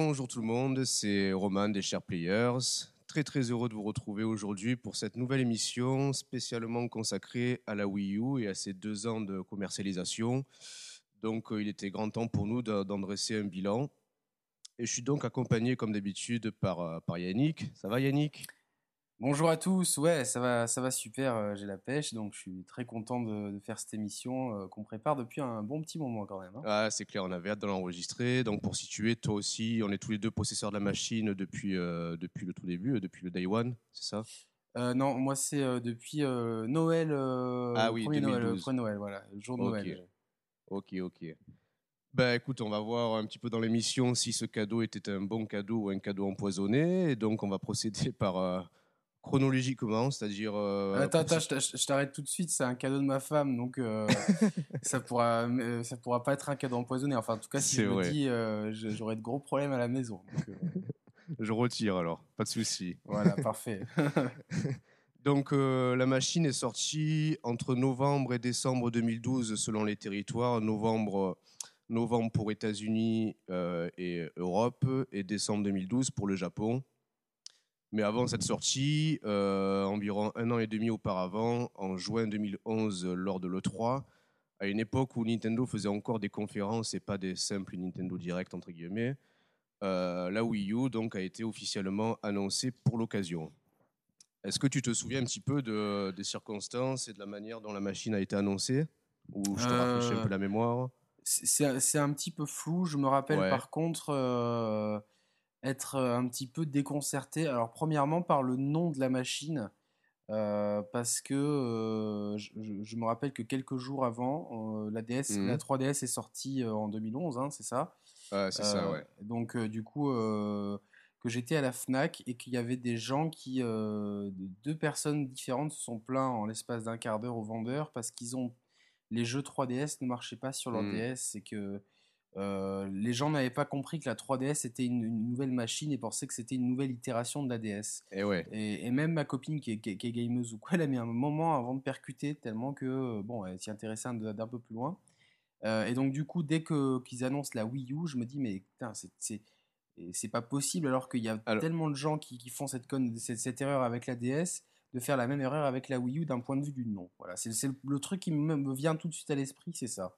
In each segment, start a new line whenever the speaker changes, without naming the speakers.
Bonjour tout le monde, c'est Roman des Chers Players. Très très heureux de vous retrouver aujourd'hui pour cette nouvelle émission spécialement consacrée à la Wii U et à ses deux ans de commercialisation. Donc euh, il était grand temps pour nous d'en dresser un bilan. Et je suis donc accompagné comme d'habitude par, euh, par Yannick. Ça va Yannick?
Bonjour à tous, ouais, ça va, ça va super, euh, j'ai la pêche, donc je suis très content de, de faire cette émission euh, qu'on prépare depuis un bon petit moment quand même. hein.
Ah, c'est clair, on avait hâte de l'enregistrer. Donc, pour situer, toi aussi, on est tous les deux possesseurs de la machine depuis, euh, depuis le tout début, depuis le day one, c'est ça?
Non, moi c'est depuis Noël,
Ah oui,
premier Noël, le
2012.
premier Noël, voilà, le jour de
Ok.
Noël.
Ok, ok. Ben écoute, on va voir un petit peu dans l'émission si ce cadeau était un bon cadeau ou un cadeau empoisonné. Et donc, on va procéder par chronologiquement, c'est-à-dire. euh,
attends, attends, je t'a- je t'arrête tout de suite, c'est un cadeau de ma femme, donc euh, ça pourra, euh, ça pourra pas être un cadeau empoisonné. Enfin, en tout cas, si je le
vrai.
dis, euh, je- j'aurai de gros problèmes à la maison. Donc,
Je retire alors, pas de souci.
voilà, parfait.
Donc, la machine est sortie entre novembre et décembre 2012 selon les territoires. Novembre, novembre pour États-Unis et Europe et décembre 2012 pour le Japon. Mais avant cette sortie, euh, environ un an et demi auparavant, en juin 2011, lors de l'E3, à une époque où Nintendo faisait encore des conférences et pas des simples Nintendo Direct, entre guillemets, euh, la Wii U donc, a été officiellement annoncée pour l'occasion. Est-ce que tu te souviens un petit peu de- des circonstances et de la manière dont la machine a été annoncée? Ou je te rafraîchis un
Euh,
peu la mémoire?
C'est- un petit peu flou. Je me rappelle
Ouais.
par contre euh, être euh, un petit peu déconcerté. Alors premièrement par le nom de la machine, euh, parce que euh, je, me rappelle que quelques jours avant, euh, la DS,
Mhm.
la 3DS est sortie en 2011, hein, c'est ça.
Ah, C'est ça, ouais.
Donc du coup que j'étais à la Fnac et qu'il y avait des gens qui, deux personnes différentes se sont plaints en l'espace d'un quart d'heure au vendeur parce qu'ils ont les jeux 3DS ne marchaient pas sur leur
Mm.
DS et que euh, les gens n'avaient pas compris que la 3DS était une, une nouvelle machine et pensaient que c'était une nouvelle itération de la DS.
Et ouais.
Et, et même ma copine qui est, qui est- qui est gameuse ou quoi, elle a mis un moment avant de percuter tellement que euh, bon, elle s'y intéressait un- d'un peu plus loin. Euh, et donc du coup, dès que qu'ils annoncent la Wii U, je me dis mais putain, c'est c'est pas possible alors qu'il y a
Alors-
tellement de gens qui, qui font cette, conne, cette, cette erreur avec la DS de faire la même erreur avec la Wii U d'un point de vue du nom. Voilà, c'est c'est le, le truc qui me, me vient tout de suite à l'esprit, c'est ça.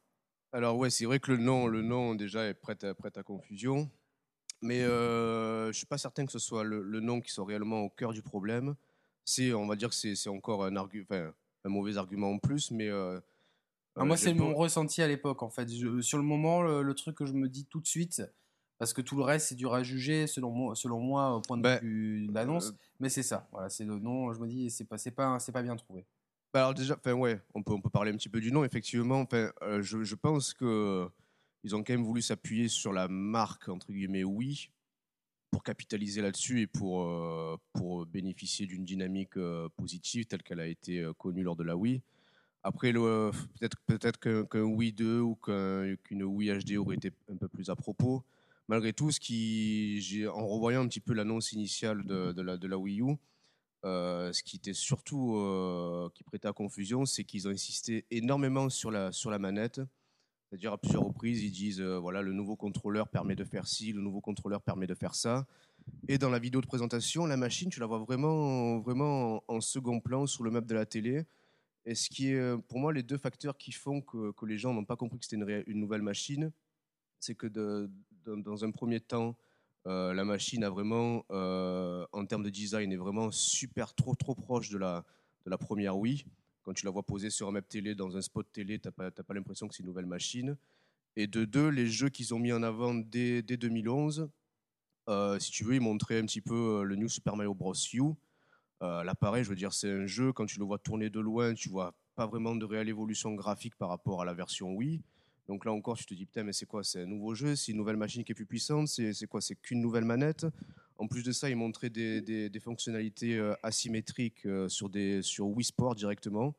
Alors ouais, c'est vrai que le nom, le nom déjà est prêt à, prêt à confusion. Mais euh, je suis pas certain que ce soit le, le nom qui soit réellement au cœur du problème. C'est, on va dire que c'est encore un, argu- enfin, un mauvais argument en plus, mais... euh,
Ah,
euh,
moi,
j'ai
c'est mon ressenti à l'époque, en fait. Je- sur le moment, le, le truc que je me dis tout de suite, parce que tout le reste, c'est dur à juger, selon moi, selon moi au point de
Ben,
vue de l'annonce.
euh,
mais c'est ça. Voilà, c'est le nom. Je me dis, c'est pas, c'est pas, c'est pas bien trouvé.
Bah alors déjà, enfin ouais, on peut, on peut parler un petit peu du nom, effectivement. Enfin, euh, je, pense que ils ont quand même voulu s'appuyer sur la marque, entre guillemets, Wii, pour capitaliser là-dessus et pour, euh, pour bénéficier d'une dynamique euh, positive telle qu'elle a été euh, connue lors de la Wii. Après, peut-être peut-être qu'un Wii 2 ou qu'un- qu'une Wii HD aurait été un peu plus à propos. Malgré tout, en revoyant un petit peu l'annonce initiale de la Wii U, euh, ce qui était surtout euh, qui prêtait à confusion, c'est qu'ils ont insisté énormément sur la, sur la manette. C'est-à-dire à plusieurs reprises, ils disent euh, voilà, le nouveau contrôleur permet de faire ci, le nouveau contrôleur permet de faire ça. Et dans la vidéo de présentation, la machine, tu la vois vraiment, vraiment en, second plan sur le meuble de la télé. Et ce qui est, pour moi, les deux facteurs qui font que, que les gens n'ont pas compris que c'était une, nouvelle machine, c'est que dans un premier temps, euh, la machine a vraiment, euh, en termes de design, est vraiment super trop trop proche de la, première Wii. Quand tu la vois posée sur un map télé, dans un spot télé, tu n'as pas, l'impression que c'est une nouvelle machine. Et de deux, les jeux qu'ils ont mis en avant dès, dès 2011, euh, si tu veux, ils montraient un petit peu le New Super Mario Bros. U. Euh, là, pareil, je veux dire, c'est un jeu, quand tu le vois tourner de loin, tu vois pas vraiment de réelle évolution graphique par rapport à la version Wii. Donc là encore, tu te dis, putain, mais c'est quoi C'est un nouveau jeu C'est une nouvelle machine qui est plus puissante C'est quoi C'est qu'une nouvelle manette? En plus de ça, ils montraient des, fonctionnalités euh, asymétriques euh, sur, Wii Sport directement.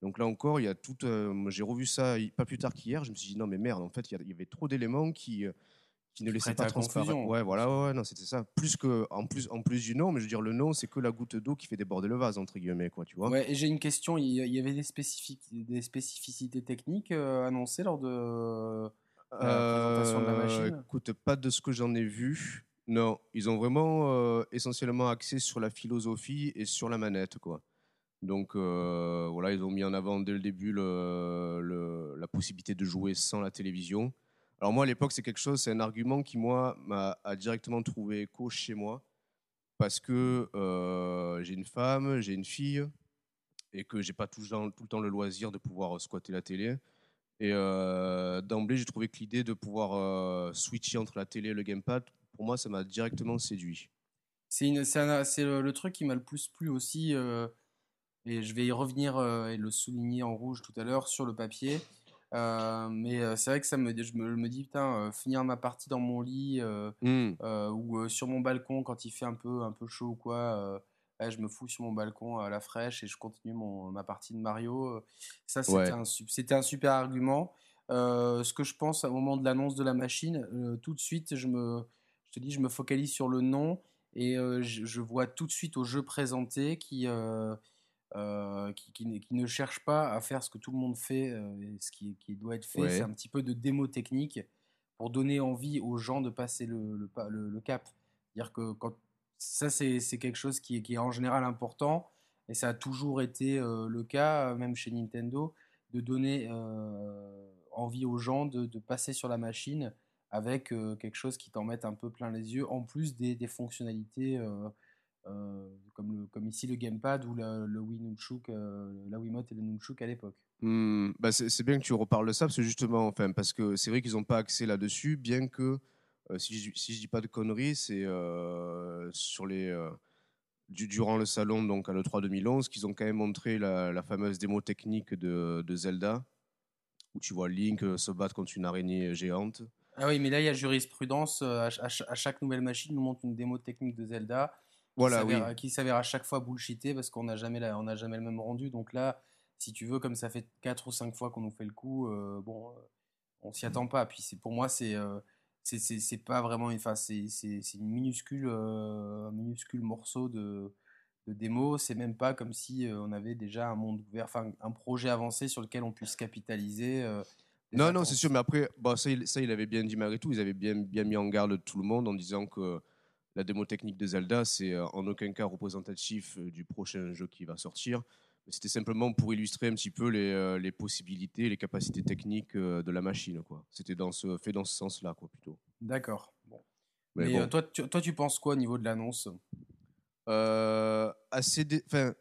Donc là encore, il y a tout. euh, J'ai revu ça pas plus tard qu'hier. Je me suis dit, non, mais merde, en fait, il y avait trop d'éléments qui, qui ne
prêtent
pas
confusion.
Ouais, voilà, ouais, non, c'était ça. Plus que, en plus, en plus du nom, mais je veux dire, le nom, c'est que la goutte d'eau qui fait déborder le vase, entre guillemets, quoi, tu vois.
Ouais, et j'ai une question. Il y avait des, spécificités techniques euh, annoncées lors de, présentation de la
Euh,
machine?
Écoute, pas de ce que j'en ai vu. Non, ils ont vraiment euh, essentiellement axé sur la philosophie et sur la manette, quoi. Donc euh, voilà, ils ont mis en avant dès le début le- le- la possibilité de jouer sans la télévision. Alors moi, à l'époque, c'est quelque chose, c'est un argument qui moi m'a a directement trouvé écho chez moi parce que euh, j'ai une femme, j'ai une fille et que j'ai pas tout le, temps, tout le temps le loisir de pouvoir squatter la télé. Et euh, d'emblée, j'ai trouvé que l'idée de pouvoir euh, switcher entre la télé et le gamepad, pour moi, ça m'a directement séduit.
C'est le, le truc qui m'a le plus plu aussi, euh, et je vais y revenir euh, et le souligner en rouge tout à l'heure sur le papier. Euh, mais euh, c'est vrai que ça me, je me, me dis, putain, euh, finir ma partie dans mon lit euh, euh, ou sur mon balcon quand il fait un peu, un peu chaud ou quoi. ouais, je me fous sur mon balcon à la fraîche et je continue mon, ma partie de Mario. Ça, c'était
Ouais.
un, un super argument. Ce que je pense au moment de l'annonce de la machine, tout de suite, je me, je te dis, je me focalise sur le nom et je, je vois tout de suite au jeu présenté qui, euh, qui, qui ne- qui ne cherche pas à faire ce que tout le monde fait, euh, ce qui, qui doit être fait.
Ouais.
C'est un petit peu de démo technique pour donner envie aux gens de passer le, le, le- le cap. C'est-à-dire que quand, ça, c'est quelque chose qui est, en général important, et ça a toujours été euh, le cas, même chez Nintendo, de donner euh, envie aux gens de, de passer sur la machine avec quelque chose qui t'en mette un peu plein les yeux, en plus des, des fonctionnalités comme, le, comme ici le gamepad ou le, le Wii Nunchuk, euh, la Wiimote et le Nunchuk à l'époque.
Hmm, bah c'est bien que tu reparles de ça, parce que justement, enfin, parce que c'est vrai qu'ils n'ont pas axé là-dessus, bien que, euh, si, je, si je dis pas de conneries, c'est euh, sur les, euh, du- durant le salon, donc à l'E3 2011, qu'ils ont quand même montré la, la fameuse démo technique de, de Zelda, où tu vois Link euh, se battre contre une araignée géante.
Ah oui, mais là il y a jurisprudence, euh, à, à ch- à chaque nouvelle machine, on nous montre une démo technique de Zelda qui
Voilà, oui.
qui s'avère à chaque fois bullshité parce qu'on n'a jamais, la- on n'a jamais le même rendu. Donc là, si tu veux, comme ça fait 4 ou 5 fois qu'on nous fait le coup, euh, bon, euh, on s'y attend pas. Puis c'est, pour moi, c'est, euh, c'est, pas vraiment une, enfin, c'est, c'est, c'est une minuscule, euh, un minuscule morceau de, de démo. C'est même pas comme si euh, on avait déjà un monde ouvert, enfin, un projet avancé sur lequel on puisse capitaliser.
Non, non, c'est sûr, mais après, bon, ça, il, ça, il avait bien dit malgré tout. Ils avaient bien, bien mis en garde tout le monde en disant que la démo technique de Zelda, c'est euh, en aucun cas représentatif euh, du prochain jeu qui va sortir. C'était simplement pour illustrer un petit peu les, euh, les possibilités, les capacités techniques de la machine. quoi. C'était dans ce, fait dans ce sens-là, quoi, plutôt.
D'accord. Bon.
Mais bon.
toi, tu, toi, tu penses quoi au niveau de l'annonce?
Euh, assez dé- enfin,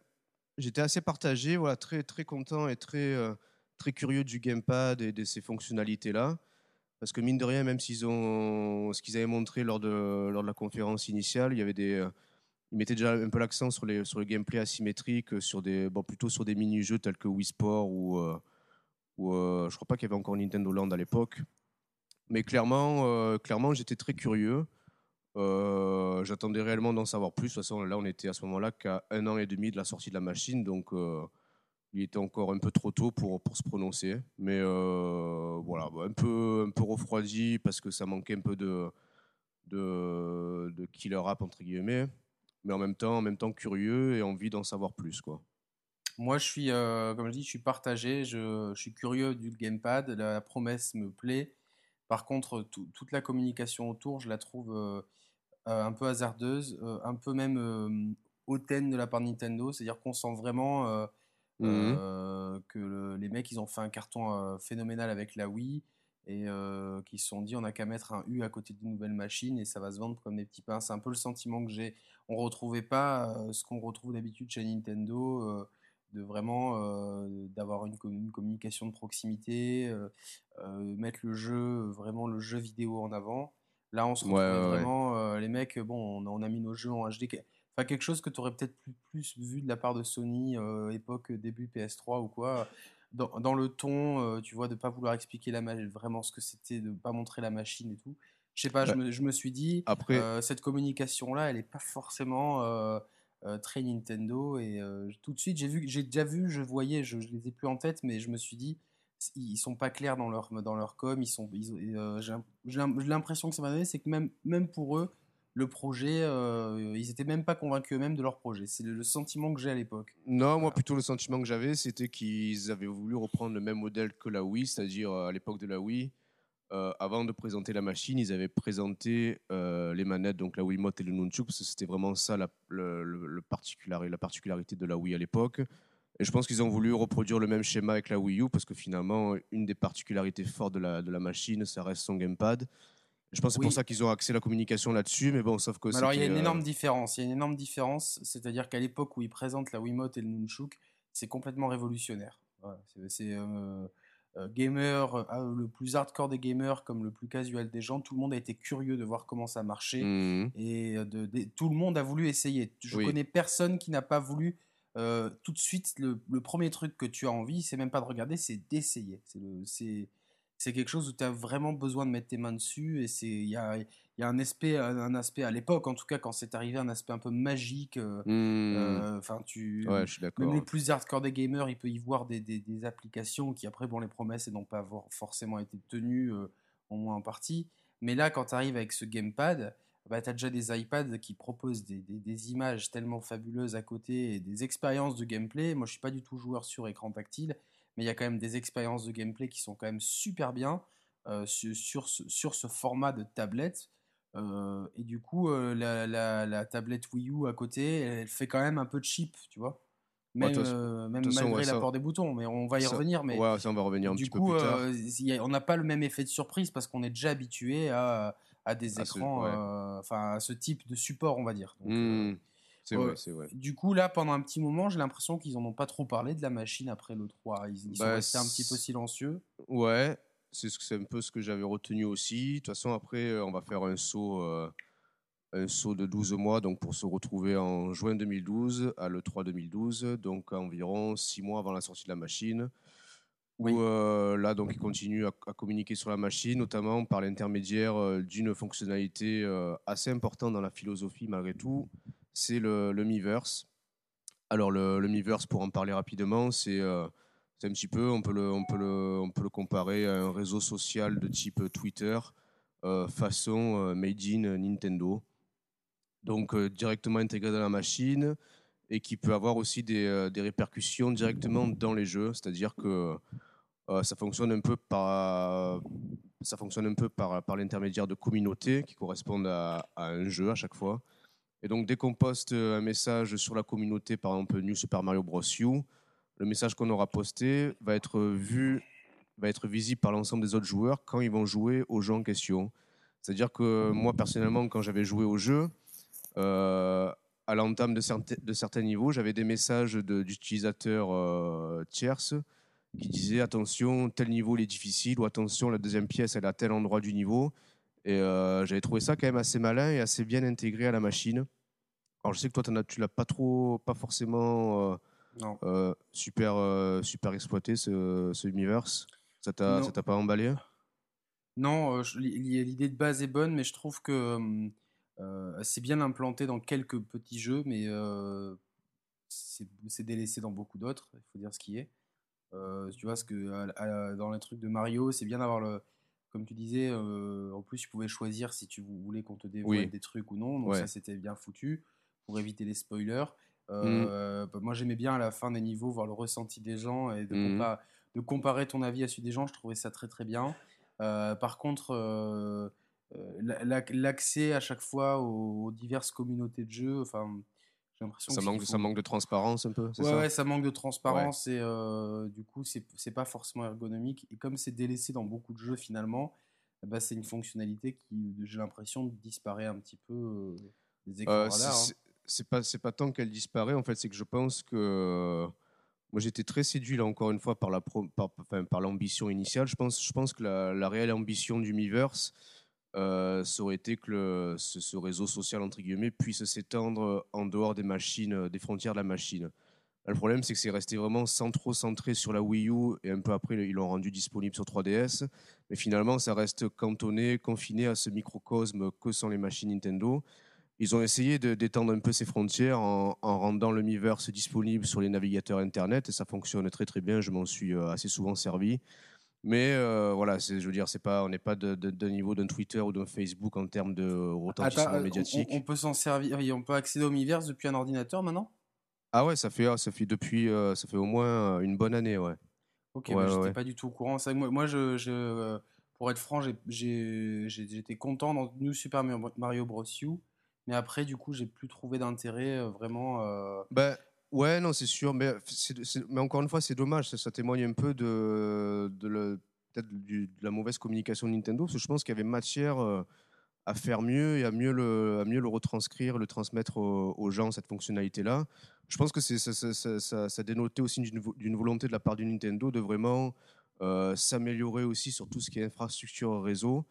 j'étais assez partagé, voilà, très, très content et très, très curieux du gamepad et de ces fonctionnalités-là. Parce que mine de rien, même s'ils ont ce qu'ils avaient montré lors de, lors de la conférence initiale, il y avait des, euh, ils mettaient déjà un peu l'accent sur, les, sur le gameplay asymétrique, euh, sur des, bon, plutôt sur des mini-jeux tels que Wii Sport ou, euh, ou euh, je crois pas qu'il y avait encore Nintendo Land à l'époque. Mais clairement, euh, clairement j'étais très curieux. J'attendais réellement d'en savoir plus. De toute façon, là, on était à ce moment-là qu'à un an et demi de la sortie de la machine, donc il était encore un peu trop tôt pour, pour se prononcer. Mais euh, voilà, bon, un peu, un peu refroidi parce que ça manquait un peu de, de, killer app, entre guillemets. Mais en même temps, en même temps curieux et envie d'en savoir plus. Quoi.
Moi, je suis, euh, comme je dis, je suis partagé. Je, suis curieux du gamepad. La, promesse me plaît. Par contre, tout- toute la communication autour, je la trouve euh, un peu hasardeuse, un peu même hautaine de la part de Nintendo. C'est-à-dire qu'on sent vraiment
Mhm.
euh, que le- les mecs, ils ont fait un carton euh, phénoménal avec la Wii et euh, qu'ils se sont dit, on n'a qu'à mettre un U à côté d'une nouvelle machine et ça va se vendre comme des petits pains. C'est un peu le sentiment que j'ai. On retrouvait pas euh, ce qu'on retrouve d'habitude chez Nintendo. de vraiment d'avoir une, com- une communication de proximité, mettre le jeu, vraiment le jeu vidéo en avant. Là, on se
ouais, ouais.
vraiment, les mecs, bon, on a, on a mis nos jeux en HD. Enfin, quelque chose que tu aurais peut-être plus, plus vu de la part de Sony, euh, époque début PS3 ou quoi. Dans, dans le ton, euh, tu vois, de pas vouloir expliquer la vraiment ce que c'était, de pas montrer la machine et tout. Je sais pas, je,
Ouais.
me, je me suis dit,
Après,
euh, cette communication-là, elle est pas forcément euh, euh, très Nintendo. Et euh, tout de suite, j'ai vu, j'ai déjà vu, je voyais, je, je les ai plus en tête, mais je me suis dit, ils sont pas clairs dans leur dans leur com. Ils sont, ils- euh, j'ai l'impression que ça m'a donné, c'est que même même pour eux, le projet, euh, ils étaient même pas convaincus eux-mêmes de leur projet. C'est le, sentiment que j'ai à l'époque.
Non, moi plutôt le sentiment que j'avais, c'était qu'ils avaient voulu reprendre le même modèle que la Wii, c'est-à-dire euh, à l'époque de la Wii, euh, avant de présenter la machine, ils avaient présenté euh, les manettes, donc la Wiimote et le Nunchuk, parce que c'était vraiment ça la, le, le particularité, la particularité de la Wii à l'époque. Et je pense qu'ils ont voulu reproduire le même schéma avec la Wii U, parce que finalement, une des particularités fortes de la, de la machine, ça reste son gamepad. Je pense que c'est pour ça qu'ils ont axé la communication là-dessus, mais bon, sauf que.
alors, il y a une énorme différence. Il y a une énorme différence, c'est-à-dire qu'à l'époque où ils présentent la Wiimote et le Nunchuk, c'est complètement révolutionnaire. c'est euh, euh, gamer, euh, le plus hardcore des gamers comme le plus casual des gens, tout le monde a été curieux de voir comment ça marchait mmh. et de, tout le monde a voulu essayer. Je connais personne qui n'a pas voulu tout de suite. Le, le, premier truc que tu as envie, c'est même pas de regarder, c'est d'essayer. C'est c'est quelque chose où tu as vraiment besoin de mettre tes mains dessus et c'est il y a, y a un aspect un aspect à l'époque en tout cas quand c'est arrivé un aspect un peu magique euh, mmh. euh, enfin tu
ouais, je suis d'accord
même les plus hardcore des gamers il peut y voir des, des, des applications qui après bon les promesses n'ont pas forcément été tenues euh, au moins en partie mais là quand tu arrives avec ce gamepad bah, tu as déjà des iPads qui proposent des, des, images tellement fabuleuses à côté et des expériences de gameplay. Moi, je suis pas du tout joueur sur écran tactile mais il y a quand même des expériences de gameplay qui sont quand même super bien euh, sur, ce, sur ce format de tablette. Euh, et du coup, euh, la, la, tablette Wii U à côté, elle fait quand même un peu cheap, tu vois. Même, même malgré l'apport des boutons, mais on va y revenir. Mais
ouais, ça on va revenir un
du
petit
coup,
peu plus
tard. on n'a pas le même effet de surprise parce qu'on est déjà habitué à, à des écrans, enfin à ce type de support, on va dire. Donc,
mmh. C'est vrai, c'est vrai.
Du coup, là, pendant un petit moment, j'ai l'impression qu'ils en ont pas trop parlé de la machine après le 3. Ils, ils sont bah, restés un petit peu silencieux.
Ouais, c'est un peu ce que j'avais retenu aussi. De toute façon, après, euh, on va faire un saut, euh, un saut de 12 mois donc pour se retrouver en juin 2012 à l'E3 2012, donc environ 6 mois avant la sortie de la machine. Où euh, là, donc, ils continuent à, à, communiquer sur la machine, notamment par l'intermédiaire d'une fonctionnalité assez importante dans la philosophie, malgré tout, c'est le, le Miiverse. Alors le, le, Miiverse, pour en parler rapidement, c'est euh, un petit peu, on peut, le, comparer à un réseau social de type Twitter, euh, façon euh, made in Nintendo. Donc directement intégré dans la machine et qui peut avoir aussi des, répercussions directement dans les jeux. C'est-à-dire que ça fonctionne un peu par, ça fonctionne un peu par, l'intermédiaire de communautés qui correspondent à, un jeu à chaque fois. Et donc, dès qu'on poste euh, un message sur la communauté, par exemple New Super Mario Bros. U, le message qu'on aura posté va être vu, va être visible par l'ensemble des autres joueurs quand ils vont jouer au jeu en question. C'est-à-dire que moi, personnellement, quand j'avais joué au jeu, euh, à l'entame de, de, certains niveaux, j'avais des messages d'utilisateurs euh, tierces qui disaient attention, tel niveau il est difficile, ou attention, la deuxième pièce elle est à tel endroit du niveau. Et euh, j'avais trouvé ça quand même assez malin et assez bien intégré à la machine. Alors je sais que toi, as, tu l'as pas trop, pas forcément euh, euh, super, super exploité ce, ce universe. Ça t'a, ça t'a pas emballé
Non, l'idée de base est bonne, mais je trouve que c'est bien implanté dans quelques petits jeux, mais c'est délaissé dans beaucoup d'autres. Il faut dire ce qui est. tu vois, ce que dans les trucs de Mario, c'est bien d'avoir le comme tu disais, euh, en plus, tu pouvais choisir si tu voulais qu'on te dévoile des trucs ou non. Donc ça, c'était bien foutu pour éviter les spoilers. Euh, mmh. bah, moi, j'aimais bien à la fin des niveaux voir le ressenti des gens et de, mmh. de, comparer ton avis à celui des gens. Je trouvais ça très très bien. Euh, par contre, l'accès à chaque fois aux, aux, diverses communautés de jeux, enfin,
ça manque, ça manque de transparence un peu.
Ouais,
ça,
ouais, ça manque de transparence et euh, du coup, c'est pas forcément ergonomique. Et comme c'est délaissé dans beaucoup de jeux finalement, bah, c'est une fonctionnalité qui, j'ai l'impression, disparaît un petit peu euh, des écrans euh, radars. Hein.
C'est pas, pas tant qu'elle disparaît, en fait, c'est que je pense que. Moi, j'étais très séduit, là, encore une fois, par l'ambition la par, par initiale. Je pense, je pense que la, la réelle ambition du Miiverse, euh, ça aurait été que ce, réseau social, entre guillemets, puisse s'étendre en dehors des machines, euh, des frontières de la machine. le problème, c'est que c'est resté vraiment sans trop centré sur la Wii U, et un peu après, ils l'ont rendu disponible sur 3DS. Mais finalement, ça reste cantonné, confiné à ce microcosme que sont les machines Nintendo. Ils ont essayé d'étendre un peu ces frontières en, en, rendant le Miiverse disponible sur les navigateurs Internet, et ça fonctionne très très bien, je m'en suis euh, assez souvent servi. Mais euh, voilà, je veux dire, c'est pas, on n'est pas de, de, niveau d'un Twitter ou d'un Facebook en termes de retentissement euh, médiatique.
On, peut s'en servir, on peut accéder au Miiverse depuis un ordinateur maintenant?
Ah ouais, ça fait, ça fait depuis, euh, ça fait au moins une bonne année, ouais.
Ok, ouais, j'étais pas du tout au courant. Ça, moi, moi je, je pour être franc, j'étais content dans New Super Mario Bros. U, mais après, du coup, j'ai plus trouvé d'intérêt euh, vraiment. euh,
Ben, ouais, non, c'est sûr. Mais, encore une fois, c'est dommage. Ça, témoigne un peu de, la mauvaise communication de Nintendo. Parce que je pense qu'il y avait matière euh, à faire mieux et à mieux le, retranscrire, le transmettre aux, gens, cette fonctionnalité-là. Je pense que ça, ça, dénotait aussi d'une, vo- d'une volonté de la part du Nintendo de vraiment euh, s'améliorer aussi sur tout ce qui est infrastructure réseau.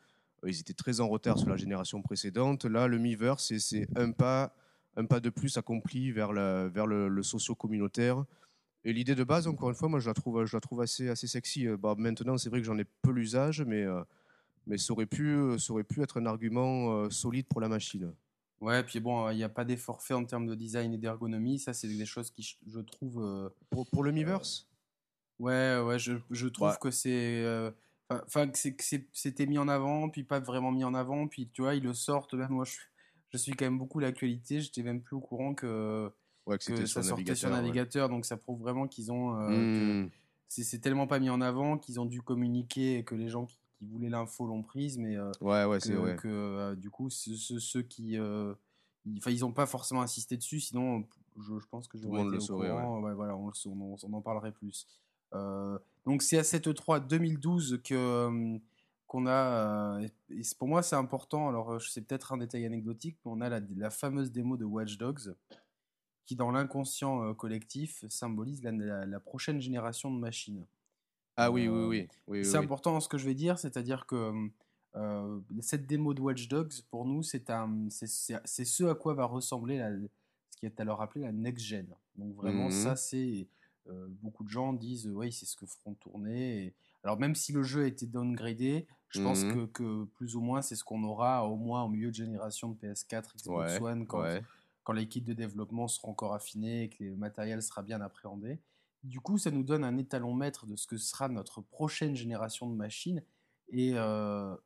Ils étaient très en retard sur la génération précédente. Là, le Miiverse, c'est un pas un pas de plus accompli vers, la, vers le, le socio-communautaire. Et l'idée de base, encore une fois, moi, je la trouve, je la trouve assez, assez sexy. Euh, Bah, maintenant, c'est vrai que j'en ai peu l'usage, mais, euh, mais ça, aurait pu, euh, ça aurait pu être un argument euh, solide pour la machine.
Ouais, puis bon, il n'y a pas d'effort fait en termes de design et d'ergonomie. Ça, c'est des choses qui, je- trouve. euh,
Pour, pour le Miiverse?
Ouais, ouais, je, je trouve
Ouais.
que c'est. Enfin, que c'est- que c'est- c'était mis en avant, puis pas vraiment mis en avant. Puis tu vois, ils le sortent. Même moi, je, je suis quand même beaucoup l'actualité. J'étais même plus au courant que,
ouais, que
que
c'était
ça sortait sur
navigateur. ouais.
Donc ça prouve vraiment qu'ils ont. euh,
Mmh.
c'est tellement pas mis en avant qu'ils ont dû communiquer et que les gens qui, qui voulaient l'info l'ont prise. Mais euh,
Ouais, ouais,
que,
c'est ouais.
que, euh, du coup, ceux, ceux- ceux qui. euh, ils, enfin, ils n'ont pas forcément insisté dessus, sinon je, je pense que été
le
au
saurait,
courant. Ouais, voilà, on, on en- on en parlerait plus. Donc c'est à cette E3 2012 que qu'on a. euh, et pour moi, c'est important. Alors, euh, c'est peut-être un détail anecdotique, mais on a la, la fameuse démo de Watch Dogs qui, dans l'inconscient euh, collectif, symbolise la, la- la prochaine génération de machines.
Ah oui, oui, oui.
C'est
oui.
important ce que je vais dire, c'est-à-dire que euh, cette démo de Watch Dogs, pour nous, c'est ce à quoi va ressembler la, ce qui est alors appelé la next gen. Donc vraiment,
Mhm.
ça, c'est euh, beaucoup de gens disent, oui, c'est ce que feront tourner. Et- alors même si le jeu a été downgradé, je pense
Mhm.
que, que plus ou moins c'est ce qu'on aura au moins au milieu de génération de PS4, Xbox
Ouais,
One, quand,
ouais.
quand les kits de développement seront encore affinés et que le matériel sera bien appréhendé. Du coup, ça nous donne un étalon maître de ce que sera notre prochaine génération de machines. Et euh,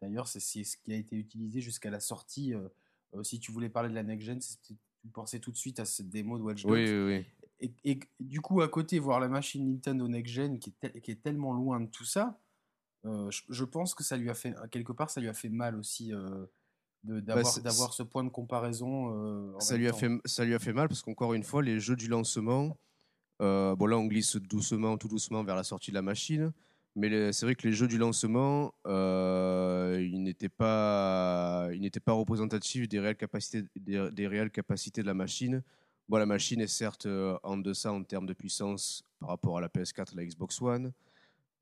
d'ailleurs, c'est ce qui a été utilisé jusqu'à la sortie. euh, euh, si tu voulais parler de la next-gen, tu pensais tout de suite à cette démo de Watch Dogs.
Oui, oui, oui.
Et, et du coup, à côté, voir la machine Nintendo next-gen qui, est tel- qui est tellement loin de tout ça, euh, je, je pense que ça lui a fait, quelque part, ça lui a fait mal aussi euh, de- d'avoir ce point de comparaison. euh, en
ça lui, a
temps.
fait, ça lui a fait mal parce qu'encore une fois, les jeux du lancement, bon là on glisse doucement, tout doucement vers la sortie de la machine, mais c'est vrai que les jeux du lancement, ils n'étaient pas, ils n'étaient pas représentatifs des réelles capacités, des, des réelles capacités de la machine. Bon, la machine est certes en deçà en termes de puissance par rapport à la PS4 et la Xbox One,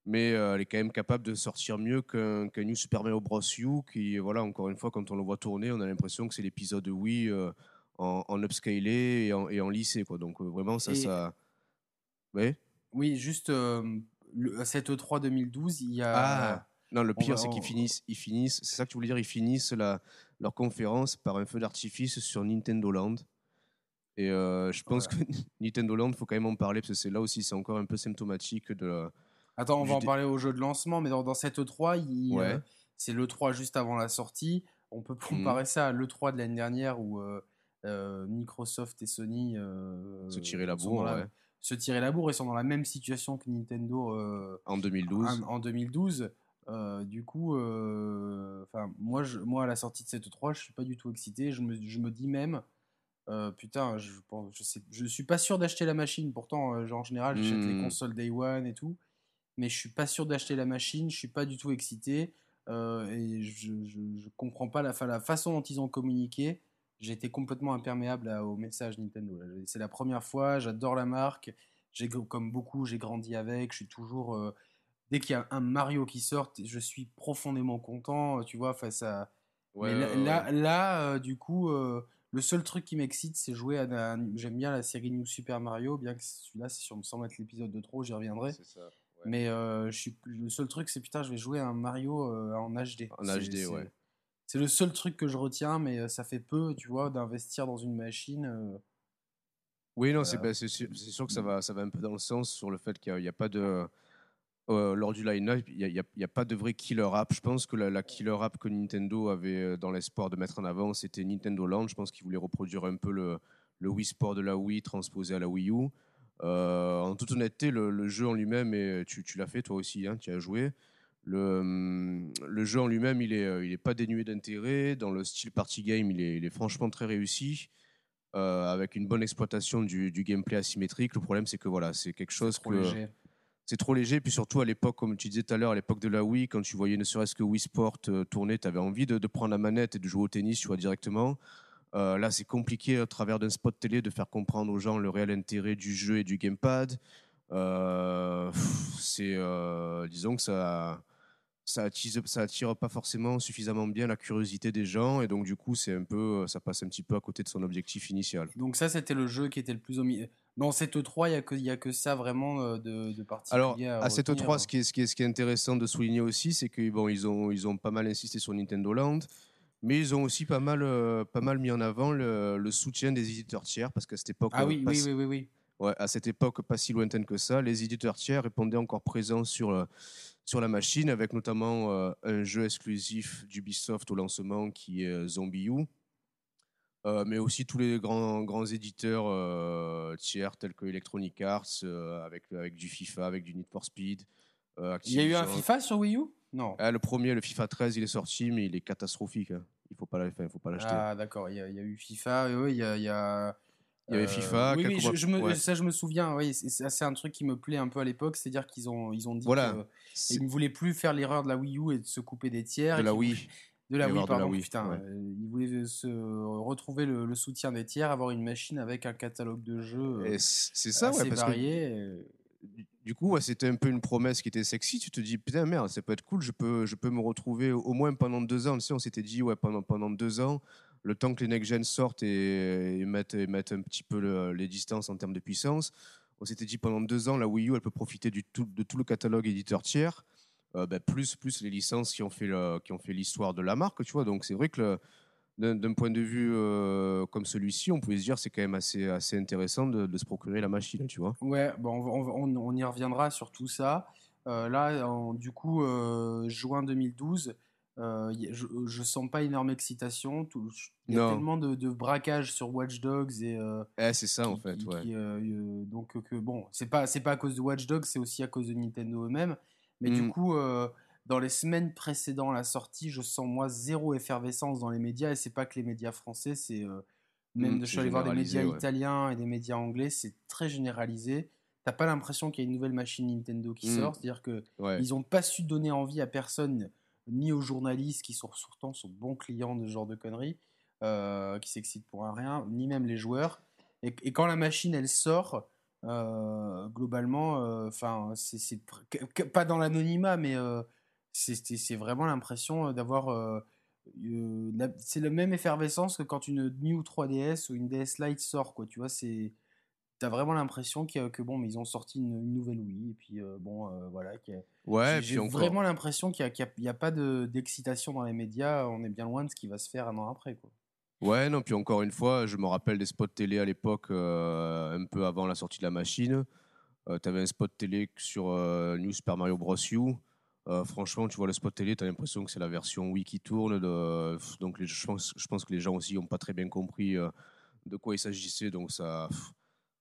mais euh, elle est quand même capable de sortir mieux qu'un New Super Mario Bros. U, qui, voilà, encore une fois, quand on le voit tourner, on a l'impression que c'est l'épisode Wii euh, en, en upscalé et en, et en lissé, quoi. Donc euh, vraiment, ça,
Et-
ça. Ouais.
Oui, juste euh, le, cette E3 2012, il y a.
Ah. Non, le pire, c'est qu'ils finissent, ils finissent. C'est ça que tu voulais dire Ils finissent la, leur conférence par un feu d'artifice sur Nintendo Land. Et je pense que Nintendo Land, faut quand même en parler parce que c'est là aussi, c'est encore un peu symptomatique de. la-
Attends, on va en
dé-
parler au jeu de lancement, mais dans, dans cette E3, il,
Ouais.
euh, c'est l'E3 juste avant la sortie. On peut
Mhm.
comparer ça à l'E3 de l'année dernière où euh, euh, Microsoft et Sony
Se tirer la bourre, ouais.
se tirer la bourre et sont dans la même situation que Nintendo
En 2012.
en, en 2012. Euh, du coup, moi, je, moi, à la sortie de cette E3, je suis pas du tout excité. Je me, je me dis même, euh, putain, je, je, sais, je suis pas sûr d'acheter la machine. Pourtant, euh, genre, en général, j'achète les
Hmm.
consoles Day One et tout. Mais je suis pas sûr d'acheter la machine. Je suis pas du tout excité. euh, et je, je, je comprends pas la, fa- la façon dont ils ont communiqué. Été complètement imperméable à- au message Nintendo. C'est la première fois. J'adore la marque. J'ai comme beaucoup, j'ai grandi avec. Je suis toujours. euh, dès qu'il y a un Mario qui sort, je suis profondément content. Tu vois, face à.
Ouais,
Mais là,
ouais, ouais.
là, là, euh, du coup, euh, le seul truc qui m'excite, c'est jouer à. J'aime bien la série New Super Mario, bien que celui-là, c'est sur, sans mettre l'épisode de trop, j'y reviendrai.
C'est ça.
Mais euh, je suis, le seul truc, c'est putain, je vais jouer à un Mario euh, en HD.
En HD, ouais.
C'est le seul truc que je retiens, mais euh, ça fait peu, tu vois, d'investir dans une machine. euh,
Oui, non, c'est sûr, que ça va, ça va un peu dans le sens sur le fait qu'il n'y a, pas de. lors du line-up, il n'y a, pas de vrai killer app. Je pense que la, la killer app que Nintendo avait dans l'espoir de mettre en avant, c'était Nintendo Land. Je pense qu'ils voulaient reproduire un peu le, le Wii Sport de la Wii transposé à la Wii U. Euh, en toute honnêteté, le, le jeu en lui-même, et tu, tu l'as fait toi aussi, hein, tu as joué. le, hum, le jeu en lui-même, il est, euh, il est pas dénué d'intérêt. Dans le style party game, il est, il est franchement très réussi. euh, avec une bonne exploitation du, du gameplay asymétrique. Le problème, c'est que voilà, c'est quelque chose
Trop
que
léger.
c'est trop léger. Puis surtout à l'époque, comme tu disais tout à l'heure, à l'époque de la Wii, quand tu voyais ne serait-ce que Wii Sport tourner, tu avais envie de, de prendre la manette et de jouer au tennis, tu vois directement. Euh, là, c'est compliqué à travers d'un spot télé de faire comprendre aux gens le réel intérêt du jeu et du gamepad. Euh, c'est, euh, disons que ça, ça attise, ça attire pas forcément suffisamment bien la curiosité des gens, et donc du coup, c'est un peu, ça passe un petit peu à côté de son objectif initial.
Donc ça, c'était le jeu qui était le plus au milieu. Dans cette E3, il n'y a, que- y a que ça vraiment de, de particulier
Alors,
à
à cette
retenir.
E3, ce qui, est, ce, qui est, ce qui est intéressant de souligner aussi, c'est qu'ils bon, ils ont, ils ont pas mal insisté sur Nintendo Land, mais ils ont aussi pas mal, euh, pas mal mis en avant le, le soutien des éditeurs tiers, parce qu'à cette époque,
Ah oui,
pas
oui,
si-
oui, oui, oui.
ouais, à cette époque pas si lointaine que ça, les éditeurs tiers répondaient encore présents sur, euh, sur la machine, avec notamment euh, un jeu exclusif d'Ubisoft au lancement qui est Zombie U. Euh, mais aussi tous les grands, grands éditeurs euh, tiers tels que Electronic Arts, avec, avec du FIFA, avec du Need for Speed.
Il y a eu un. FIFA sur Wii U? Non.
Ah, le premier, le FIFA 13, il est sorti, mais il est catastrophique. hein. Il faut pas l'acheter.
Ah d'accord, il y, a- il y a eu FIFA, oui, il y a... Il y a...
Il y avait
euh,
FIFA,
Oui, oui, je,
mois-
je me,
ouais.
ça je me souviens, oui, c'est un truc qui me plaît un peu à l'époque, c'est-à-dire qu'ils ont, ils ont dit
Voilà.
qu'ils ne voulaient plus faire l'erreur de la Wii U et de se couper des tiers.
de la Wii.
voulaient- De la Wii,
avoir de la
pardon,
Wii,
putain.
ouais.
euh, ils voulaient se retrouver le, le soutien des tiers, avoir une machine avec un catalogue de jeux euh,
C'est ça,
assez
ouais, parce
varié.
Du coup, ouais, c'était un peu une promesse qui était sexy. Tu te dis, putain, merde, ça peut être cool. Je peux, je peux me retrouver au, moins pendant deux ans. Tu on s'était dit, ouais, pendant, pendant deux ans, le temps que les next-gen sortent et, et mettent, et mettent un petit peu le- les distances en termes de puissance, on s'était dit, pendant deux ans, la Wii U, elle peut profiter du tout, de tout le catalogue éditeur tiers, euh, bah, plus, plus les licences qui ont fait l'histoire de la marque, tu vois. Donc, c'est vrai que d'un point de vue euh, comme celui-ci, on pouvait se dire c'est quand même assez, assez intéressant de, de se procurer la machine, tu vois.
Ouais, bon, on, on y reviendra sur tout ça. Euh, là, en- du coup, euh, juin 2012, euh, y- je, je sens pas énorme excitation. Il y a tellement de, de braquage sur Watch Dogs et
Eh, c'est ça, en fait,
qui-
ouais.
qui, donc que bon, c'est pas c'est pas à cause de Watch Dogs, c'est aussi à cause de Nintendo eux-mêmes. Mais du
Mm.
coup, dans les semaines précédant la sortie, je sens moi zéro effervescence dans les médias et c'est pas que les médias français, c'est euh, même
Mm,
de je suis allé voir des médias
ouais.
italiens et des médias anglais, c'est très généralisé. T'as pas l'impression qu'il y a une nouvelle machine Nintendo qui
Mm.
sort, c'est-à-dire que
ouais.
ils ont pas su donner envie à personne, ni aux journalistes qui sont pourtant sont bons clients de ce genre de conneries, euh, qui s'excitent pour un rien, ni même les joueurs. Et, et quand la machine elle sort, euh, globalement, enfin c'est pas dans l'anonymat, mais euh, c'est vraiment l'impression d'avoir euh, euh, la- c'est la même effervescence que quand une New 3DS ou une DS Lite sort, quoi. Tu vois, c'est T'as vraiment l'impression a- que bon, mais ils ont sorti une, une nouvelle Wii et puis euh, bon, euh, voilà. a-
Ouais,
j'ai- vraiment l'impression qu'il n'y a, pas de- d'excitation dans les médias. On est bien loin de ce qui va se faire un an après. Quoi.
Ouais, non, puis encore une fois, je me rappelle des spots télé à l'époque, euh, un peu avant la sortie de la machine. tu avais un spot télé sur euh, New Super Mario Bros. U. Euh, franchement, tu vois le spot télé, tu as l'impression que c'est la version Wii qui tourne. Donc, je, pense, que les gens aussi n'ont pas très bien compris euh, de quoi il s'agissait. Donc,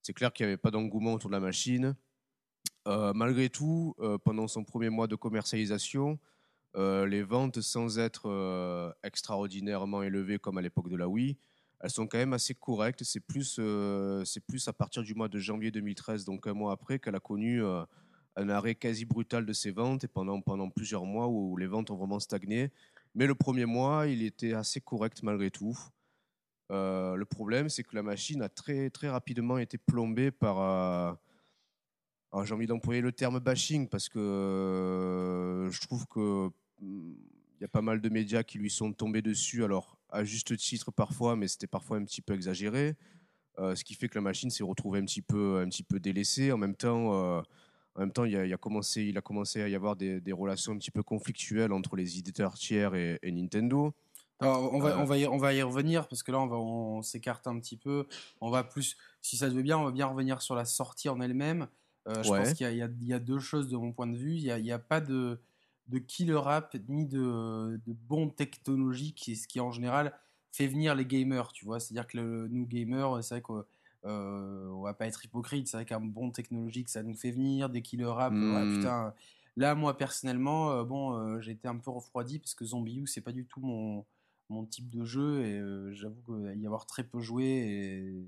c'est clair qu'il n'y avait pas d'engouement autour de la machine. Euh, malgré tout, pendant son premier mois de commercialisation, les ventes, sans être extraordinairement élevées comme à l'époque de la Wii, elles sont quand même assez correctes. C'est plus, c'est plus à partir du mois de janvier 2013, donc un mois après, qu'elle a connu un arrêt quasi brutal de ses ventes et pendant, plusieurs mois où les ventes ont vraiment stagné. Mais le premier mois, il était assez correct malgré tout. Euh, le problème, c'est que la machine a très, très rapidement été plombée par. euh, J'ai envie d'employer le terme bashing parce que euh, je trouve que hum, il y a pas mal de médias qui lui sont tombés dessus, alors à juste titre parfois, mais c'était parfois un petit peu exagéré. Euh, ce qui fait que la machine s'est retrouvée un petit peu, un petit peu délaissée. En même temps, en même temps, il, a, il y a commencé, il a commencé à y avoir des, des relations un petit peu conflictuelles entre les éditeurs tiers et, et Nintendo.
Alors, on, va,
Euh.
on, va y, on va y revenir parce que là, on, va, on, s'écarte un petit peu. On va plus, si ça te veut bien, on va bien revenir sur la sortie en elle-même. Euh, je
Ouais.
pense qu'il y a, y y deux choses de mon point de vue. Il n'y a, pas de, de killer app ni de, de bon technologie qui, ce qui en général fait venir les gamers. Tu vois, c'est-à-dire que le, nous gamers, c'est vrai qu'on euh, on va pas être hypocrite. C'est vrai qu'un bon technologique, ça nous fait venir des killer apps.
Mm.
ouais, putain, là, moi personnellement, bon, j'ai été un peu refroidi parce que Zombie U, c'est pas du tout mon, mon type de jeu et j'avoue qu'il y avoir très peu joué et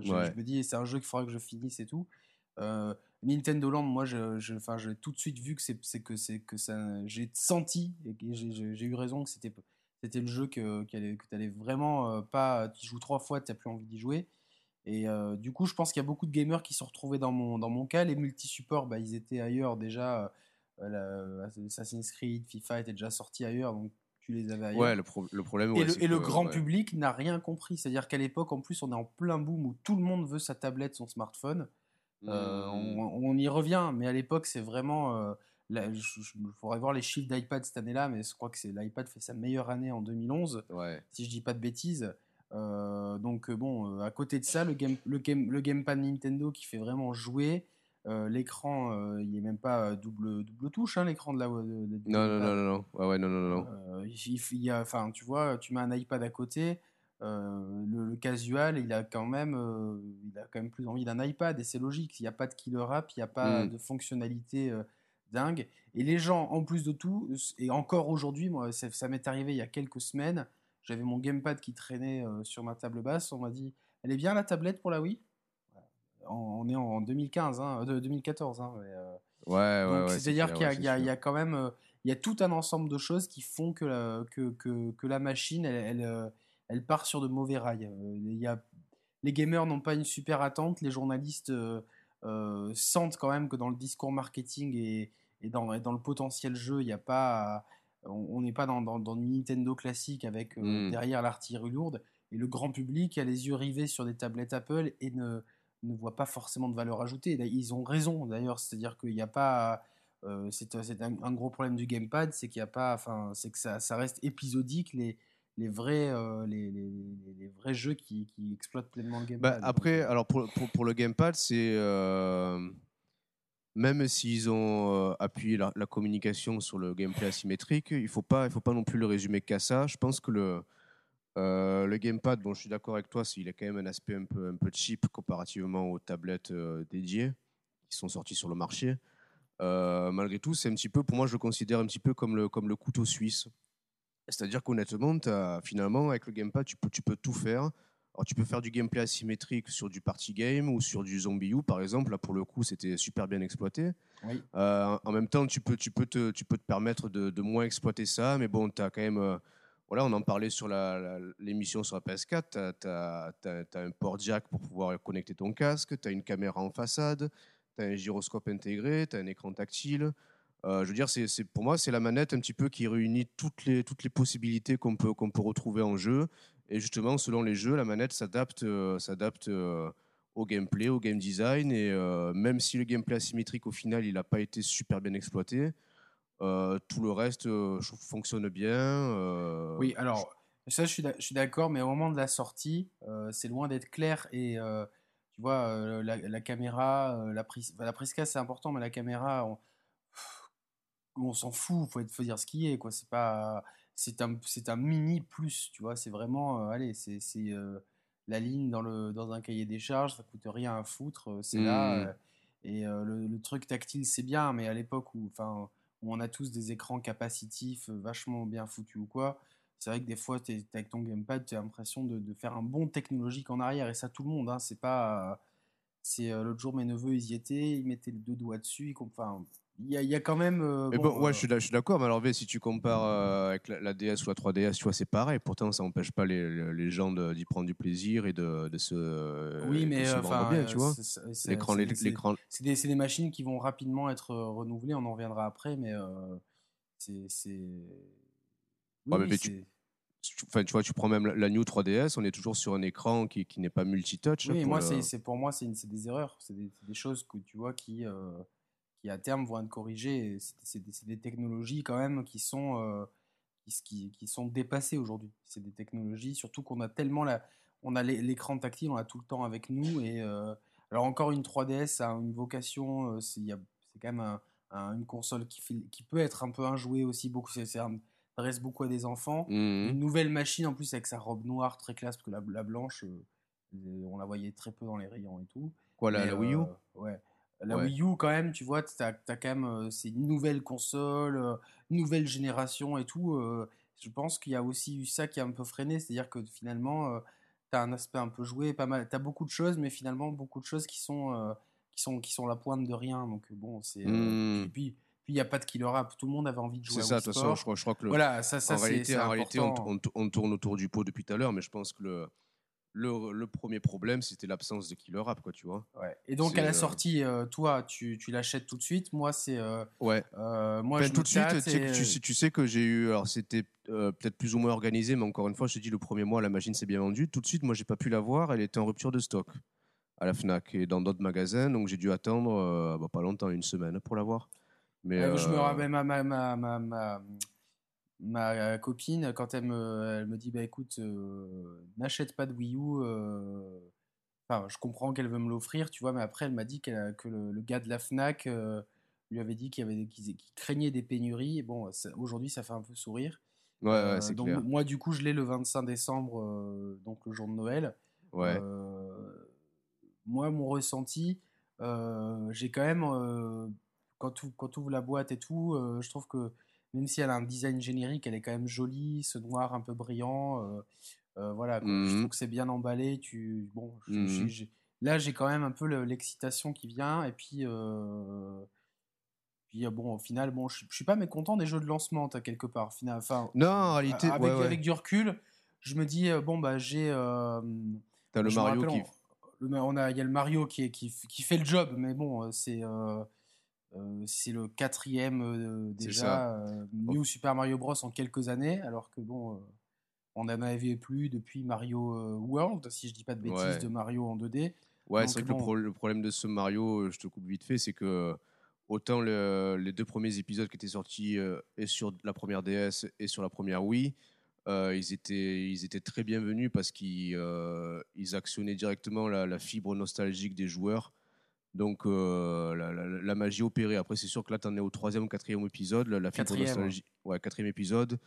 je, me dis c'est un jeu qu'il faudra que je finisse et tout. Nintendo Land, moi, je, j'ai tout de suite vu que c'est que c'est que ça, j'ai senti et j'ai eu raison que c'était c'était le jeu que, que tu allais vraiment pas, tu joues trois fois, tu n'as plus envie d'y jouer. Et du coup, je pense qu'il y a beaucoup de gamers qui se sont retrouvés dans mon, dans mon cas. Les multi-supports, bah, ils étaient ailleurs déjà. Assassin's Creed, FIFA étaient déjà sortis ailleurs, donc tu les avais ailleurs.
Ouais, le, le problème.
et le, et le grand public n'a rien compris. C'est-à-dire qu'à l'époque, en plus, on est en plein boom où tout le monde veut sa tablette, son smartphone. Mmh. on, y revient, mais à l'époque, c'est vraiment il faudrait voir les chiffres d'iPad cette année-là, mais je crois que c'est l'iPad fait sa meilleure année en 2011, si je dis pas de bêtises. Euh, donc euh, bon, euh, à côté de ça, le, game, le, game, le gamepad Nintendo qui fait vraiment jouer. l'écran, il n'est même pas double, double touche, hein, l'écran de la. non,
non, non, non, ouais, ouais, non, non, non.
il, y a, enfin, tu vois, tu mets un iPad à côté. le, casual, il a quand même, il a quand même plus envie d'un iPad et c'est logique. Il n'y a pas de killer app, il n'y a pas hmm. de fonctionnalité dingue. Et les gens, en plus de tout, et encore aujourd'hui, moi, ça, m'est arrivé il y a quelques semaines, j'avais mon gamepad qui traînait euh, sur ma table basse. On m'a dit, elle est bien la tablette pour la Wii? On, est en 2015, hein, 2014. Hein,
euh, ouais, ouais,
C'est-à-dire qu'il y, a quand même euh, il y a tout un ensemble de choses qui font que la, que, que, que la machine, elle, elle, elle, part sur de mauvais rails. Il y a, les gamers n'ont pas une super attente, les journalistes euh, sentent quand même que dans le discours marketing et, et, dans, dans, le potentiel jeu, il n'y a pas, on n'est pas dans, dans, dans, Nintendo classique avec euh, hmm. derrière l'artillerie lourde. Et le grand public a les yeux rivés sur des tablettes Apple et ne, ne voit pas forcément de valeur ajoutée. Ils ont raison d'ailleurs, c'est-à-dire qu'il n'y a pas. Euh, c'est un, gros problème du gamepad, c'est qu'il n'y a pas. Enfin, c'est que ça, ça, reste épisodique. Les, les vrais, euh, les, les, les, vrais jeux qui, qui, exploitent pleinement le
gamepad. Bah, après, euh, alors pour, pour, pour, le gamepad, c'est euh, même s'ils ont appuyé la, communication sur le gameplay asymétrique, il faut pas, faut pas non plus le résumer qu'à ça. Je pense que le le gamepad, bon, je suis d'accord avec toi, il a quand même un aspect un peu, un peu cheap comparativement aux tablettes dédiées qui sont sorties sur le marché. malgré tout, c'est un petit peu, pour moi, je le considère un petit peu comme le, comme le couteau suisse. C'est-à-dire qu'honnêtement, finalement, avec le gamepad, tu peux tout faire. Alors, tu peux faire du gameplay asymétrique sur du party game ou sur du zombie U, par exemple. Là, pour le coup, c'était super bien exploité. Euh, en même temps, tu peux, tu peux, te, tu peux te permettre de, de moins exploiter ça, mais bon, tu as quand même. Euh, voilà, on en parlait sur l'émission sur la PS4. Tu as, un port jack pour pouvoir connecter ton casque, tu as une caméra en façade, tu as un gyroscope intégré, tu as un écran tactile. Euh, je veux dire, c'est, pour moi, c'est la manette un petit peu qui réunit toutes les, toutes les possibilités qu'on peut, qu'on peut retrouver en jeu. Et justement, selon les jeux, la manette s'adapte, euh, s'adapte euh, au gameplay, au game design. Et même si le gameplay asymétrique, au final, il n'a pas été super bien exploité, tout le reste fonctionne bien.
oui, alors, ça, je suis, d'accord, mais au moment de la sortie, c'est loin d'être clair. Et tu vois, la, caméra, la prise, la prise casse, c'est important, mais la caméra, on s'en fout, faut, faut dire ce qui est, quoi. C'est pas, c'est un, c'est un mini plus, tu vois. C'est vraiment, euh, allez, c'est, c'est euh, la ligne dans le, dans un cahier des charges, ça coûte rien à foutre, euh, c'est là. Mmh. et le, truc tactile, c'est bien, mais à l'époque où, enfin, on a tous des écrans capacitifs vachement bien foutus ou quoi. C'est vrai que des fois, es, avec ton gamepad, tu as l'impression de, de, faire un bon technologique en arrière, et ça, tout le monde, hein, c'est pas. c'est l'autre jour, mes neveux, ils y étaient, ils mettaient les deux doigts dessus, ils, enfin, il y, a quand même. Euh,
bon, ouais, je suis d'accord, mais alors, si tu compares euh, avec la, DS ou la 3DS, tu vois, c'est pareil. Pourtant, ça n'empêche pas les, les gens d'y prendre du plaisir et de, de se.
Oui, mais enfin,
bien, tu vois.
L'écran, c'est des, des, machines qui vont rapidement être renouvelées. On en reviendra après, mais c'est.
Oui, tu, enfin, tu vois, tu prends même la New 3DS, on est toujours sur un écran qui, qui n'est pas multitouch.
Oui, moi, c'est pour moi, c'est des erreurs. C'est des, des, choses que tu vois qui qui à terme vont être corrigées. C'est des, technologies quand même qui sont, euh, qui, qui, sont dépassées aujourd'hui. C'est des technologies, surtout qu'on a tellement la, on a l'écran tactile, on a tout le temps avec nous. Et euh, alors encore une 3DS a une vocation, euh, c'est quand même une console qui, fait, qui peut être un peu un jouet aussi. Beaucoup, ça reste beaucoup à des enfants. Mmh une nouvelle machine en plus avec sa robe noire très classe parce que la, la blanche, on la voyait très peu dans les rayons et tout.
Quoi la, la Wii U?
Ouais. La
Ouais.
Wii U, quand même, tu vois, tu as, quand même. euh, c'est une nouvelle console, euh, nouvelle génération et tout. euh, je pense qu'il y a aussi eu ça qui a un peu freiné. C'est-à-dire que finalement, tu as un aspect un peu joué, pas mal. Tu as beaucoup de choses, mais finalement, beaucoup de choses qui sont, qui sont, qui sont la pointe de rien. Donc, bon, c'est. euh. Et puis, il n'y a pas de killer app. Tout le monde avait envie de jouer
C'est ça, de toute façon,
Sport.
je crois, je crois que le,
Voilà, ça, ça
en
c'est
réalité, en réalité on- on tourne autour du pot depuis tout à l'heure, mais je pense que le, le, le premier problème, c'était l'absence de killer app, quoi, tu vois.
Ouais. Et donc à la
euh,
sortie, euh, toi, tu, tu l'achètes tout de suite. Moi, c'est euh,
Ouais.
euh, moi je
tout de suite, tu sais,
et-
que- tu, sais- tu sais que j'ai eu. Alors, c'était peut-être plus ou moins organisé, mais encore une fois, je te dis, le premier mois, la machine s'est bien vendue. Tout de suite, moi, j'ai pas pu la voir. Elle était en rupture de stock à la Fnac et dans d'autres magasins. Donc, j'ai dû attendre bah, pas longtemps, une semaine pour la voir. Mais
Euh, Je me rappelle ma, ma, ma, ma, ma, ma copine, quand elle me, elle me dit bah écoute, euh, n'achète pas de Wii U. euh, Enfin, je comprends qu'elle veut me l'offrir, tu vois, mais après, elle m'a dit que le, le gars de la Fnac euh, lui avait dit qu'il avait, qu'il qu'il craignait des pénuries. Et bon, aujourd'hui, ça fait un peu sourire.
Ouais, ouais,
Euh,
c'est clair.
moi, du coup, je l'ai le 25 décembre, euh, donc le jour de Noël.
Ouais.
Euh, moi, mon ressenti, euh, j'ai quand même, euh, quand tu quand ouvres la boîte et tout, euh, je trouve que même si elle a un design générique, elle est quand même jolie, ce noir un peu brillant. euh, euh, voilà, quoi. je
Mhm.
trouve que c'est bien emballé. Tu, bon, je-
Mhm.
là, j'ai quand même un peu le- l'excitation qui vient. Et puis, euh, puis bon, au final, bon, je, suis pas mécontent des jeux de lancement, quelque part. Final, enfin,
Non, en réalité,
avec,
ouais, ouais.
avec du recul, je me dis, bon, bah, j'ai. euh,
T'as le Mario
rappelle,
qui.
on- le- on a, il y a le Mario qui, est- qui, fait le job, mais bon, c'est c'est le quatrième euh, déjà. euh, New Super Mario Bros en quelques années, alors que bon, euh, on n'en avait plus depuis Mario euh, World, si je dis pas de bêtises,
Ouais.
de Mario en 2D.
Ouais, c'est vrai que
bon.
le, pro- le problème de ce Mario, euh, je te coupe vite fait, c'est que autant le- les deux premiers épisodes qui étaient sortis euh, et sur la première DS et sur la première Wii, euh, ils, étaient, ils étaient très bienvenus parce qu'ils euh, ils actionnaient directement la, la fibre nostalgique des joueurs. Donc euh, la, la- la magie opérée. Après, c'est sûr que là, tu en es au troisième ou quatrième épisode. La, la fibre
Quatrième,
nostalgique. Ouais, quatrième épisode.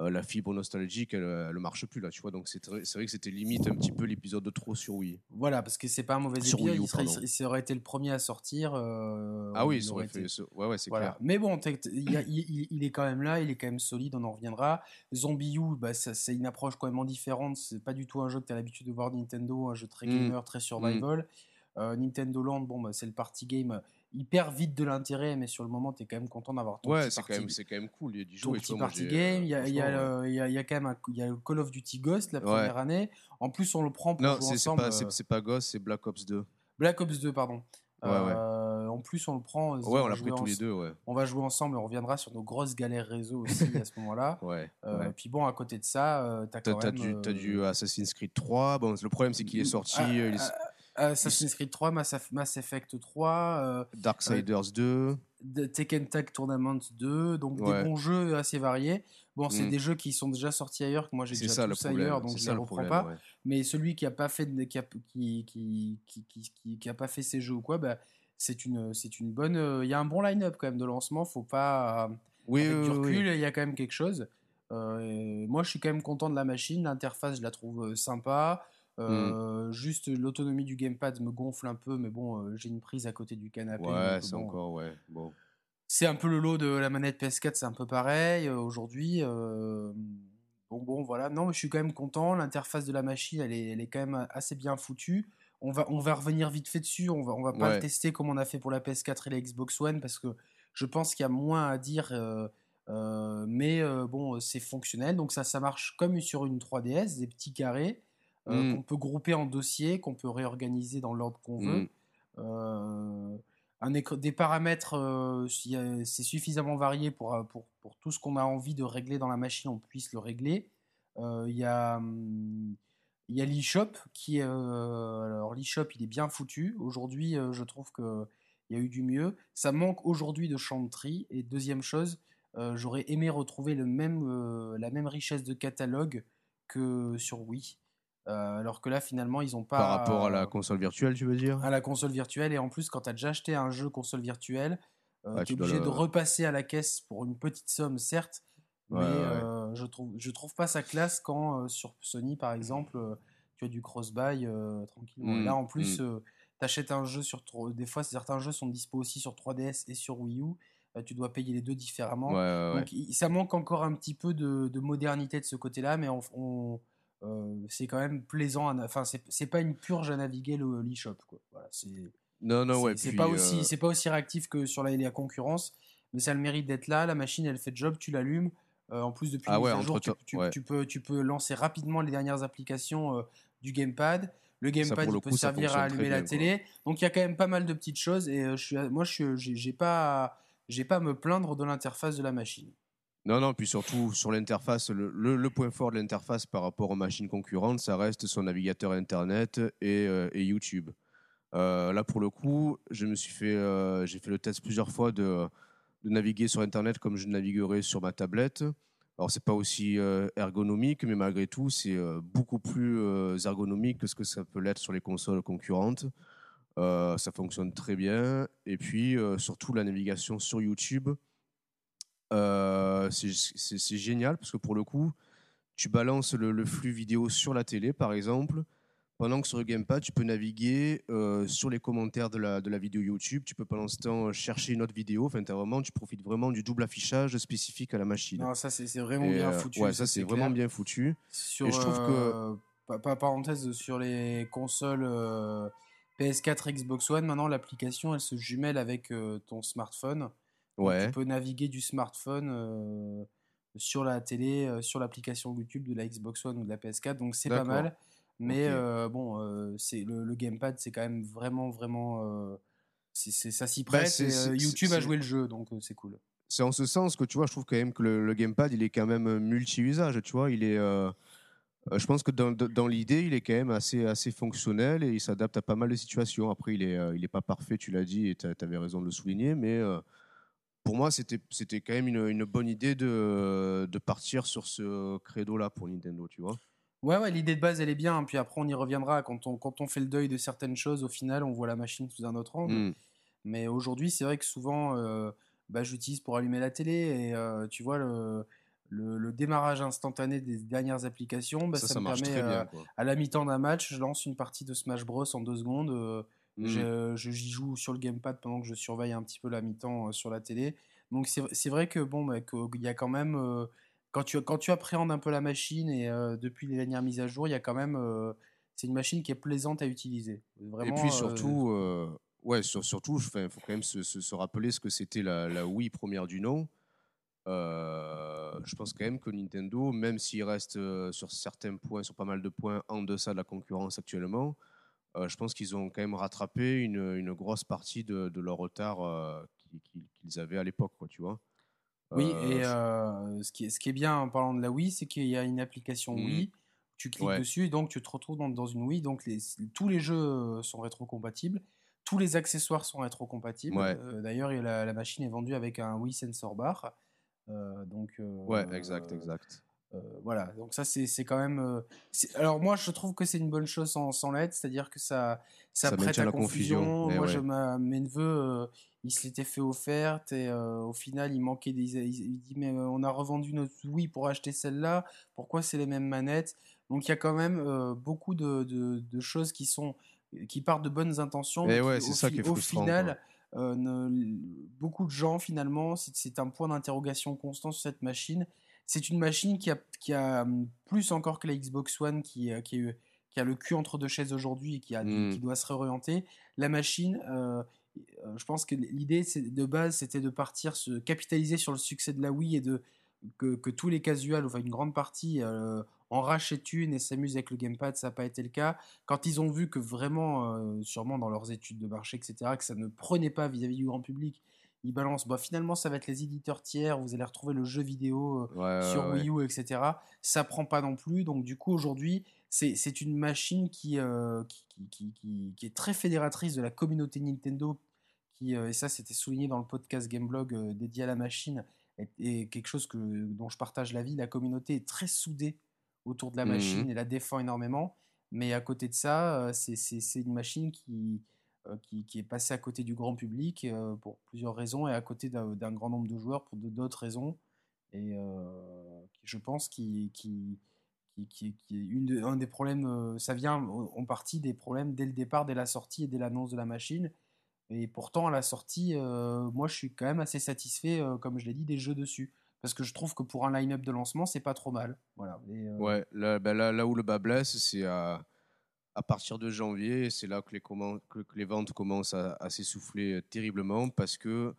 euh, la fibre nostalgique, elle, elle marche plus là, tu vois. Donc c'est vrai, que c'était limite un petit peu l'épisode de trop sur Wii.
Voilà, parce que c'est pas un mauvais
Sur
épisode,
Wii
il, serait, il serait- été le premier à sortir. euh,
Ah oui,
il aurait
aurait fait.
été-
Ouais, ouais, c'est
Voilà.
clair.
Mais bon, il, a- il- il- est quand même là, il est quand même solide, on en reviendra. Zombie U, bah, c'est une approche complètement différente. C'est pas du tout un jeu que tu as l'habitude de voir de Nintendo, un jeu très
Mm.
gamer, très survival. Euh, Nintendo Land, bon, bah, c'est le party game. Il perd vite de l'intérêt, mais sur le moment, tu es quand même content d'avoir ton
Ouais, c'est quand, même, c'est quand même cool. Il y a du jeu et
petit party game.
euh,
Il y a, il y a quand même un, il y a le Call of Duty Ghost la
Ouais.
première année. En plus, on le prend pour
Non,
jouer ensemble.
pas, c'est-
euh,
c'est pas Ghost, c'est Black Ops 2.
Black Ops 2, pardon.
Ouais, ouais.
En plus, on le prend.
Ouais, on l'a pris tous les deux, ouais.
On va jouer ensemble, on reviendra sur nos grosses galères réseau aussi à ce moment-là.
Ouais.
Euh. Puis bon, à côté de ça, euh, t'as quand
t'as
même.
du, t'as du Assassin's Creed 3. Bon, le problème, c'est qu'il est sorti.
ah,
il est-
ah, Assassin's Creed 3, Mass, Eff- Mass Effect 3, euh,
Darksiders 2.
de- Tekken Tag Tournament 2, donc
Ouais.
des bons jeux assez variés. Bon, c'est
Mm.
des jeux qui sont déjà sortis ailleurs, que moi j'ai déjà
ça
tous ailleurs, donc je
ça
les
le
reprends
problème,
pas.
ouais.
Mais celui qui a pas fait, qui, a, qui, qui, qui, qui, qui- qui a pas fait ces jeux ou quoi, bah, c'est une, c'est une bonne. euh, Il y a un bon line-up quand même de lancement. Faut pas. euh,
Oui,
avec
oui,
du recul, il y a quand même quelque chose. Euh, moi, je suis quand même content de la machine. L'interface, je la trouve euh, sympa. Euh, Juste l'autonomie du gamepad me gonfle un peu, mais bon, euh, j'ai une prise à côté du canapé.
Ouais, c'est
bon,
encore, ouais. Bon.
C'est un peu le lot de la manette PS4, c'est un peu pareil euh, aujourd'hui. bon, bon, voilà. Non, mais je suis quand même content. L'interface de la machine, elle est, elle est quand même assez bien foutue. On va, on va revenir vite fait dessus. On va, on va pas
Ouais.
le tester comme on a fait pour la PS4 et la Xbox One parce que je pense qu'il y a moins à dire. mais bon, c'est fonctionnel. Donc ça, ça marche comme sur une 3DS, des petits carrés euh,
Mm.
qu'on peut grouper en dossiers, qu'on peut réorganiser dans l'ordre qu'on veut.
Mm.
Euh, un des paramètres, euh, si, c'est suffisamment varié pour, pour, pour tout ce qu'on a envie de régler dans la machine, on puisse le régler. Il y a, y a l'eShop qui est. alors, l'eShop, il est bien foutu. Aujourd'hui, je trouve qu'il y a eu du mieux. Ça manque aujourd'hui de champ de tri. Et deuxième chose, j'aurais aimé retrouver le même, la même richesse de catalogue que sur Wii. Euh, alors que là, finalement, ils ont pas.
Par rapport à la console virtuelle, tu veux dire
à la console virtuelle. Et en plus, quand tu as déjà acheté un jeu console virtuelle, euh, tu es obligé
le-
de repasser à la caisse pour une petite somme, certes.
Ouais,
mais
ouais,
euh, je trouve je trouve pas ça classe quand euh, sur Sony, par exemple, tu as du cross-buy tranquillement.
Mm,
là, en plus, tu achètes un jeu sur. Des fois, certains jeux sont dispo aussi sur 3DS et sur Wii U. Tu dois payer les deux différemment. Donc, ça manque encore un petit peu de, modernité de ce côté-là, mais on, c'est quand même plaisant. Enfin, c'est pas une purge à naviguer l'eShop. Voilà,
non, non, ouais.
C'est pas, aussi, c'est pas aussi réactif que sur la, la concurrence, mais ça a le mérite d'être là. La machine, elle fait le job, tu l'allumes. Euh, en plus, depuis
ah ouais,
jour, tu, tu, peux, tu peux lancer rapidement les dernières applications euh, du gamepad. Le gamepad il peut servir à allumer la télé. Donc il y a quand même pas mal de petites choses. Et euh, je suis, moi, je j'ai pas, j'ai pas à me plaindre de l'interface de la machine.
Non, non, puis surtout sur l'interface, le, point fort de l'interface par rapport aux machines concurrentes, ça reste son navigateur Internet et, et YouTube. là, pour le coup, je me suis fait, j'ai fait le test plusieurs fois de naviguer sur Internet comme je naviguerais sur ma tablette. Alors, c'est pas aussi euh, ergonomique, mais malgré tout, c'est euh, beaucoup plus euh, ergonomique que ce que ça peut l'être sur les consoles concurrentes. ça fonctionne très bien. Et puis, surtout, la navigation sur YouTube, c'est génial parce que pour le coup, tu balances le, flux vidéo sur la télé, par exemple, pendant que sur le gamepad, tu peux naviguer euh, sur les commentaires de la, de la vidéo YouTube. Tu peux pendant ce temps chercher une autre vidéo. Enfin, vraiment, tu profites vraiment du double affichage spécifique à la machine.
Non, ça, c'est vraiment bien euh, foutu.
Ouais, ça, c'est vraiment bien foutu.
Sur, je trouve que. Euh, pas parenthèse, sur les consoles PS4, Xbox One, maintenant, l'application, elle se jumelle avec ton smartphone.
Ouais.
tu peux naviguer du smartphone sur la télé, sur l'application YouTube de la Xbox One ou de la PS4. Donc, c'est pas mal. Mais euh, bon, euh, c'est le, gamepad, c'est quand même vraiment, vraiment. Euh, c'est, ça s'y bah, prête. YouTube a joué le jeu, donc c'est cool.
C'est en ce sens que tu vois, je trouve quand même que le, gamepad, il est quand même multi-usage. Tu vois, il est. je pense que dans, dans, l'idée, il est quand même assez, assez fonctionnel et il s'adapte à pas mal de situations. Après, il est, il est pas parfait, tu l'as dit, et tu avais raison de le souligner, mais pour moi, c'était, quand même une, une bonne idée de, de partir sur ce credo-là pour Nintendo, tu vois.
Ouais, ouais, l'idée de base, elle est bien. Puis après, on y reviendra. Quand on, quand on fait le deuil de certaines choses, au final, on voit la machine sous un autre angle. Hmm. Mais aujourd'hui, c'est vrai que souvent, euh, bah, j'utilise pour allumer la télé. Et euh, tu vois, le, le, démarrage instantané des dernières applications, bah, ça, me permet, euh, à la mi-temps d'un match, je lance une partie de Smash Bros en deux secondes. Hmm. Je, j'y joue sur le gamepad pendant que je surveille un petit peu la mi-temps sur la télé. Donc c'est, vrai que bon, bah, qu'il y a quand même quand tu, quand tu appréhendes un peu la machine et euh, depuis les dernières mises à jour, il y a quand même. Euh, c'est une machine qui est plaisante à utiliser. Vraiment,
et puis surtout, euh, ouais, surtout, il faut quand même se, se, rappeler ce que c'était la, la, Wii première du nom. je pense quand même que Nintendo, même s'il reste sur certains points, sur pas mal de points en deçà de la concurrence actuellement, je pense qu'ils ont quand même rattrapé une, une grosse partie de, de leur retard qu'ils avaient à l'époque, tu vois.
Oui, et euh, ce, qui est, ce qui est bien en parlant de la Wii, c'est qu'il y a une application mmh. Wii. Tu cliques dessus et donc tu te retrouves dans, dans une Wii. Donc les, tous les jeux euh, sont rétrocompatibles. Tous les accessoires sont rétrocompatibles. Euh, d'ailleurs, la, la, machine est vendue avec un Wii Sensor Bar. donc,
ouais, exact, exact.
Voilà, donc ça c'est quand même. alors moi je trouve que c'est une bonne chose sans, sans l'aide, c'est-à-dire que ça, ça, prête à la confusion. Eh moi je mes neveux il se l'était fait offerte et euh, au final il manquait des il dit mais euh, on a revendu notre Wii pour acheter celle-là pourquoi c'est les mêmes manettes? Donc il y a quand même euh, beaucoup de, de, choses qui sont qui partent de bonnes intentions
et eh ouais, c'est ça qui est
au final beaucoup de gens finalement c'est un point d'interrogation constant sur cette machine c'est une machine qui a, qui a hum, plus encore que la Xbox One qui, qui, qui a le cul entre deux chaises aujourd'hui et qui, a, qui doit se réorienter la machine euh, je pense que l'idée de base, c'était de partir, se capitaliser sur le succès de la Wii et de que, tous les casuals, enfin une grande partie, euh, en rachètent une et s'amusent avec le gamepad. Ça n'a pas été le cas. Quand ils ont vu que vraiment, euh, sûrement dans leurs études de marché, etc., que ça ne prenait pas vis-à-vis du grand public, ils balancent, bah, finalement, ça va être les éditeurs tiers, vous allez retrouver le jeu vidéo sur Wii U, etc. Ça prend pas non plus. Donc, du coup, aujourd'hui, c'est une machine qui, qui, qui, qui, est très fédératrice de la communauté Nintendo euh, et ça c'était souligné dans le podcast Gameblog euh, dédié à la machine, et, quelque chose que, dont je partage l'avis, la communauté est très soudée autour de la mmh machine et la défend énormément. Mais à côté de ça, euh, c'est une machine qui, qui, est passée à côté du grand public pour plusieurs raisons et à côté d'un grand nombre de joueurs pour d'autres raisons. Et je pense qui, qui, qui, qui, est une de- un des problèmes. euh, ça vient en partie des problèmes dès le départ, dès la sortie et dès l'annonce de la machine. Et pourtant, à la sortie, euh, moi, je suis quand même assez satisfait, euh, comme je l'ai dit, des jeux dessus. Parce que je trouve que pour un line-up de lancement, c'est pas trop mal. Voilà. Euh,
Ouais, là, ben là, là où le bas blesse, c'est à, à partir de janvier. C'est là que les, ventes commencent à, s'essouffler terriblement parce que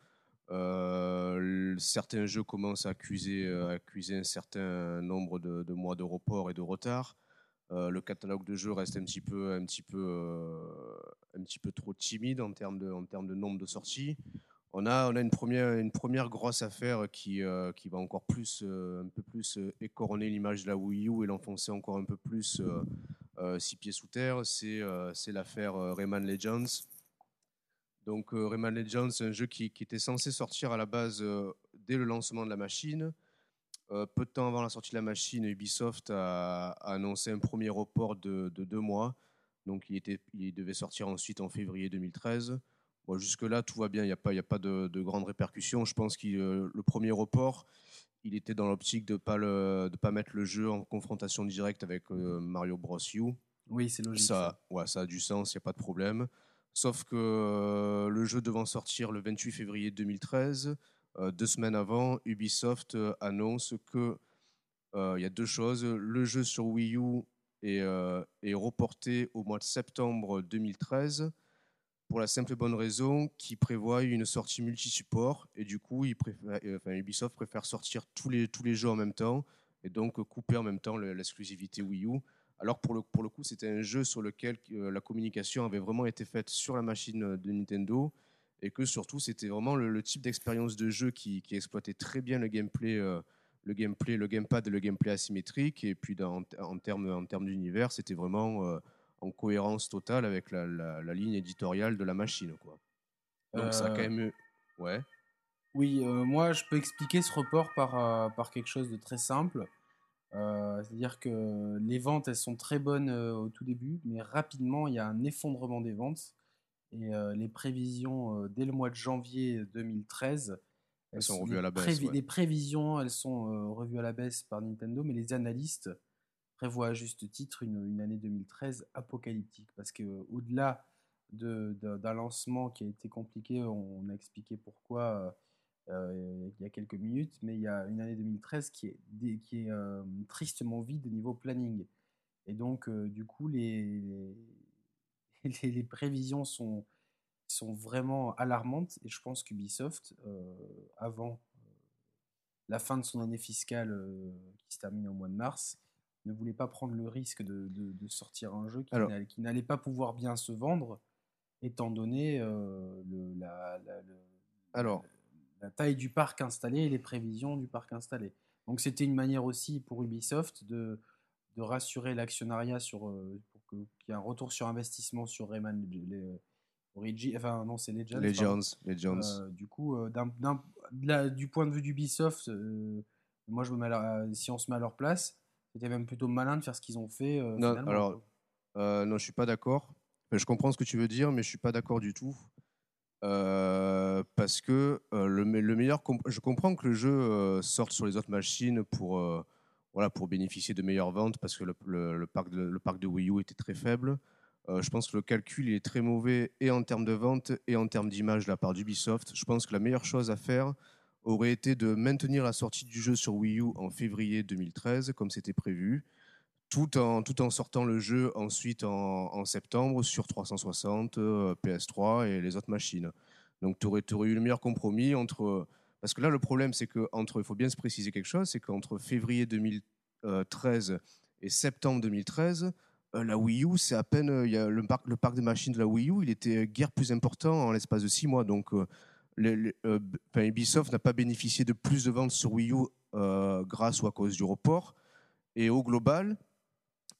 euh, certains jeux commencent à accuser, euh, à accuser un certain nombre de, mois de report et de retard. Euh, le catalogue de jeux reste un petit peu, un petit peu, euh, un petit peu trop timide en termes de, en termes de nombre de sorties. On a, on a une, première, une première grosse affaire qui, euh, qui va encore plus, euh, un peu plus euh, écorner l'image de la Wii U et l'enfoncer encore un peu plus euh, euh, six pieds sous terre. C'est euh, l'affaire euh, Rayman Legends. Donc euh, Rayman Legends, c'est un jeu qui, qui était censé sortir à la base euh, dès le lancement de la machine. Euh, peu de temps avant la sortie de la machine, Ubisoft a, annoncé un premier report de, de deux mois. Donc il, était, il devait sortir ensuite en février 2013. Bon, Jusque-là, tout va bien, il n'y a pas, y a pas de grandes répercussions. Je pense que le premier report, il était dans l'optique de ne pas, le- de pas mettre le jeu en confrontation directe avec euh, Mario Bros. U.
Oui, c'est logique.
Ça, ouais, ça a du sens, il n'y a pas de problème. Sauf que euh, le jeu devant sortir le 28 février 2013, euh, deux semaines avant, Ubisoft annonce que il y a deux choses. Le jeu sur Wii U est, est reporté au mois de septembre 2013 pour la simple et bonne raison qu'il prévoit une sortie multi-support et du coup, il préfère, euh, Ubisoft préfère sortir tous les, tous les jeux en même temps et donc couper en même temps le- l'exclusivité Wii U. Alors pour le, pour le coup, c'était un jeu sur lequel euh, la communication avait vraiment été faite sur la machine de Nintendo et que surtout c'était vraiment le, type d'expérience de jeu qui, exploitait très bien le gameplay, euh, le gameplay, le gamepad le gameplay asymétrique et puis en termes en termes d'univers, c'était vraiment euh, en cohérence totale avec la, la- la ligne éditoriale de la machine quoi. Donc ça a
Euh,
quand même eu- ouais.
Oui, euh, moi je peux expliquer ce report par, euh, par quelque chose de très simple. Euh, C'est-à-dire que les ventes, elles sont très bonnes euh, au tout début, mais rapidement, il y a un effondrement des ventes. Et euh, les prévisions, euh, dès le mois de janvier 2013,
Elles sont revues à la baisse, ouais.
Les prévisions, elles sont euh, revues à la baisse par Nintendo, mais les analystes prévoient à juste titre une, année 2013 apocalyptique. Parce que euh, d'un lancement qui a été compliqué, on a expliqué pourquoi euh, euh, il y a quelques minutes, mais il y a une année 2013 qui est, tristement vide au niveau planning. Et donc, du coup, les, les, prévisions sont, sont vraiment alarmantes. Et je pense qu'Ubisoft, avant la fin de son année fiscale qui se termine au mois de mars, ne voulait pas prendre le risque de, de- de sortir un jeu qui
Alors-
n'allait- qui n'allait pas pouvoir bien se vendre, étant donné euh, le, la, la- le-
Alors.
la taille du parc installé et les prévisions du parc installé. Donc c'était une manière aussi pour Ubisoft de, de rassurer l'actionnariat sur euh, pour que- qu'il y ait un retour sur investissement sur Rayman les, Origi- enfin non c'est Legends.
Legends, Legends.
Euh, du coup, euh, d'un- d'un- de la- du point de vue d'Ubisoft, euh, moi je me mets à leur- si on se met à leur place, c'était même plutôt malin de faire ce qu'ils ont fait. euh,
Non,
finalement,
alors. Euh, non, je suis pas d'accord. Je comprends ce que tu veux dire, mais je suis pas d'accord du tout. Euh, parce que euh, le, me- le meilleur, comp- je comprends que le jeu sorte sur les autres machines pour, voilà, pour bénéficier de meilleures ventes, parce que le, le- le parc, de, le parc de Wii U était très faible. Je pense que le calcul est très mauvais et en termes de vente et en termes d'image de la part d'Ubisoft. Je pense que la meilleure chose à faire aurait été de maintenir la sortie du jeu sur Wii U en février 2013, comme c'était prévu, tout en, tout en sortant le jeu ensuite en, septembre sur 360, euh, PS3 et les autres machines. Donc tu aurais, eu le meilleur compromis entre... Parce que là, le problème, c'est que entre, il faut bien se préciser quelque chose, c'est qu'entre février 2013 et septembre 2013, euh, la Wii U, c'est à peine... euh, y a le, parc, le parc de machines de la Wii U, il était guère plus important en l'espace de six mois. Donc euh, euh, Ubisoft n'a pas bénéficié de plus de ventes sur Wii U euh, grâce ou à cause du report. Et au global,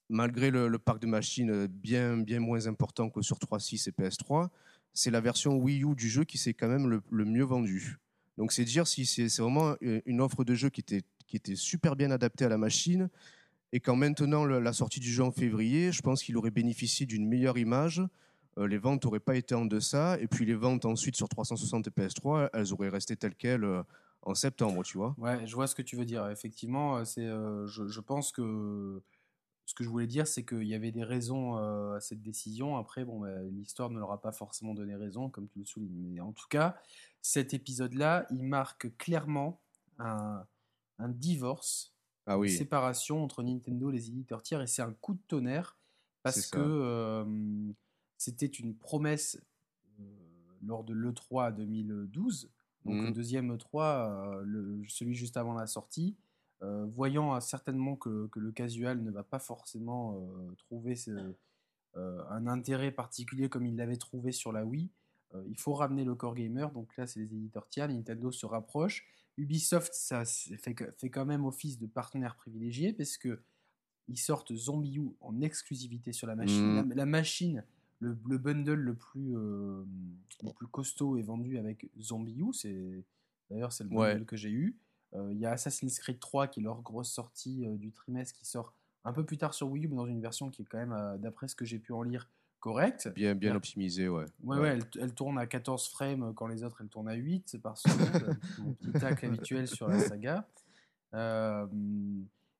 malgré le, parc de machines bien, bien moins important que sur 3.6 et PS3, c'est la version Wii U du jeu qui s'est quand même le, mieux vendue. Donc c'est dire si c'est vraiment une offre de jeu qui était, qui était super bien adaptée à la machine et qu'en maintenant la sortie du jeu en février, je pense qu'il aurait bénéficié d'une meilleure image. Euh, les ventes n'auraient pas été en deçà et puis les ventes ensuite sur 360 et PS3, elles auraient resté telles quelles euh, en septembre, tu vois.
Ouais, je vois ce que tu veux dire. Effectivement, euh, c'est, euh, je, je pense que ce que je voulais dire, c'est qu'il y avait des raisons à cette décision. Après, bon, bah, l'histoire ne leur a pas forcément donné raison, comme tu le soulignes. Mais en tout cas, cet épisode-là, il marque clairement un, un divorce,
Ah oui.
une séparation entre Nintendo et les éditeurs tiers. Et c'est un coup de tonnerre parce que c'était une promesse euh, lors de l'E3 2012. Donc
Mhm.
le deuxième E3, euh, le- celui juste avant la sortie, euh, voyant certainement que, que le casual ne va pas forcément euh, trouver ce- euh, un intérêt particulier comme il l'avait trouvé sur la Wii, il faut ramener le core gamer. Donc là, c'est les éditeurs tiers. Nintendo se rapproche. Ubisoft, ça fait, fait quand même office de partenaire privilégié parce que ils sortent Zombie U en exclusivité sur la machine.
Mhm.
La, la machine, le, le bundle le plus, euh, le plus costaud est vendu avec Zombie U. D'ailleurs c'est le bundle
Ouais.
que j'ai eu. Euh, Il y a Assassin's Creed 3 qui est leur grosse sortie euh, du trimestre qui sort un peu plus tard sur Wii U, mais dans une version qui est quand même, d'après ce que j'ai pu en lire, correcte.
Bien, bien
Ouais.
optimisé, ouais.
Ouais, ouais, elle, elle tourne à 14 frames quand les autres elles tournent à 8 par seconde. Mon petit tacle habituel sur la saga.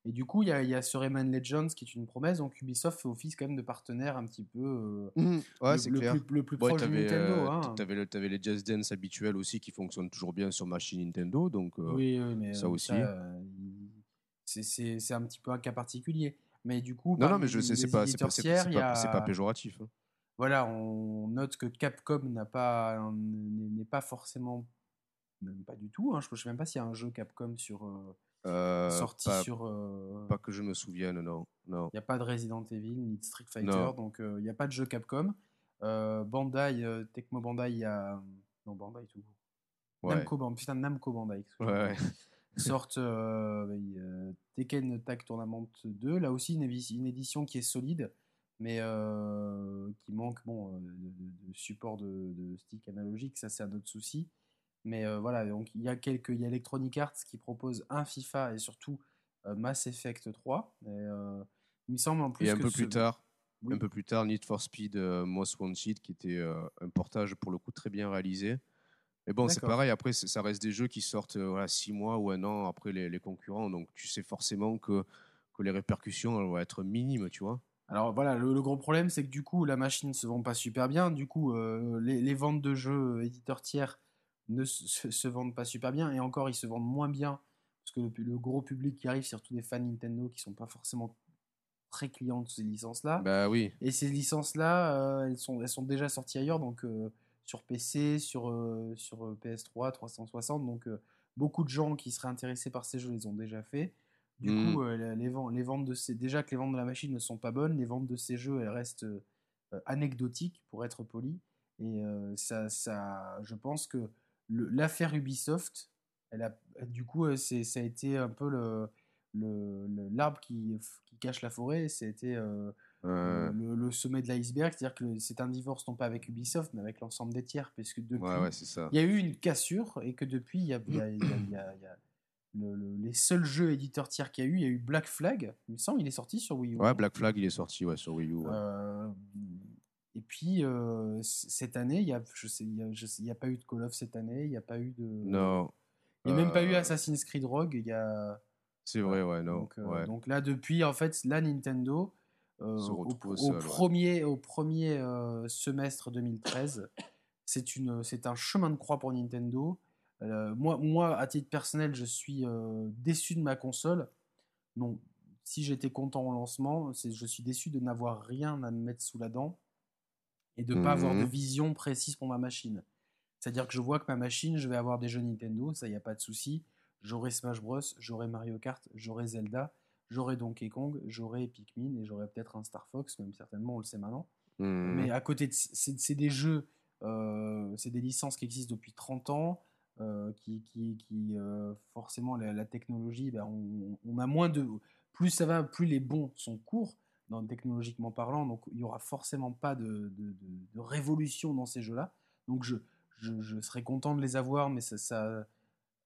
Et du coup, il y, a- y a ce Rayman Legends qui est une promesse. Donc Ubisoft fait office quand même de partenaire un petit peu euh,
Mhm. Ouais,
le,
c'est
le
clair.
plus, le plus
Ouais,
proche de Nintendo.
euh,
hein.
t'avais le- t'avais les Just Dance habituels aussi qui fonctionnent toujours bien sur machine Nintendo, donc euh,
Oui, oui, mais
ça
euh,
aussi.
euh, c'est- c'est c'est un petit peu un cas particulier. Mais du coup,
Non, non, mais je sais, c'est pas, c'est c'est péjoratif. hein.
Voilà, on note que Capcom n'a pas n'est n'est pas forcément même pas du tout. hein, je ne sais même pas s'il y a un jeu Capcom sur euh, sorti
pas,
sur. euh,
pas que je me souvienne, non. non.
Il n'y a pas de Resident Evil ni de Street Fighter,
Non.
donc euh, il n'y a pas de jeu Capcom. Bandai, Tecmo Bandai, il y a non Bandai tout.
Ouais.
Namco Bandai, putain Namco Bandai.
Ouais,
sortent Tekken Tag Tournament 2. Là aussi, une, édition qui est solide, mais qui manque bon, de, de- de support de, de stick analogique. Ça, c'est un autre souci. Mais euh, voilà, donc il y a quelques, il y a Electronic Arts qui propose un FIFA et surtout euh, Mass Effect 3. Et, euh, il me semble en plus
Et un
que
peu
ce-
plus tard,
Oui.
un peu plus tard, Need for Speed Most Wanted, qui était un portage pour le coup très bien réalisé. Mais bon, c'est pareil. Après, ça reste des jeux qui sortent voilà, six mois ou un an après les, les concurrents, donc tu sais forcément que que les répercussions elles vont être minimes, tu vois.
Alors voilà, le, le gros problème, c'est que du coup, la machine se vend pas super bien. Du coup, les, les ventes de jeux éditeurs tiers ne se, se vendent pas super bien. Et encore, ils se vendent moins bien. Parce que le, le gros public qui arrive, c'est surtout des fans Nintendo qui sont pas forcément très clients de ces licences-là.
Bah oui.
Et ces licences-là, euh, elles, sont, elles sont déjà sorties ailleurs, donc euh, sur PC, sur, euh, sur euh, PS3, 360. Donc beaucoup de gens qui seraient intéressés par ces jeux les ont déjà fait. Du
Mm.
coup, les, les ventes, les ventes de ces, déjà que les ventes de la machine ne sont pas bonnes, les ventes de ces jeux elles restent anecdotiques pour être poli. Et ça, ça, je pense que l'affaire Ubisoft, elle a, du coup, euh, ça a été un peu le, le- le- l'arbre qui, qui cache la forêt. C'était euh,
Euh,
le, le sommet de l'iceberg, c'est-à-dire que c'est un divorce non pas avec Ubisoft, mais avec l'ensemble des tiers, depuis,
ouais, ouais, c'est ça.
il y a eu une cassure et que depuis, il y a, il y a- il y a- il y a- il y a le- le- les seuls jeux éditeurs tiers qu'il y a eu, il y a eu Black Flag, il me semble, il est sorti sur Wii U.
Ouais, Black Flag, il est sorti ouais, sur Wii U. ouais.
Euh, et puis euh, cette année, il y a, je sais, il y a, je sais- il y a pas eu de Call of cette année, il n'y a pas eu de,
non.
il n'y a même pas eu
euh,
Assassin's Creed Rogue, il y a
C'est vrai, ouais, non.
donc, euh,
ouais.
donc là, depuis, en fait, là, Nintendo, euh, au, au
seul, ouais.
premier, au premier semestre 2013, c'est un chemin de croix pour Nintendo. Moi, moi, à titre personnel, je suis déçu de ma console. Non, si j'étais content au lancement, je suis déçu de n'avoir rien à me mettre sous la dent et de ne pas avoir de
Mhm.
vision précise pour ma machine. C'est-à-dire que je vois que ma machine, je vais avoir des jeux Nintendo, ça, il n'y a pas de souci. J'aurai Smash Bros, j'aurai Mario Kart, j'aurai Zelda, j'aurai Donkey Kong, j'aurai Pikmin et j'aurai peut-être un Star Fox, même certainement, on le sait maintenant.
Mhm.
Mais à côté de c'est c'est des jeux, euh, c'est des licences qui existent depuis 30 ans, euh, qui, qui, qui, euh, forcément la, la technologie, ben, on, on a moins de, plus ça va, plus les bons sont courts, technologiquement parlant, donc il y aura forcément pas de, révolution dans ces jeux-là. Donc je, serais content de les avoir, mais ça,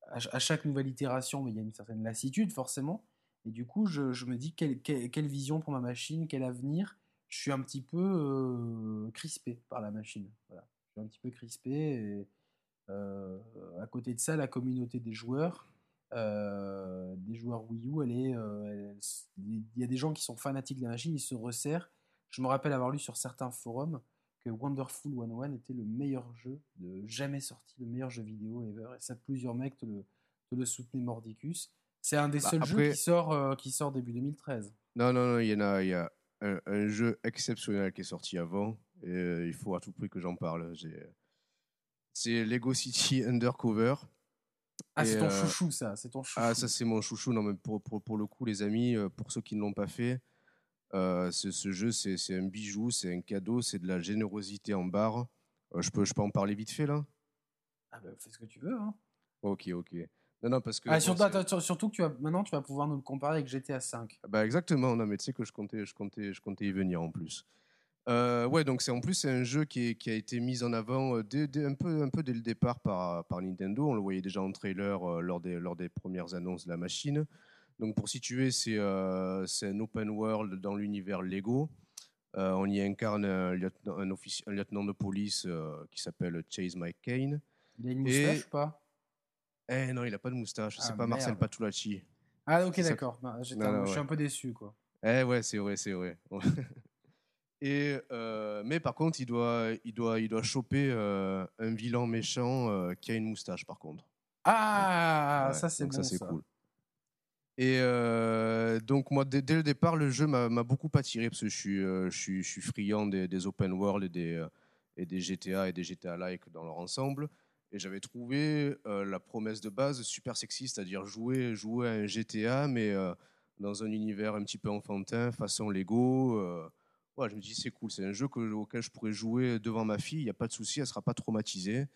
à, ch- à chaque nouvelle itération, il y a une certaine lassitude forcément. Et du coup, je, me dis quelle, vision pour ma machine, quel avenir. Je suis un petit peu euh, crispé par la machine. Je suis un petit peu crispé. Euh, à côté de ça, la communauté des joueurs euh, des joueurs Wii U, elle est, euh, il y a des gens qui sont fanatiques de la machine, ils se resserrent. Je me rappelle avoir lu sur certains forums que Wonderful 101 était le meilleur jeu de jamais sorti, le meilleur jeu vidéo ever. Et ça, plusieurs mecs te le, te le soutenaient mordicus. C'est un des
Bah,
seuls jeux qui sort, euh, qui sort début 2013.
Non, non, non, il y en a, il y a un, un jeu exceptionnel qui est sorti avant, et euh, il faut à tout prix que j'en parle. C'est Lego City Undercover.
Ah, c'est ton
euh,
chouchou, ça. C'est ton chouchou.
Ah, ça c'est mon chouchou. Non, mais pour, pour, pour le coup, les amis, euh, pour ceux qui ne l'ont pas fait, euh, ce, ce jeu, c'est un bijou, c'est un cadeau, c'est de la générosité en barre. Euh, je, peux, je peux en parler vite fait là?
Ah, bah, fais ce que tu veux. Hein.
Ok, ok. Non, non, parce que.
Ah, surtout, attends, que tu vas, maintenant, tu vas pouvoir nous le comparer avec GTA V.
Bah exactement, non mais tu sais que je comptais, je comptais, je comptais y venir en plus. Euh, ouais, donc c'est en plus c'est un jeu qui, est- qui a été mis en avant euh, dès, dès- un, peu, un peu dès le départ par, par Nintendo. On le voyait déjà en trailer euh, lors, des, lors des premières annonces de la machine. Donc pour situer, c'est euh, c'est un open world dans l'univers Lego. On y incarne un lieutenant, un lieutenant de police qui s'appelle Chase Kane.
Il a une moustache
Et-
ou pas?
Eh non, il a pas de moustache,
Ah,
c'est pas Marcel. Patulacci.
Ah, ok, d'accord. Non, Je suis un peu déçu, quoi.
Eh ouais, c'est vrai, c'est vrai. Et, euh, mais par contre, il doit, il doit, il doit choper euh, un vilain méchant euh, qui a une moustache, par contre.
Ah,
Ouais,
ça, c'est
donc
bon.
ça, c'est
ça.
cool. Et donc, moi, dès, dès le départ, le jeu m'a beaucoup attiré parce que je suis, je suis, je suis friand des, des open world et des, et des GTA et des GTA-like dans leur ensemble. Et j'avais trouvé la promesse de base super sexy, c'est-à-dire jouer, jouer à un GTA, mais dans un univers un petit peu enfantin, façon Lego. Je me dis, c'est cool, c'est un jeu que- auquel je pourrais jouer devant ma fille, il n'y a pas de souci, elle ne sera pas traumatisée.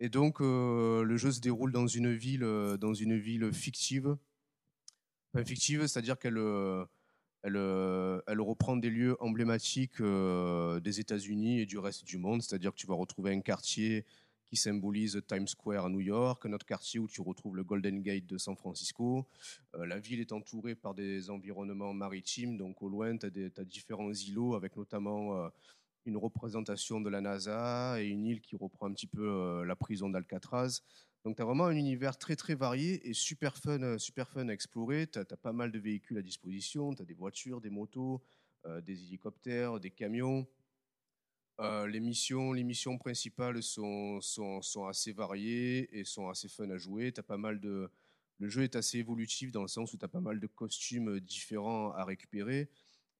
Et donc, euh, le jeu se déroule dans une ville, euh, dans une ville fictive. Enfin, fictive, c'est-à-dire qu'elle euh, elle, reprend des lieux emblématiques des États-Unis et du reste du monde. C'est-à-dire que tu vas retrouver un quartier qui symbolise Times Square à New York, un autre quartier où tu retrouves le Golden Gate de San Francisco. Euh, la ville est entourée par des environnements maritimes, donc au loin, tu as, différents îlots avec notamment euh, une représentation de la NASA et une île qui reprend un petit peu euh, la prison d'Alcatraz. Donc tu as vraiment un univers très très varié et super fun, super fun à explorer. Tu as, pas mal de véhicules à disposition, tu as des voitures, des motos, des hélicoptères, des camions. Euh, les, missions, les missions principales sont, sont, sont assez variées et sont assez fun à jouer. T'as pas mal de... Le jeu est assez évolutif dans le sens où tu as pas mal de costumes différents à récupérer.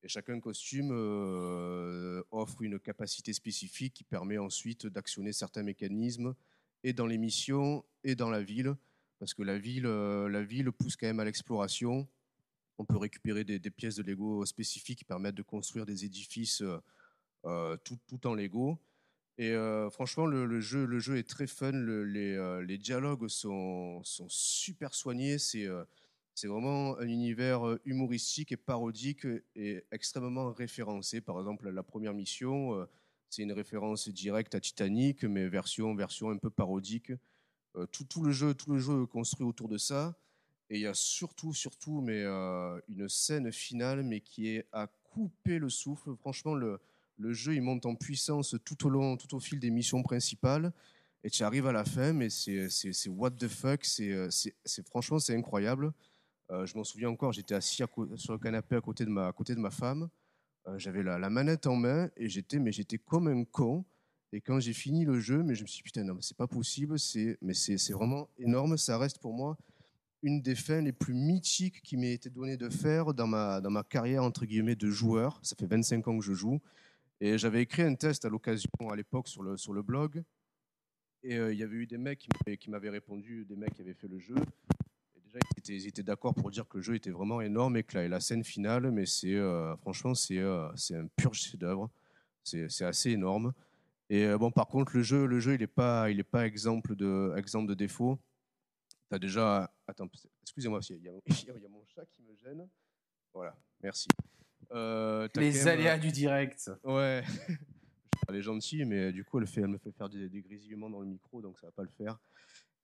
Et chacun costume euh, offre une capacité spécifique qui permet ensuite d'actionner certains mécanismes et dans les missions et dans la ville. Parce que la ville, euh, la ville pousse quand même à l'exploration. On peut récupérer des, des, pièces de Lego spécifiques qui permettent de construire des édifices tout, tout, en Lego. Et euh, franchement, le, jeu, le jeu est très fun. Euh, les, dialogues sont, sont super soignés. C'est euh, c'est vraiment un univers euh, humoristique et parodique et extrêmement référencé. Par exemple, la première mission, euh, c'est une référence directe à Titanic, mais version, version un peu parodique. Euh, tout, tout, le jeu, tout le jeu construit autour de ça. Et il y a surtout, surtout, mais euh, une scène finale, mais qui est à couper le souffle. Franchement, le, le jeu il monte en puissance tout au long, tout au fil des missions principales. Et tu arrives à la fin, mais c'est what the fuck. C'est franchement, c'est incroyable. Euh, je m'en souviens encore, j'étais assis sur le canapé à côté de ma, à côté de ma femme. Euh, J'avais la, la, manette en main et j'étais, mais j'étais comme un con. Et quand j'ai fini le jeu, mais je me suis dit, putain, non, c'est pas possible. Mais c'est vraiment énorme. Ça reste pour moi une des fins les plus mythiques qui m'ait été donné de faire dans ma, dans ma carrière, entre guillemets, de joueur. Ça fait 25 ans que je joue. Et j'avais écrit un test à l'occasion, à l'époque, sur le, sur le blog. Et euh, il y avait eu des mecs qui m'avaient répondu, des mecs qui avaient fait le jeu. Et déjà, ils étaient, d'accord pour dire que le jeu était vraiment énorme et que la, la scène finale, mais c'est euh, franchement, c'est euh, un pur chef-d'œuvre. C'est assez énorme. Et euh, bon, par contre, le jeu, le jeu, il n'est pas, il est pas exemple de, exemple de défaut. Tu as déjà. Attends, excusez-moi, il y, il y a mon chat qui me gêne. Voilà, merci.
Euh, Les aléas même, du direct.
Ouais. elle est gentille, mais du coup, elle, fait, elle me fait faire des, des, grésillements dans le micro, donc ça va pas le faire.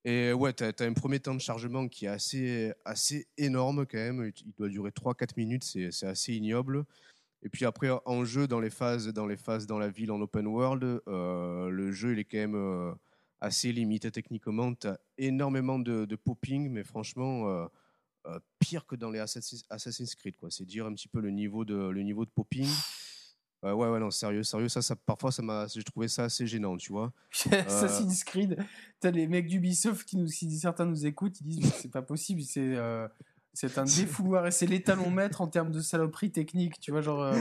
Et ouais, tu as, as, un premier temps de chargement qui est assez, assez énorme quand même. Il doit durer 3-4 minutes, c'est assez ignoble. Et puis après, en jeu, dans les phases, dans les phases dans la ville en open world, euh, le jeu il est quand même euh, assez limité techniquement. Tu as énormément de, de popping, mais franchement, euh, pire que dans les Assassin's, Creed. quoi. C'est dire un petit peu le niveau de, le niveau de popping. Euh, ouais, ouais, non, sérieux, sérieux, ça, ça parfois, ça m'a, j'ai trouvé ça assez gênant, tu vois.
Assassin's Creed, t'as les mecs d'Ubisoft qui nous, si certains nous écoutent, ils disent mais c'est pas possible, c'est euh, c'est un défouloir et c'est l'étalon maître en termes de saloperie technique, tu vois, genre euh,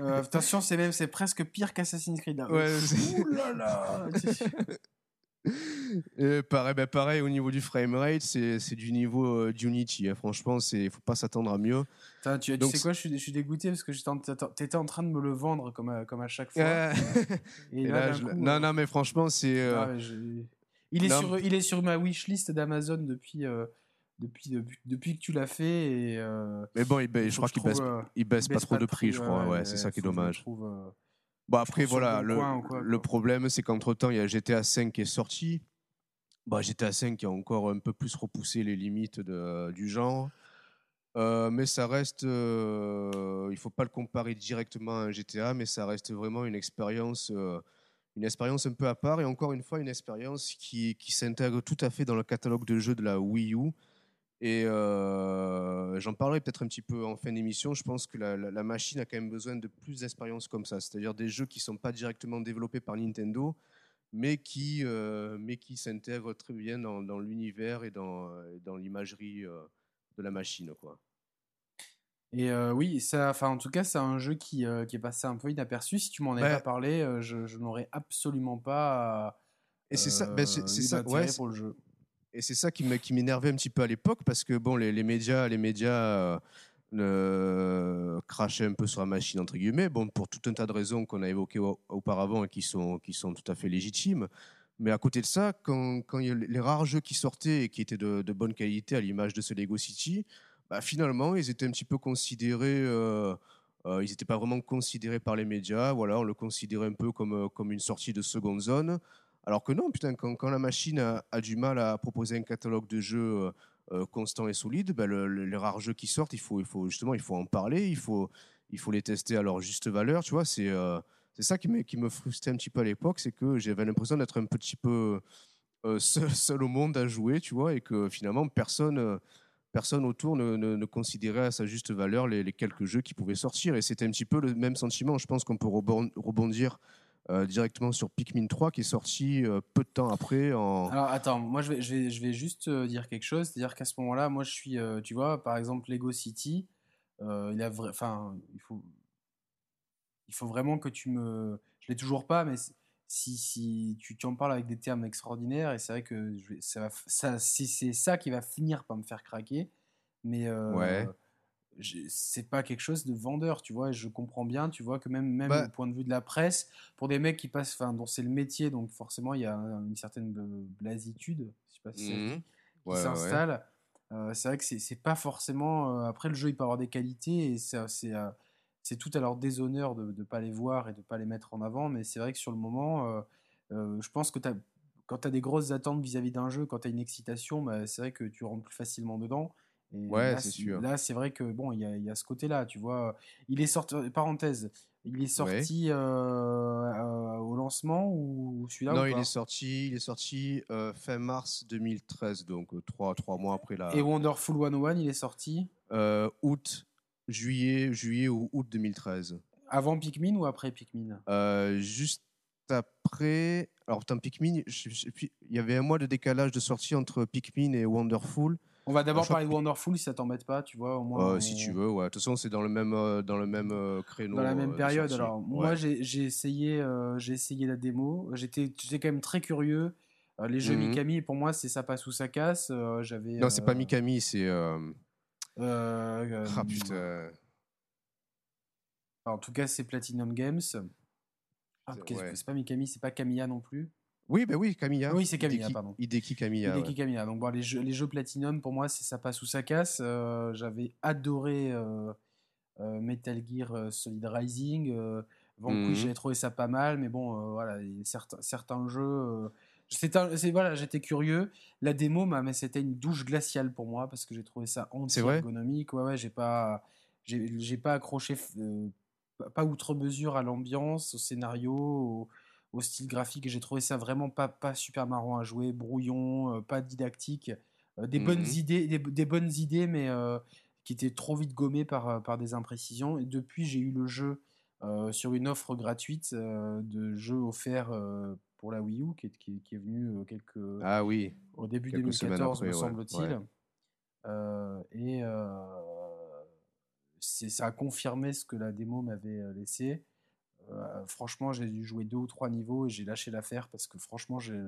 euh, attention, c'est même c'est presque pire qu'Assassin's Creed. là.
Ouais,
Ouh là là.
Et pareil, bah, pareil, au niveau du framerate, c'est, c'est du niveau euh, d'Unity. hein. Franchement, il faut pas s'attendre à mieux.
Putain, tu, tu
Donc,
sais quoi, je suis, je suis dégoûté parce que j'étais en- t'étais en train de me le vendre comme à, comme à chaque fois.
Euh,
Et
et
là,
là,
d'un
je-
coup,
non,
euh,
non, mais franchement, c'est. euh,
ah je- il, est
non,
sur, il est sur ma wishlist d'Amazon depuis, euh, depuis, depuis, depuis que tu l'as fait. Et, euh,
Mais bon, il je crois qu'il baisse,
euh,
il baisse pas trop de prix, je crois. Ouais,
ouais,
c'est ça qui est dommage.
trouve, euh,
Bon, après, voilà,
le
le,
bon coin ou quoi,
le
quoi.
problème, c'est qu'entre temps, il y a GTA V qui est sorti. Bah, GTA V qui a encore un peu plus repoussé les limites de- du genre. Euh, mais ça reste. euh, il faut pas le comparer directement à un GTA, mais ça reste vraiment une expérience. euh, une expérience un peu à part et encore une fois une expérience qui, qui s'intègre tout à fait dans le catalogue de jeux de la Wii U. Et euh, j'en parlerai peut-être un petit peu en fin d'émission. Je pense que la, la- la machine a quand même besoin de plus d'expériences comme ça, c'est-à-dire des jeux qui ne sont pas directement développés par Nintendo, mais qui, euh, mais qui s'intègrent très bien dans, dans l'univers et dans, dans l'imagerie euh, de la machine. Quoi.
Et euh, oui, ça, enfin, en tout cas, c'est un jeu qui, qui est passé un peu inaperçu. Si tu m'en avais
Ouais.
pas parlé, je, je n'aurais absolument pas.
Et c'est ça, ben, c'est- ça, ouais,
pour le jeu.
Et c'est ça qui m'énervait un petit peu à l'époque parce que bon, les, médias, les médias euh, crachaient un peu sur la machine entre guillemets. Bon, pour tout un tas de raisons qu'on a évoquées au- auparavant et qui sont tout à fait légitimes. Mais à côté de ça, quand, les rares jeux qui sortaient et qui étaient de, bonne qualité, à l'image de ce Lego City, bah, finalement, ils étaient un petit peu considérés. euh, euh, ils n'étaient pas vraiment considérés par les médias. Voilà, on le considérait un peu comme, euh, comme une sortie de seconde zone. Alors que non, putain, quand, la machine a, du mal à proposer un catalogue de jeux euh, euh, constant et solide, ben, le- le- les rares jeux qui sortent, il faut, justement il faut en parler, il faut, les tester à leur juste valeur. Tu vois, c'est euh, ça qui me, frustrait un petit peu à l'époque, c'est que j'avais l'impression d'être un petit peu seul, seul au monde à jouer, tu vois, et que finalement personne, autour ne, ne- considérait à sa juste valeur les, les quelques jeux qui pouvaient sortir. Et c'était un petit peu le même sentiment. Je pense qu'on peut rebon- rebondir euh, directement sur Pikmin 3 qui est sorti euh, peu de temps après en.
Alors attends, moi je vais, je vais, je vais juste euh, dire quelque chose, c'est-à-dire qu'à ce moment-là, moi je suis, tu vois, par exemple Lego City, il a enfin, il faut, il faut vraiment que tu me, je l'ai toujours pas, mais si, si tu, tu en parles avec des termes extraordinaires, et c'est vrai que je vais- ça va, ça, si c'est ça qui va finir par me faire craquer, mais
Ouais.
C'est pas quelque chose de vendeur, tu vois, et je comprends bien, tu vois, que même, même
Bah-
au point de vue de la presse, pour des mecs qui passent, enfin, dont c'est le métier, donc forcément il y a un- une certaine bl- blasitude, je sais pas si
Mhm.
qui
Ouais, ouais.
s'installe. Euh, c'est vrai que c'est pas forcément. euh, après, le jeu, il peut avoir des qualités et c'est euh, tout à leur déshonneur de ne pas les voir et de pas les mettre en avant. Mais c'est vrai que sur le moment, euh, je pense que quand tu as des grosses attentes vis-à-vis d'un jeu, quand tu as une excitation, bah, c'est vrai que tu rentres plus facilement dedans. Et
Ouais,
là,
c'est sûr.
Là, c'est vrai que bon, il y a, il y a ce côté-là, tu vois. Il est sorti, parenthèse, il est sorti euh, euh, au lancement ou celui-là
non,
ou
il est sorti, il est sorti euh, fin mars 2013, donc euh, trois, trois mois après la.
Et Wonderful 101, il est sorti?
Euh, août, juillet, juillet ou août 2013.
avant Pikmin ou après Pikmin?
Euh, juste après. Alors, putain, Pikmin, je- je- puis- il y avait un mois de décalage de sortie entre Pikmin et Wonderful.
On va d'abord parler de Wonderful si ça t'embête pas, tu vois, au moins.
Euh, Si tu veux, ouais. De toute façon, c'est dans le même, euh, dans le même euh, créneau.
Dans la
euh,
même
de
période. Alors,
Ouais.
moi, j'ai essayé, euh, j'ai essayé la démo. J'étais quand même très curieux. Euh, les jeux
Mhm.
Mikami, pour moi, c'est ça passe ou ça casse. Euh, J'avais.
Non, c'est pas
euh,
Mikami, c'est. euh,
euh, euh,
Ah putain.
En tout cas, c'est Platinum Games. Ah,
C'est- ouais.
pas Mikami, c'est pas Kamiya non plus.
Oui, ben oui, Kamiya.
Oui, c'est
Hideki-
pardon.
Hideki Kamiya.
Hideki
ouais.
Kamiya. Donc bon, les jeux, les jeux Platinum, pour moi, c'est ça passe ou ça casse. Euh, J'avais adoré euh, euh, Metal Gear Solid Rising. Euh, Vanquish,
Mhm.
j'avais trouvé ça pas mal, mais bon, voilà, certains, certains jeux. c'est voilà, j'étais curieux. La démo, mais c'était une douche glaciale pour moi parce que j'ai trouvé ça anti-ergonomique. Ouais, ouais, j'ai pas, j'ai pas accroché, pas- pas outre mesure à l'ambiance, au scénario, au, au style graphique. Et j'ai trouvé ça vraiment pas, pas super marrant à jouer, brouillon, pas didactique. des, bonnes
Mhm.
idées, des, des bonnes idées, mais qui étaient trop vite gommées par, par des imprécisions. Et depuis, j'ai eu le jeu euh, sur une offre gratuite euh, de jeux offerts euh, pour la Wii U qui est, qui, qui est venu quelques,
Ah oui.
au début
quelques semaines
2014,
après,
me semble-t-il.
ouais.
Euh, et c'est- ça a confirmé ce que la démo m'avait euh, laissé. Euh, franchement, j'ai dû jouer deux ou trois niveaux et j'ai lâché l'affaire parce que franchement, j'ai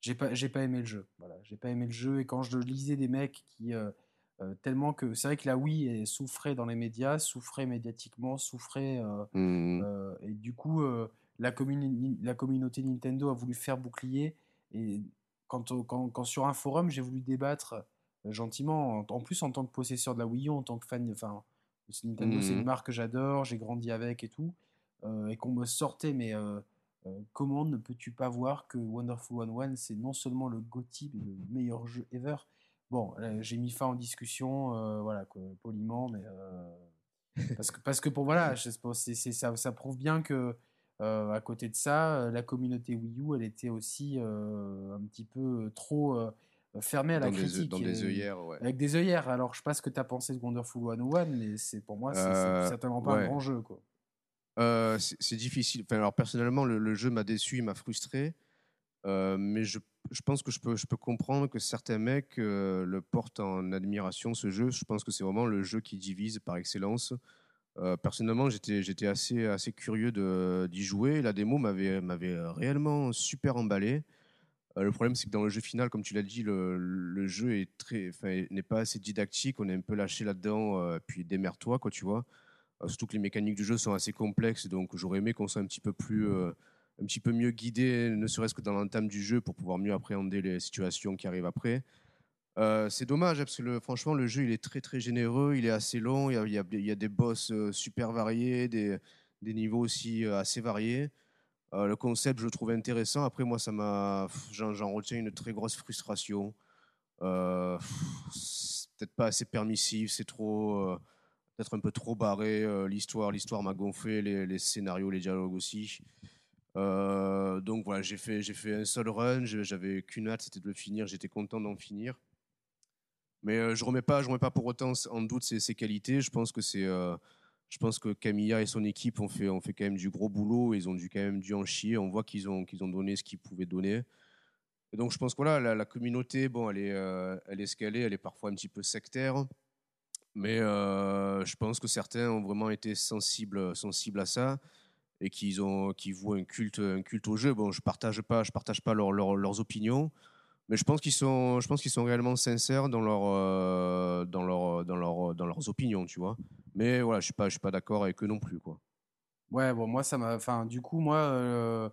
j'ai pas, j'ai pas aimé le jeu. Voilà, j'ai pas aimé le jeu et quand je lisais des mecs qui euh, euh, tellement que c'est vrai que la Wii souffrait dans les médias, souffrait médiatiquement, souffrait euh, et du coup la, communi- la communauté Nintendo a voulu faire bouclier et quand, on- quand, quand sur un forum j'ai voulu débattre gentiment, en, en plus en tant que possesseur de la Wii U, en tant que fan, enfin Nintendo c'est une
Mhm.
marque que j'adore, j'ai grandi avec et tout, et qu'on me sortait mais euh, euh, comment ne peux-tu pas voir que Wonderful 101 c'est non seulement le GOTY mais le meilleur jeu ever? Bon, euh, j'ai mis fin en discussion, euh, voilà, quoi, poliment, mais euh, parce que parce que pour voilà, je sais pas, ça, ça prouve bien que euh, à côté de ça, euh, la communauté Wii U, elle était aussi euh, un petit peu trop euh, fermée à la
Dans des,
critique,
dans des
euh,
œillères, ouais.
avec des œillères. Alors, je sais pas ce que tu as pensé de Wonderful 101, mais c'est pour moi, c'est,
Euh,
certainement pas un grand jeu, quoi.
Euh, c'est difficile. Alors personnellement, le, jeu m'a déçu, il m'a frustré. Euh, mais je, pense que je peux, comprendre que certains mecs euh, le portent en admiration, ce jeu. Je pense que c'est vraiment le jeu qui divise par excellence. Personnellement, j'étais assez, curieux d'y jouer. La démo m'avait réellement super emballé. Le problème, c'est que dans le jeu final, comme tu l'as dit, le, jeu est très, n'est pas assez didactique. On est un peu lâché là-dedans. puis démerde-toi, quoi, tu vois. Euh, surtout que les mécaniques du jeu sont assez complexes, donc j'aurais aimé qu'on soit un petit peu plus, euh, un petit peu mieux guidé, ne serait-ce que dans l'entame du jeu, pour pouvoir mieux appréhender les situations qui arrivent après. Euh, c'est dommage parce que franchement le jeu il est très très généreux, il est assez long, il y a, des boss super variés, des, niveaux aussi assez variés. Le concept je le trouve intéressant. Après moi ça m'a, j'en, retiens une très grosse frustration. C'est peut-être pas assez permissif, c'est trop, peut-être un peu trop barré. euh, l'histoire, l'histoire m'a gonflé, les, scénarios, les dialogues aussi. Euh, donc voilà, j'ai fait, j'ai fait un seul run, j'avais qu'une hâte, c'était de le finir, j'étais content d'en finir. Mais euh, je remets pas, je remets pas pour autant en doute ses, qualités. Je pense que c'est, je pense que Camilla et son équipe ont fait, ont fait quand même du gros boulot. Ils ont dû quand même dû en chier. On voit qu'ils ont, qu'ils ont donné ce qu'ils pouvaient donner. Et donc je pense que la communauté, bon, elle est, euh, elle est escalée, elle est parfois un petit peu sectaire. Mais euh, je pense que certains ont vraiment été sensibles, sensibles à ça et qu'ils ont, un culte, un culte au jeu. Bon, je partage pas, je partage pas leur- leur- leurs opinions, mais je pense qu'ils sont, je sont réellement sincères dans leur, euh, dans leur, dans leur, dans leurs opinions, tu vois. Mais voilà, je suis pas, suis pas d'accord avec eux non plus, quoi.
Ouais, bon, moi, ça m'a. Du coup, moi, euh,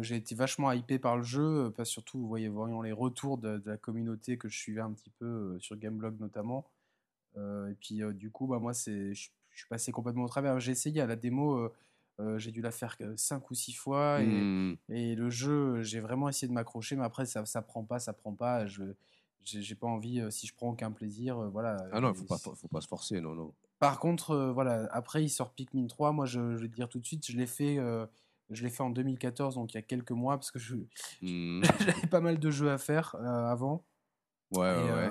j'ai été vachement hypé par le jeu, parce surtout, vous voyez, voyons les retours de, la communauté que je suivais un petit peu sur Gameblog notamment. Euh, et puis, euh, du coup, bah, moi, c'est, je, suis passé complètement au travers. J'ai essayé à la démo, euh, j'ai dû la faire 5 ou 6 fois, et,
Hmm.
et le jeu, j'ai vraiment essayé de m'accrocher, mais après, ça, ça prend pas, ça prend pas. Je, j'ai, pas envie, euh, si je prends aucun plaisir, euh, voilà.
Ah non, faut pas, faut, pas se forcer, non, non.
par contre, voilà, après il sort Pikmin 3. Moi, je, je vais te dire tout de suite, je l'ai fait, je l'ai fait en 2014, donc il y a quelques mois, parce que
Hmm.
j'avais pas mal de jeux à faire avant.
Ouais, ouais,
Et,
ouais.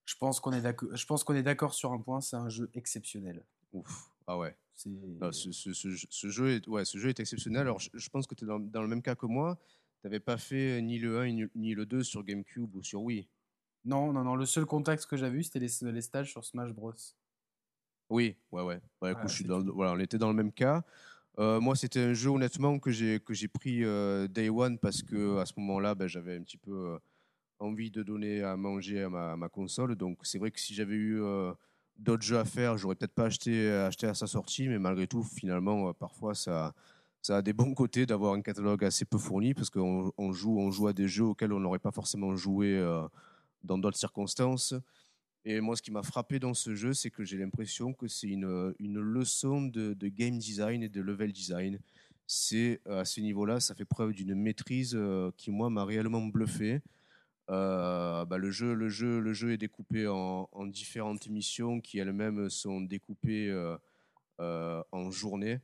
Euh, je pense qu'on est d'accord. Je pense qu'on est d'accord sur un point, c'est un jeu exceptionnel.
Ouf. Ah ouais. Non, ce, ce- ce jeu- ce jeu est, ouais, ce jeu est exceptionnel. Alors, je, je pense que tu es dans, dans le même cas que moi. Tu n'avais pas fait ni le 1 ni, le 2 sur GameCube ou sur Wii.
non, non, non. Le seul contact que j'avais eu, c'était les, les stages sur Smash Bros.
Oui, ouais, ouais. Bah, écoute,
Voilà,
je suis dans, voilà, on était dans le même cas. Euh, moi, c'était un jeu, honnêtement, que j'ai que j'ai pris euh, Day One parce que à ce moment-là, ben, j'avais un petit peu euh, envie de donner à manger à ma, console. Donc, c'est vrai que si j'avais eu euh, d'autres jeux à faire, j'aurais peut-être pas acheté, à sa sortie. Mais malgré tout, finalement, euh, parfois, ça, a des bons côtés d'avoir un catalogue assez peu fourni parce qu'on on joue, on joue à des jeux auxquels on n'aurait pas forcément joué euh, dans d'autres circonstances. Et moi, ce qui m'a frappé dans ce jeu, c'est que j'ai l'impression que c'est une, une leçon de, game design et de level design. C'est à ce niveau-là, ça fait preuve d'une maîtrise qui, moi, m'a réellement bluffé. Euh, bah, le, jeu, le, jeu, le jeu est découpé en, en différentes missions qui elles-mêmes sont découpées euh, euh, en journées.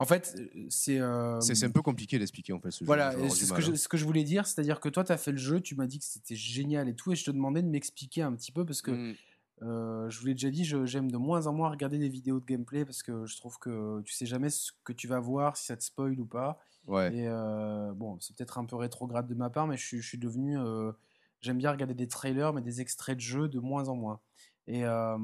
En fait, c'est. euh,
C'est c'est un peu compliqué d'expliquer en fait ce jeu.
Voilà, c'est
du
ce
mal,
que, je,
hein.
ce que je voulais dire, c'est-à-dire que toi, tu as fait le jeu, tu m'as dit que c'était génial et tout, et je te demandais de m'expliquer un petit peu parce que
Mm.
euh, je vous l'ai déjà dit, je- j'aime de moins en moins regarder des vidéos de gameplay parce que je trouve que tu sais jamais ce que tu vas voir, si ça te spoil ou pas.
Ouais.
Et euh, bon, c'est peut-être un peu rétrograde de ma part, mais je suis devenu. J'aime bien regarder des trailers, mais des extraits de jeux de moins en moins. Et euh,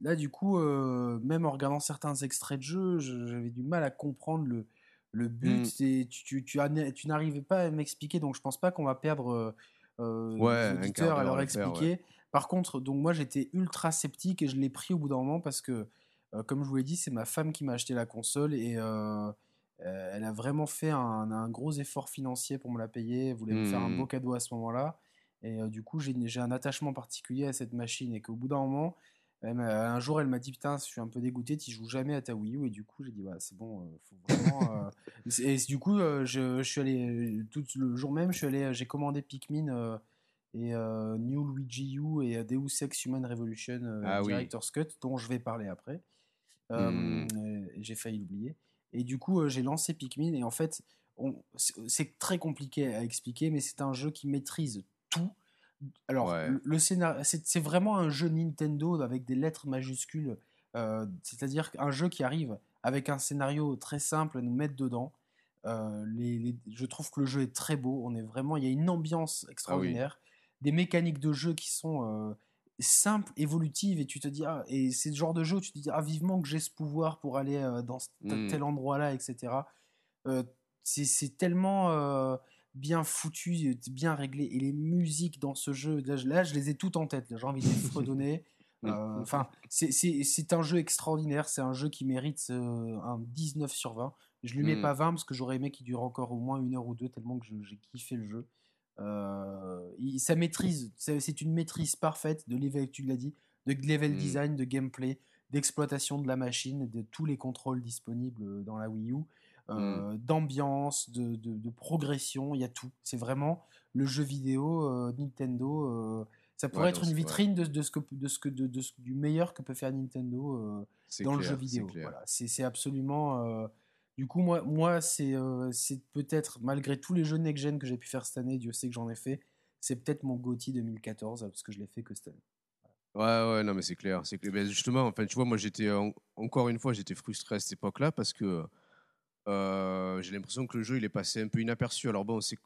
là, du coup, euh, même en regardant certains extraits de jeux, je- j'avais du mal à comprendre le, le but.
Mm.
Et tu, tu, tu, tu n'arrivais pas à m'expliquer, donc je pense pas qu'on va perdre euh, euh,
Ouais,
les auditeurs à leur expliquer. Par contre, donc moi, j'étais ultra sceptique et je l'ai pris au bout d'un moment parce que, comme je vous l'ai dit, c'est ma femme qui m'a acheté la console et. elle a vraiment fait un, un gros effort financier pour me la payer. Elle voulait me faire un
Mhm.
beau cadeau à ce moment-là. Et euh, du coup, j'ai un attachement particulier à cette machine. Et qu'au bout d'un moment, elle un jour, elle m'a dit Putain, je suis un peu dégoûté, tu joues jamais à ta Wii U. Et du coup, j'ai dit Ouais, c'est bon, euh, faut vraiment. euh, Et du coup, euh, je, je suis allé, tout le jour même, j'ai commandé Pikmin et New Luigi U et Deus Ex Human Revolution
Ah oui.
Director's Cut, dont je vais parler après. Euh, j'ai failli l'oublier. Et du coup, j'ai lancé Pikmin et en fait, c'est très compliqué à expliquer, mais c'est un jeu qui maîtrise tout. Alors,
Ouais.
le, scénario, c'est vraiment un jeu Nintendo avec des lettres majuscules, euh, c'est-à-dire un jeu qui arrive avec un scénario très simple à nous mettre dedans. Euh, les- les- je trouve que le jeu est très beau. On est vraiment, il y a une ambiance extraordinaire, des mécaniques de jeu qui sont euh, simples, évolutives, et tu te dis ah, et c'est le genre de jeu où tu te dis ah vivement que j'ai ce pouvoir pour aller dans ce-
Mm.
tel endroit-là, etc. Euh, c'est tellement bien foutu, bien réglé, et les musiques dans ce jeu, là, je- là, je les ai toutes en tête. J'ai envie de les fredonner.
Mm.
Euh, Enfin, c'est- un jeu extraordinaire. C'est un jeu qui mérite euh, un 19 sur 20. Je lui mets
Mm.
pas 20 parce que j'aurais aimé qu'il dure encore au moins une heure ou deux tellement que j'ai kiffé le jeu. Euh, il- ça maîtrise, c'est c'est une maîtrise parfaite de level, tu l'as dit, de level
Mm.
design, de gameplay, d'exploitation de la machine, de tous les contrôles disponibles dans la Wii U, euh, d'ambiance, de, de- de progression, il y a tout. C'est vraiment le jeu vidéo euh, Nintendo. euh, ça pourrait
Ouais,
être une
ouais.
vitrine de, de ce que, de ce que, de, de ce- du meilleur que peut faire Nintendo dans le jeu vidéo. Voilà, c'est absolument. du coup, moi, moi c'est euh, peut-être, malgré tous les jeux next-gen que j'ai pu faire cette année, Dieu sait que j'en ai fait, c'est peut-être mon GOTY 2014, parce que je l'ai fait que cette année.
Ouais, ouais, non, mais c'est clair. Clair. Ben, justement, enfin, tu vois, moi, j'étais en- encore une fois, j'étais frustré à cette époque-là parce que euh, j'ai l'impression que le jeu, il est passé un peu inaperçu. Alors bon, c'est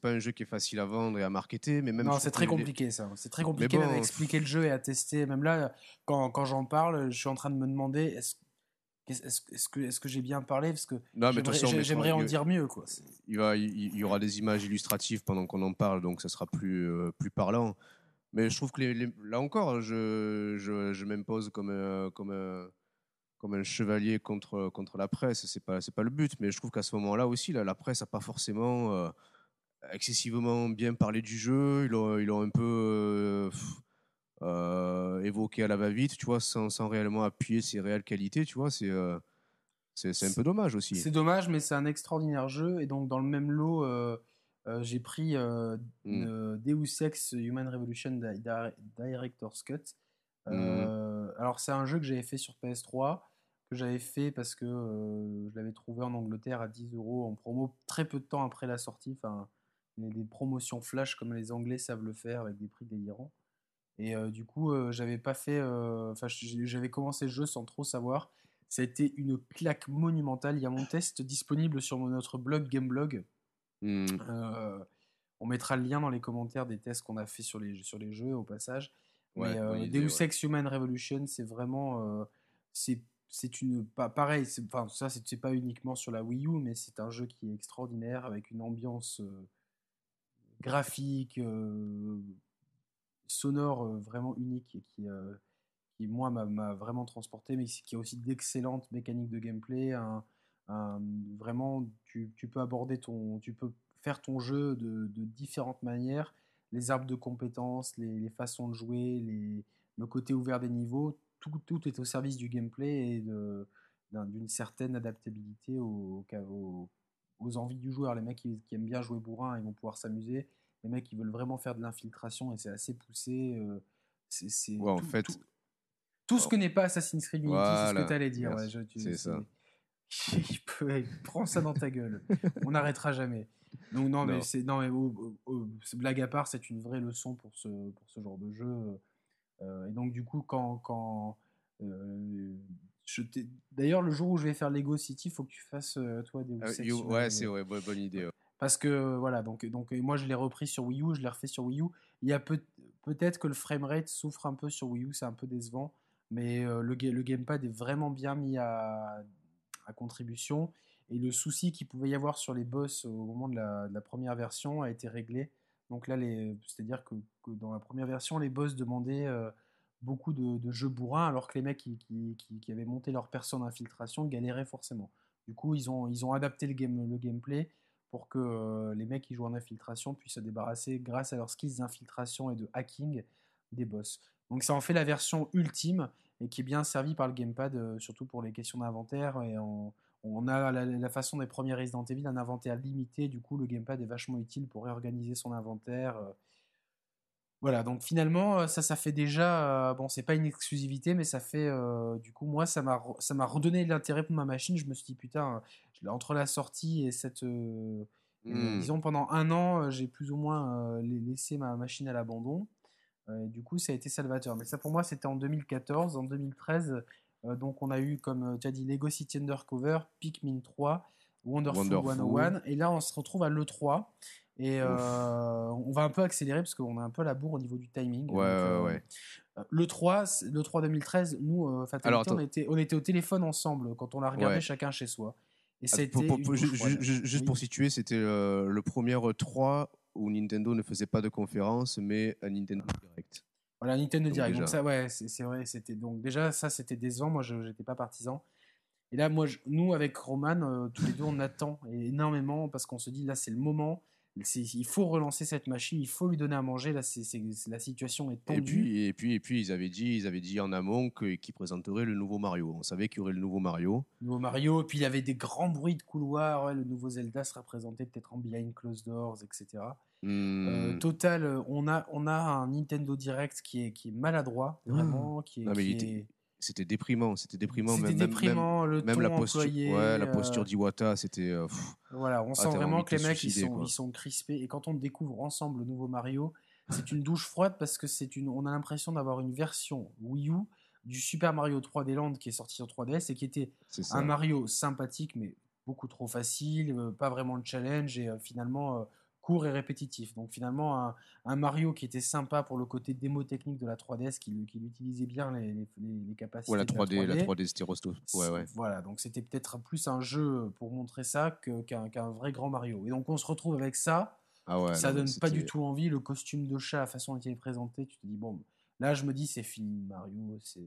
pas un jeu qui est facile à vendre et à marketer, mais même.
non, c'est très
les-
compliqué ça. C'est très compliqué
bon,
même à expliquer le jeu et à tester. Même là, quand, quand j'en parle, je suis en train de me demander est-ce est-ce est-ce que, est que j'ai bien parlé? Parce que j'aimerais en dire mieux. Quoi.
Il, y aura des images illustratives pendant qu'on en parle, donc ça sera plus, euh, plus parlant. Mais je trouve que les- les- là encore, je, je, je m'impose comme un, comme, un, comme un chevalier contre, contre la presse. C'est pas, c'est pas le but, mais je trouve qu'à ce moment-là aussi, là, la presse n'a pas forcément euh, excessivement bien parlé du jeu. Ils l'ont, ils l'ont un peu euh, euh, évoqué à la va-vite, tu vois, sans, sans réellement appuyer ses réelles qualités, tu vois. C'est, euh, c'est, c'est un peu dommage aussi.
C'est dommage, mais c'est un extraordinaire jeu. Et donc, dans le même lot, euh, j'ai pris euh,
Mm.
Deus Ex Human Revolution Di- Di- Director's Cut.
Mm.
Euh, Alors, c'est un jeu que j'avais fait sur PS3, que j'avais fait parce que euh, je l'avais trouvé en Angleterre à 10 euros en promo très peu de temps après la sortie. Enfin, des des promotions flash comme les Anglais savent le faire avec des prix délirants. Et euh, du coup, euh, j'avais pas fait. Enfin, j'avais commencé le jeu sans trop savoir. Ça a été une claque monumentale. Il y a mon test disponible sur notre blog Gameblog.
Mm.
Euh, on mettra le lien dans les commentaires des tests qu'on a fait sur les, sur les jeux au passage.
Ouais,
Mais euh,
idée,
Deus
ouais.
Ex Human Revolution, c'est vraiment. euh, c'est une. Pas, pareil, enfin, ça, c'est pas uniquement sur la Wii U, mais c'est un jeu qui est extraordinaire avec une ambiance euh, graphique, euh, sonore vraiment unique et qui, qui moi, m'a- m'a vraiment transporté, mais qui a aussi d'excellentes mécaniques de gameplay. un- un- vraiment, tu, tu peux aborder ton. Tu peux faire ton jeu de, de différentes manières. Les arbres de compétences, les, les façons de jouer, les, le côté ouvert des niveaux, tout, tout est au service du gameplay et d'une certaine adaptabilité au- au- aux, aux envies du joueur. Les mecs qui, qui aiment bien jouer bourrin, ils vont pouvoir s'amuser. Les mecs qui veulent vraiment faire de l'infiltration et c'est assez poussé. euh, c'est
Ouais, en fait-
tout- tout ce que n'est pas Assassin's Creed Unity, c'est ce que tu allais dire. ouais,
c'est ça.
il peut, ça dans ta gueule. On n'arrêtera jamais. Donc non, mais c'est non mais blague à part, c'est une vraie leçon pour ce pour ce genre de jeu. Euh, et donc du coup, quand quand euh, D'ailleurs, le jour où je vais faire Lego City, il faut que tu fasses euh, toi des.
ouais, c'est ouais, bonne idée.
Parce que voilà, donc donc moi je l'ai repris sur Wii U, je l'ai refait sur Wii U. Il y a peut peut-être que le framerate souffre un peu sur Wii U, c'est un peu décevant, mais le, le gamepad est vraiment bien mis à, à contribution. Et le souci qu'il pouvait y avoir sur les boss au moment de la, première version a été réglé. Donc là, c'est-à-dire que, dans la première version, les boss demandaient euh, beaucoup de, jeux bourrins, alors que les mecs qui, avaient monté leur perso d'infiltration galéraient forcément. Du coup, ils ont, ils ont adapté le, game, le gameplay pour que euh, les mecs qui jouent en infiltration puissent se débarrasser, grâce à leurs skills d'infiltration et de hacking, des boss. Donc ça en fait la version ultime et qui est bien servie par le gamepad, euh, surtout pour les questions d'inventaire et on a la, façon des premiers Resident Evil, un inventaire limité, du coup le gamepad est vachement utile pour réorganiser son inventaire. Euh. Voilà, donc finalement, euh, ça, ça fait déjà, euh, bon, c'est pas une exclusivité, mais ça fait, du coup, moi, ça m'a, ça m'a redonné l'intérêt pour ma machine. Je me suis dit, putain, entre la sortie et cette, mmh. disons, pendant un an, j'ai plus ou moins laissé ma machine à l'abandon. Du coup, ça a été salvateur. Mais ça, pour moi, c'était en 2014. En 2013, euh, donc on a eu, comme euh, tu as dit, Lego City Undercover, Pikmin 3, Wonderful, 101. Et là, on se retrouve à l'E3. Et euh, on va un peu accélérer parce qu'on a un peu la bourre au niveau du timing.
Ouais, ouais,
Le 3, le 3 2013, nous, euh, on, était, on était au téléphone ensemble quand on l'a regardé chacun chez soi.
Et ah, juste pour situer, c'était le premier 3 où Nintendo ne faisait pas de conférence, mais un Nintendo Direct.
Voilà, Nintendo Direct. Donc ça, ouais, c'est vrai, c'était donc déjà ça, c'était décevant. Moi, je n'étais pas partisan. Et là, moi, nous, avec Roman, euh, tous les deux, on attend énormément parce qu'on se dit là, c'est le moment. Il faut relancer cette machine, il faut lui donner à manger. Là, c'est la situation est tendue.
Et puis, et puis, et puis, ils avaient dit, ils avaient dit en amont qu'ils présenteraient le nouveau Mario. On savait qu'il y aurait le nouveau Mario.
Le nouveau Mario. Et puis, il y avait des grands bruits de couloirs. le nouveau Zelda sera présenté peut-être en behind closed doors, etc. Euh, hmm. total, euh, on a, on a un Nintendo Direct qui est, qui est maladroit, hmm. vraiment. Qui est,
C'était déprimant, c'était déprimant.
C'était déprimant,
même,
le
même la posture,
ouais,
la posture euh, d'Iwata, c'était.
voilà, on ah, sent vraiment que les mecs ils sont, ils sont crispés. Et quand on découvre ensemble le nouveau Mario, c'est une douche froide parce que c'est une, on a l'impression d'avoir une version Wii U du Super Mario 3D Land qui est sorti sur 3DS et qui était un Mario sympathique mais beaucoup trop facile, pas vraiment de challenge et finalement court et répétitif. Donc finalement, un, Mario qui était sympa pour le côté démo technique de la 3DS, qui, qui utilisait bien les, les, capacités.
Ouais, la 3D, la 3D, c'était Ouais, ouais.
Voilà, donc c'était peut-être plus un jeu pour montrer ça qu'un vrai grand Mario. Et donc on se retrouve avec ça. Ah ouais, ça donne pas du tout envie. Le costume de chat, la façon dont il est présenté, tu te dis, bon, Là, je me dis, c'est fini, Mario. C'est,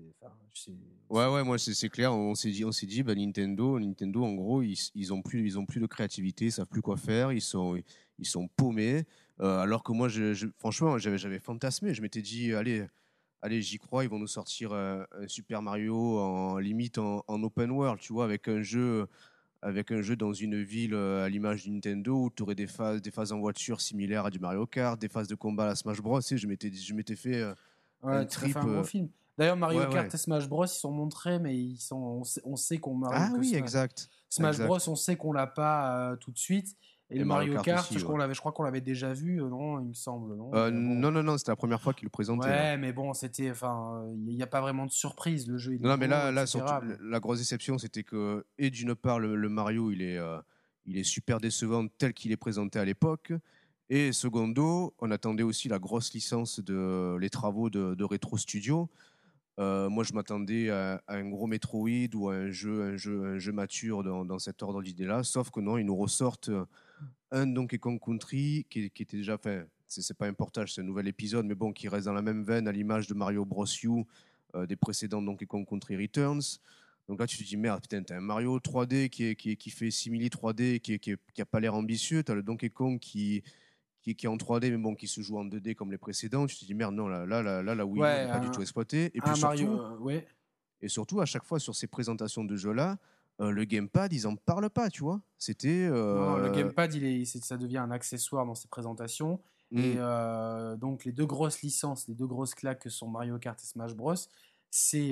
ouais, ouais, moi, c'est, clair. On s'est dit, on s'est dit, bah, Nintendo, Nintendo, en gros, ils, ils ont plus, ils ont plus de créativité, ils savent plus quoi faire, ils sont, ils sont paumés. Euh, alors que moi, je, franchement, j'avais, j'avais fantasmé. Je m'étais dit, allez, allez, j'y crois, ils vont nous sortir un, Super Mario en limite en, open world, tu vois, avec un jeu, avec un jeu dans une ville euh, à l'image de Nintendo où tu aurais des phases, des phases en voiture similaires à du Mario Kart, des phases de combat à la Smash Bros. Et je m'étais, je m'étais fait euh,
Ouais, trip, un bon film. D'ailleurs, Mario Kart et Smash Bros, ils sont montrés, mais ils sont, on sait, qu'on Mario
Ah oui, exact.
Smash Bros, on sait qu'on l'a pas euh, tout de suite. Et, le Mario, Kart, je, crois qu'on l'avait déjà vu, euh, non Il me semble, non
euh, Non, non, non, c'était la première fois qu'il le présentait.
Ouais, mais bon, c'était, enfin, il n'y a pas vraiment de surprise. Le jeu.
Il non, mais là, là, surtout, la grosse déception, c'était que, et d'une part, le, Mario, il est, il est super décevant tel qu'il est présenté à l'époque. Et secondo, on attendait aussi la grosse licence de les travaux de, Retro Studio. Euh, moi, je m'attendais à, un gros Metroid ou à un jeu, un jeu, mature dans, dans cet ordre d'idée-là. Sauf que non, ils nous ressortent un Donkey Kong Country qui, était déjà fait. C'est pas un portage, c'est un nouvel épisode, mais bon, qui reste dans la même veine à l'image de Mario Bros. U euh, des précédents Donkey Kong Country Returns. Donc là, tu te dis, merde, putain, t'as un Mario 3D qui, fait simili 3D, qui, qui, qui pas l'air ambitieux. T'as le Donkey Kong qui, qui, qui, est en 3D, mais bon, qui se joue en 2D comme les précédents, tu te dis merde, non, là, là, là, là la Wii n'est pas du tout exploité.
Et puis surtout, euh, ouais.
et surtout, à chaque fois sur ces présentations de jeux-là, euh, le gamepad, ils en parlent pas, tu vois. C'était.
Euh, le gamepad, il est, ça devient un accessoire dans ces présentations. Et mm. donc, les deux grosses licences, les deux grosses claques que sont Mario Kart et Smash Bros., c'est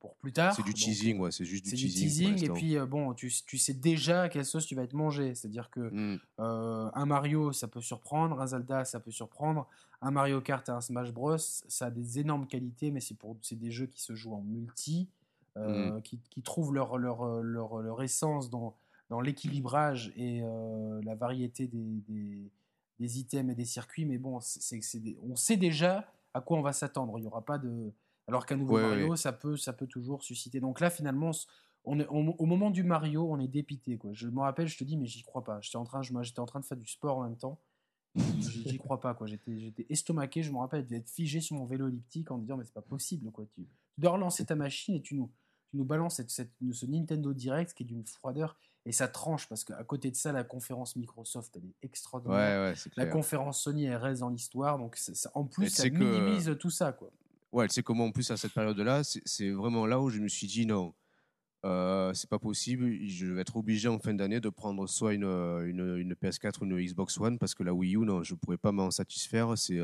pour plus tard.
C'est du teasing, ouais, c'est juste du teasing.
du
pour
teasing, et puis euh, bon, tu, tu sais déjà à quelle sauce tu vas être mangé. C'est-à-dire que
Mm.
euh, un Mario, ça peut surprendre, un Zelda, ça peut surprendre, un Mario Kart et un Smash Bros, ça a des énormes qualités, mais c'est pour c'est des jeux qui se jouent en multi, euh,
Mm.
qui, qui trouvent leur, leur, leur, leur essence dans, dans l'équilibrage et la variété des, des, des items et des circuits. Mais bon, c'est, c'est des- on sait déjà à quoi on va s'attendre. Il n'y aura pas de. Alors qu'un nouveau
Ouais,
Mario,
ouais.
ça peut, ça peut toujours susciter. Donc là, finalement, on est, au, au moment du Mario, on est dépité. Quoi. Je me rappelle, je te dis, mais j'y crois pas. J'étais en, train, j'étais en train de faire du sport en même temps. J'y crois pas. Quoi. J'étais, j'étais estomaqué. Je me rappelle d'être figé sur mon vélo elliptique en disant, mais c'est pas possible. Quoi. Tu, tu dois relancer ta machine et tu nous, tu nous balances cette, cette- ce Nintendo Direct qui est d'une froideur. Et ça tranche parce qu'à côté de ça, la conférence Microsoft, elle est extraordinaire.
Ouais, ouais, c'est
La conférence Sony, elle reste dans l'histoire. Donc ça- ça- en plus, ça
que-
minimise tout ça. Quoi.
Ouais, tu sais comment en plus à cette période-là, c'est vraiment là où je me suis dit non, euh, c'est pas possible, je vais être obligé en fin d'année de prendre soit une, une, une PS4 ou une Xbox One parce que la Wii U, non, je pourrais pas m'en satisfaire, c'est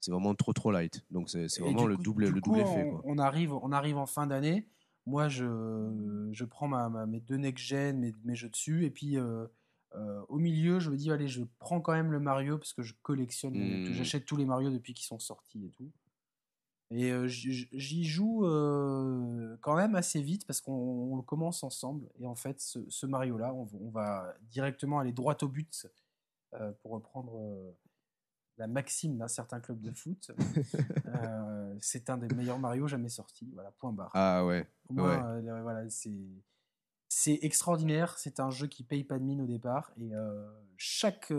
c'est vraiment trop trop light. Donc c'est vraiment le
coup-
double, le
coup,
double effet.
on,
Quoi.
on arrive, on arrive en fin d'année. Moi, je, je prends ma, ma- mes deux next-gen, mes, mes jeux dessus. Et puis, euh, euh, au milieu, je me dis, allez, je prends quand même le Mario parce que je collectionne.
Hmm.
J'achète tous les Mario depuis qu'ils sont sortis et tout. Et euh, j'y joue euh, quand même assez vite parce qu'on le commence ensemble. Et en fait, ce, ce Mario-là, on, va- on va directement aller droit au but euh, pour reprendre la maxime d'un certain club de foot. C'est un des meilleurs Mario jamais sortis. Voilà, point barre.
Ah ouais,
Pour moi,
ouais.
voilà, c'est c'est extraordinaire. C'est un jeu qui paye pas de mine au départ et chaque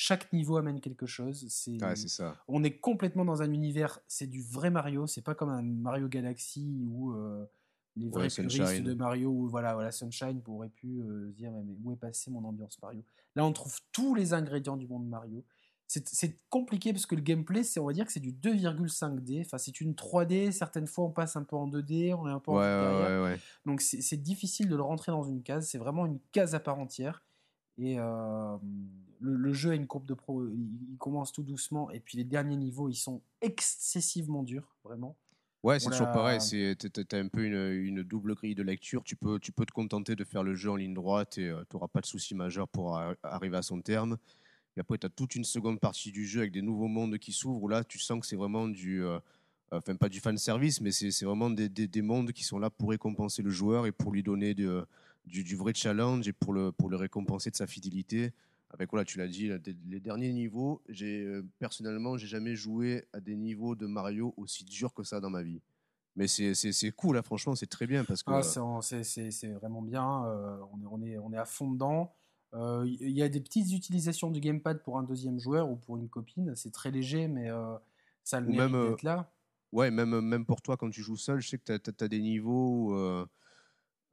chaque niveau amène quelque chose. C'est
c'est ça.
on est complètement dans un univers. C'est du vrai Mario. C'est pas comme un Mario Galaxy où euh, les vrais
Ouais,
puristes de Mario ou voilà voilà Sunshine pourraient pu euh, se dire mais, où est passé mon ambiance Mario? Là, on trouve tous les ingrédients du monde Mario. C'est compliqué parce que le gameplay, c'est on va dire que c'est du 2,5D. Enfin, c'est une 3D. Certaines fois, on passe un peu en 2D, on est un peu
Ouais,
en derrière. Donc c'est difficile de le rentrer dans une case. C'est vraiment une case à part entière. Et euh, le, le jeu a une courbe de pro. Il, il commence tout doucement. Et puis les derniers niveaux, ils sont excessivement durs, vraiment.
Ouais, c'est toujours pareil. C'est t'as- t'as un peu une, une double grille de lecture. Tu peux, tu peux te contenter de faire le jeu en ligne droite et tu n'auras pas de souci majeur pour arri- arriver à son terme. Et après, tu as toute une seconde partie du jeu avec des nouveaux mondes qui s'ouvrent où là, tu sens que c'est vraiment du. euh, Enfin, pas du fan service, mais c'est c'est vraiment des, des- des mondes qui sont là pour récompenser le joueur et pour lui donner de- du, du vrai challenge et pour le, pour le récompenser de sa fidélité. Avec, voilà, tu l'as dit, les, derniers niveaux, j'ai euh, personnellement, j'ai jamais joué à des niveaux de Mario aussi durs que ça dans ma vie. Mais c'est c'est- c'est cool, là, franchement, c'est très bien parce que.
Ah, c'est- c'est c'est- c'est vraiment bien. euh, on, est, on, est, on est à fond dedans. Euh, Il y a des petites utilisations du gamepad pour un deuxième joueur ou pour une copine. C'est très léger, mais euh, ça a le
Ou
mérite
même,
d'être là.
Ouais, même, même pour toi, quand tu joues seul, je sais que tu as, des niveaux où,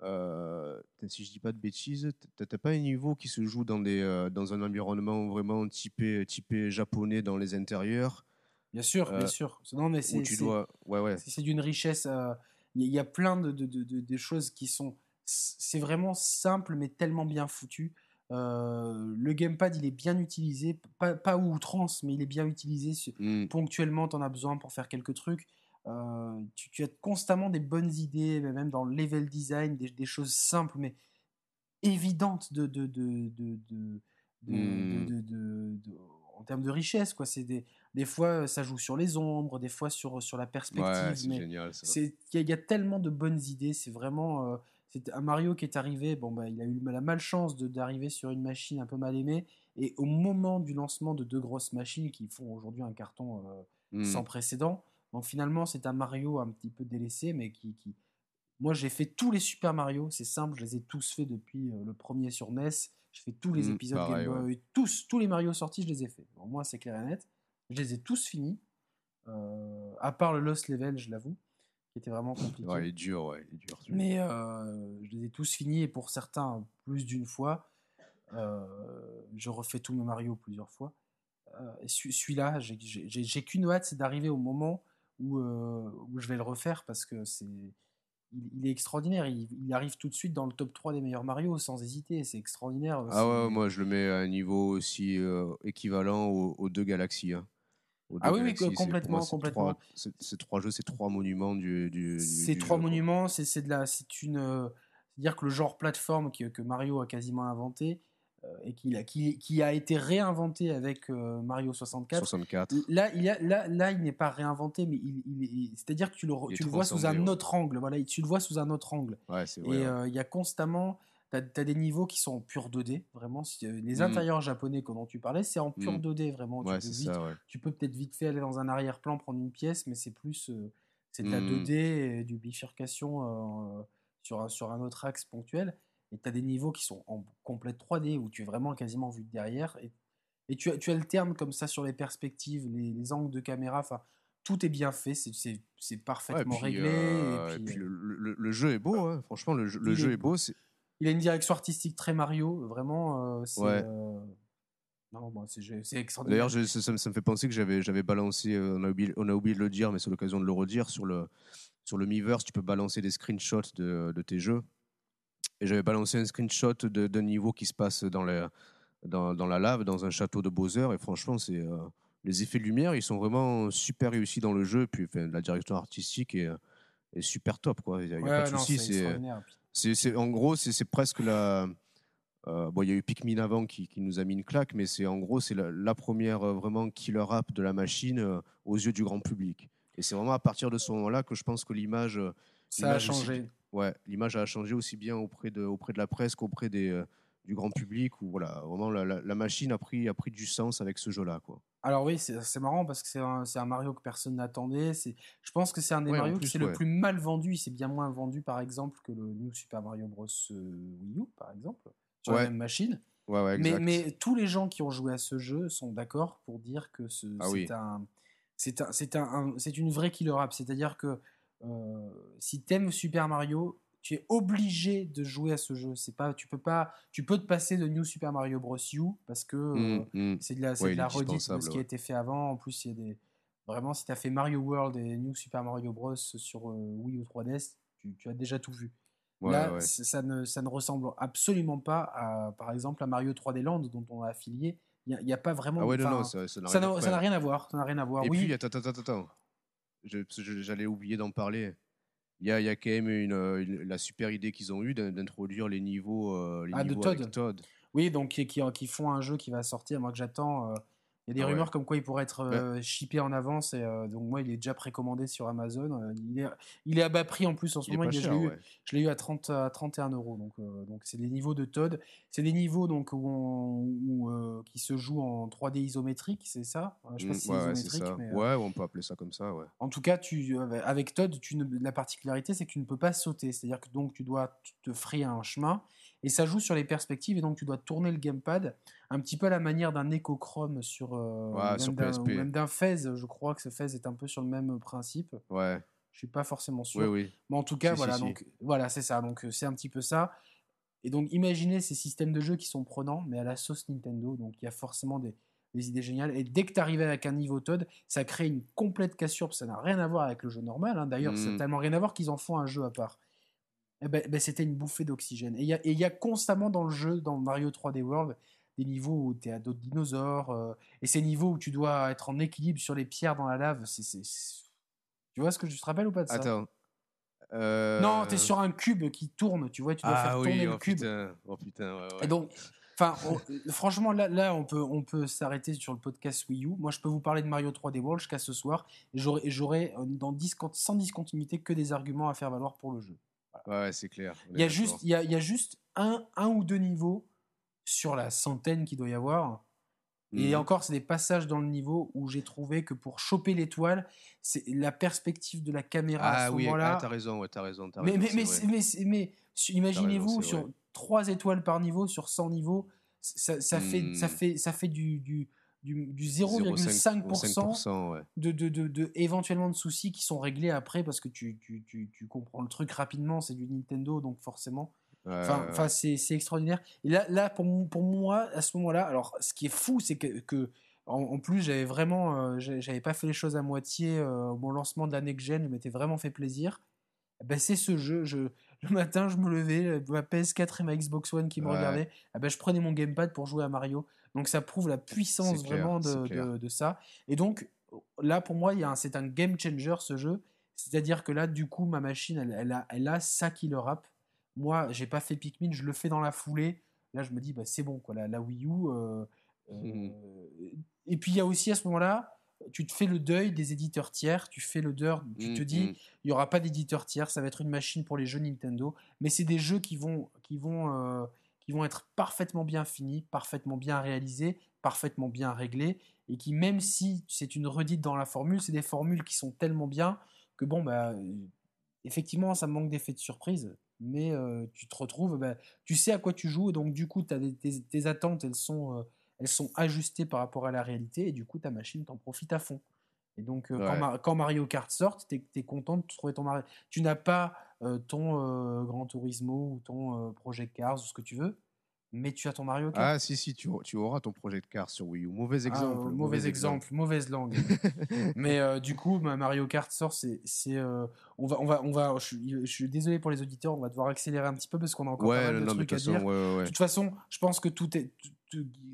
euh, euh, si je dis pas de bêtises, tu n'as pas un niveau qui se joue dans, des, euh, dans un environnement vraiment typé, typé japonais dans les intérieurs.
Bien sûr,
euh,
bien sûr. Non, mais c'est
dois. Ouais,
d'une richesse. euh, Il y, a- il y a plein de, de, de- choses qui sont. C'est vraiment simple, mais tellement bien foutu. Euh, le gamepad, il est bien utilisé. Pas, pas outrance, mais il est bien utilisé. sur-
Mm.
ponctuellement, tu en as besoin pour faire quelques trucs. Euh, tu, tu as constamment des bonnes idées, même dans le level design, des, des choses simples, mais évidentes de, de, de, de,
Mm.
en termes de richesse. Quoi. C'est des, des fois, ça joue sur les ombres, des fois sur, sur la perspective.
Ouais, c'est
Il y, a- il y a tellement de bonnes idées. C'est vraiment. euh, c'est un Mario qui est arrivé. Bon, bah, il a eu la malchance d'arriver sur une machine un peu mal aimée. Et au moment du lancement de deux grosses machines qui font aujourd'hui un carton euh,
Mm.
sans précédent, donc finalement c'est un Mario un petit peu délaissé, mais qui. qui... Moi j'ai fait tous les Super Mario, c'est simple, je les ai tous faits depuis euh, le premier sur NES. J'ai fait tous les
Mm,
épisodes
pareil,
Game Boy, tous, tous les Mario sortis, je les ai faits. Moins c'est clair et net. Je les ai tous finis. Euh, à part le Lost Level, je l'avoue, qui était vraiment compliqué.
Ouais, il est dur, ouais, il est dur.
Mais euh, je les ai tous finis et pour certains plus d'une fois. Euh, je refais tous mes Mario plusieurs fois. Euh, celui-là, j'ai qu'une hâte, c'est d'arriver au moment où, euh, où je vais le refaire parce que c'est. Il, est extraordinaire, il, arrive tout de suite dans le top 3 des meilleurs Mario sans hésiter, c'est extraordinaire.
Ah ouais, moi je le mets à un niveau aussi euh, équivalent aux, aux deux galaxies. hein. aux
Ah
deux
oui,
Galaxies.
Complètement,
moi,
complètement.
Ces trois jeux, c'est trois monuments du.
Ces trois
jeu,
monuments, c'est de la, c'est une, euh, c'est-à-dire que le genre plateforme que Mario a quasiment inventé et qu'il a, qui, qui a été réinventé avec euh, Mario 64.
64.
Là, il y a, là, là, il n'est pas réinventé, mais il, il est- c'est-à-dire que tu le, tu vois sous un
ouais.
autre angle. Voilà, tu le vois sous un autre angle.
Ouais,
Et
ouais.
euh, il y a constamment, tu as, des niveaux qui sont en pur 2D, vraiment. euh, Les
Mhm.
intérieurs japonais dont tu parlais, c'est en pur
Mhm.
2D, vraiment. Tu peux
c'est
vite-
ça, ouais.
tu peux peut-être vite fait aller dans un arrière-plan, prendre une pièce, mais c'est plus euh, c'est de la
Mhm.
2D et du bifurcation euh, sur, un, sur un autre axe ponctuel. Et tu as des niveaux qui sont en complète 3D où tu es vraiment quasiment vu de derrière. Et, et tu, tu alternes comme ça sur les perspectives, les, les angles de caméra. Enfin, tout est bien fait, c'est-
Ouais,
parfaitement
puis,
réglé.
euh,
et
et
puis, euh,
le, le- le jeu est beau, hein. franchement, le jeu, le
Il
jeu
est-
est beau.
il a une direction artistique très Mario, vraiment. euh, c'est
Ouais.
euh, bon, extraordinaire.
D'ailleurs, ça, ça me- fait penser que j'avais balancé, euh, on a, oublié, on a oublié de le dire, mais c'est l'occasion de le redire, sur le, sur le Miiverse, tu peux balancer des screenshots de, de tes jeux. Et j'avais balancé un screenshot d'un niveau qui se passe dans, les, dans, dans la lave, dans un château de Bowser, et franchement, c'est euh, les effets de lumière, ils sont vraiment super réussis dans le jeu, puis enfin, la direction artistique est, est super top, quoi. Il n'y a,
Ouais,
pas de souci.
c'est
en gros, c'est, presque la. euh, bon, il y a eu Pikmin avant qui, qui nous a mis une claque, mais c'est en gros, c'est la, la première euh, vraiment killer app de la machine euh, aux yeux du grand public. Et c'est vraiment à partir de ce moment-là que je pense que l'image,
Ça a changé.
Ouais, l'image a changé aussi bien auprès de, auprès de la presse qu'auprès des, euh, du grand public. Où voilà, vraiment la, la- la machine a pris, a pris du sens avec ce jeu-là, quoi.
Alors oui, c'est c'est marrant parce que c'est un, c'est un Mario que personne n'attendait. C'est- Je pense que c'est un des
Ouais,
Mario qui c'est
ouais.
le plus mal vendu. Il s'est bien moins vendu, par exemple, que le New Super Mario Bros. euh, Wii U, par exemple, sur
Ouais.
la même machine.
Ouais, ouais,
Mais, tous les gens qui ont joué à ce jeu sont d'accord pour dire que ce-
Ah
c'est
oui.
un, c'est un, c'est un, un- c'est une vraie killer app. C'est-à-dire que si t'aimes Super Mario, tu es obligé de jouer à ce jeu. C'est pas, tu peux pas, tu peux te passer de New Super Mario Bros. U parce que euh,
Mm, mm.
c'est de la,
Ouais,
de la redite de ce qui a été fait avant. En plus, il y a des. Vraiment, si tu as fait Mario World et New Super Mario Bros. sur euh, Wii ou 3DS, tu, tu as déjà tout vu.
Ouais,
Là, ça, ne, ça ne ressemble absolument pas, à, par exemple, à Mario 3D Land, dont on a affilié. Il n'y a, a pas vraiment.
Ah ouais, non, non, ça, rien
n'a rien à voir. Ça n'a rien à voir.
Et
oui,
puis, attends, attends, attends, J'allais oublier d'en parler. Il y a, il y a quand même une, euh, une- la super idée qu'ils ont eue d'in- d'introduire les niveaux, euh, les
Ah, de Todd.
avec Todd.
oui, donc qui, qui, qui font un jeu qui va sortir. Moi, que j'attends. Il y a des
Ah ouais.
rumeurs comme quoi il pourrait être euh, shippé en avance. Et, euh, donc, moi, il est déjà précommandé sur Amazon. Euh, il, est, il est à bas prix en plus en ce
Il
moment.
pas
Il est- je l'ai eu-
ouais.
À, 30, à 31 euros. Donc, euh, donc c'est les niveaux de Todd. C'est des niveaux donc, où on- où, qui se jouent en 3D isométrique, c'est ça? Je sais pas
Mm,
si
ouais,
isométrique,
ça.
mais.
Ouais, on peut appeler ça comme ça, ouais.
En tout cas, tu, avec Todd, tu ne- la particularité, c'est que tu ne peux pas sauter. C'est-à-dire que donc tu dois te frayer un chemin et ça joue sur les perspectives et donc tu dois tourner le gamepad un petit peu à la manière d'un échochrome sur, euh,
Ouais, sur
d'un-
PSP.
ou même d'un Fez. Je crois que ce Fez est un peu sur le même principe.
Ouais,
Je suis pas forcément sûr.
oui, oui.
Mais en tout cas,
Si,
voilà,
si.
donc voilà, c'est ça. Donc euh, c'est un petit peu ça. Et donc imaginez ces systèmes de jeu qui sont prenants, mais à la sauce Nintendo. Donc il y a forcément des, des idées géniales. Et dès que tu arrives avec un niveau Todd, ça crée une complète cassure. Ça n'a rien à voir avec le jeu normal. hein. D'ailleurs, ça
Mm.
n'a tellement rien à voir qu'ils en font un jeu à part. Eh ben, ben, c'était une bouffée d'oxygène. Et il y a- y, constamment dans le jeu, dans Mario 3D World, des niveaux où tu es à d'autres dinosaures. euh, et ces niveaux où tu dois être en équilibre sur les pierres dans la lave. c'est Tu vois ce que je te rappelle ou pas de ça?
Attends. Euh,
non, t'es sur un cube qui tourne, tu vois, tu dois
Ah
faire tourner
oui,
le
oh
cube.
putain, oh putain, ouais, ouais.
Et donc, enfin, on- franchement, là, là, on peut, on peut s'arrêter sur le podcast Wii U. Moi, je peux vous parler de Mario 3D World jusqu'à ce soir, et j'aurai, euh, dans discon- sans discontinuité que des arguments à faire valoir pour le jeu.
Ouais, c'est clair.
Il y a juste, il y a, il y a juste un, un ou deux niveaux sur la centaine qu'il doit y avoir. Et
Mhm.
encore, c'est des passages dans le niveau où j'ai trouvé que pour choper l'étoile, c'est la perspective de la caméra à
Ah
ce
oui,
moment-là.
ah, t'as raison, ouais, t'as raison. t'as
Mais,
raison,
mais, mais, mais, mais imaginez-vous sur
vrai.
3 étoiles par niveau, sur 100 niveaux, ça, ça fait,
Hmm.
ça, fait, ça fait du, du, du, du
0,5%,
0,5%
ouais.
de, de, de, de- éventuellement de soucis qui sont réglés après parce que tu, tu, tu, tu comprends le truc rapidement, c'est du Nintendo, donc forcément. Enfin,
ouais,
c'est c'est extraordinaire. Et là, là pour, mon- pour moi, à ce moment-là, alors ce qui est fou, c'est que, que en, en plus, j'avais vraiment, euh, j'avais pas fait les choses à moitié euh, au bon lancement de la Next Gen, je m'étais vraiment fait plaisir. Eh Ben, c'est ce jeu. Je, le matin, je me levais, ma PS4 et ma Xbox One qui me
Ouais.
regardaient. Eh ben, je prenais mon gamepad pour jouer à Mario. Donc ça prouve la puissance
clair,
vraiment de,
clair.
de, de ça. Et donc, là pour moi, c'est un game changer ce jeu. C'est-à-dire que là, du coup, ma machine, elle, elle a, elle a ça qui le rap. Moi, j'ai pas fait Pikmin, je le fais dans la foulée. Là, je me dis, bah, c'est bon, quoi. La, la Wii U. euh, euh. Et puis, il y a aussi à ce moment-là, tu te fais le deuil des éditeurs tiers. Tu fais le deuil, tu te
Mm,
dis,
mm.
il n'y aura pas d'éditeur tiers, ça va être une machine pour les jeux Nintendo. Mais c'est des jeux qui vont, qui vont, euh, qui vont être parfaitement bien finis, parfaitement bien réalisés, parfaitement bien réglés, et qui, même si c'est une redite dans la formule, c'est des formules qui sont tellement bien que bon, bah, euh, effectivement, ça manque d'effet de surprise. Mais euh, tu te retrouves, bah, tu sais à quoi tu joues, et donc du coup, t'as des- tes, tes attentes, elles sont, euh, elles sont ajustées par rapport à la réalité, et du coup, ta machine t'en profite à fond. Et donc, euh, quand,
Ouais.
Ma- quand Mario Kart sort, tu es, content de trouver ton Mario. Tu n'as pas euh, ton euh, Gran Turismo ou ton euh, Project Cars ou ce que tu veux, mais tu as ton Mario Kart.
Ah, si, si, tu, tu auras ton projet de car sur Wii U. Mauvais
Ah,
exemple.
euh, mauvais exemple, mauvaise langue. mais du coup, ma Mario Kart sort, c'est, c'est, on va, on va, on va. Je suis, je suis désolé pour les auditeurs, on va devoir accélérer un petit peu parce qu'on a encore pas
Ouais,
mal de
non,
trucs à dire.
ouais, ouais,
De toute façon, je pense que tout est, tout-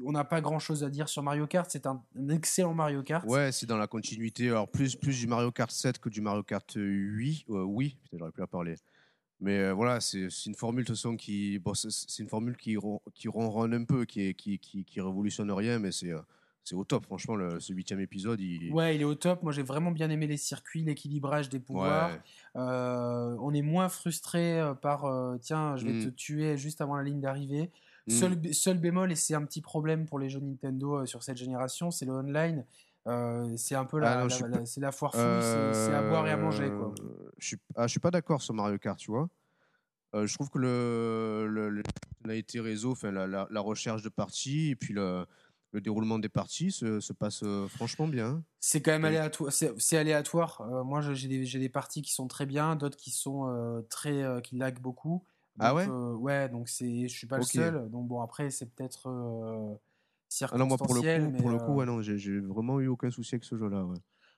on n'a pas grand chose à dire sur Mario Kart. C'est un, un excellent Mario Kart.
Ouais, c'est dans la continuité. Alors, plus, plus du Mario Kart 7 que du Mario Kart 8. Euh, oui, putain, j'aurais pu en parler. Mais euh, voilà, c'est une formule de toute façon qui. Bon, c'est- une formule qui, ron- qui ronronne un peu, qui, qui, qui, qui révolutionne rien, mais c'est euh, c'est au top. Franchement, le, ce huitième épisode, il.
Ouais, il est au top. Moi, j'ai vraiment bien aimé les circuits, l'équilibrage des pouvoirs.
Ouais.
Euh, on est moins frustré par euh, tiens, je vais
Mm.
te tuer juste avant la ligne d'arrivée.
Mm.
Seul, bé- seul bémol, et c'est un petit problème pour les jeux Nintendo euh, sur cette génération, c'est le online. Euh, c'est un peu la,
Ah non,
la-
pas-
foire fouille, c'est- c'est à boire et à manger. Quoi.
Euh, Je suis, ah, je suis pas d'accord sur Mario Kart, tu vois. Euh, je trouve que le, le, le- la fonctionnalité réseau, la, recherche de parties et puis le, le déroulement des parties se, se passe euh, franchement bien.
C'est quand même aléatoire. C'est aléatoire. Euh, moi, j'ai des, des parties qui sont très bien, d'autres qui sont euh, très, euh, qui laguent beaucoup.
Ah ouais?
euh, Ouais, donc c'est, je suis pas le seul. Donc bon, après, c'est peut-être euh,
Ah non, moi pour le
circonstanciel,
coup,
mais,
pour le coup ouais, non, j'ai vraiment eu aucun souci avec ce jeu-là. ouais.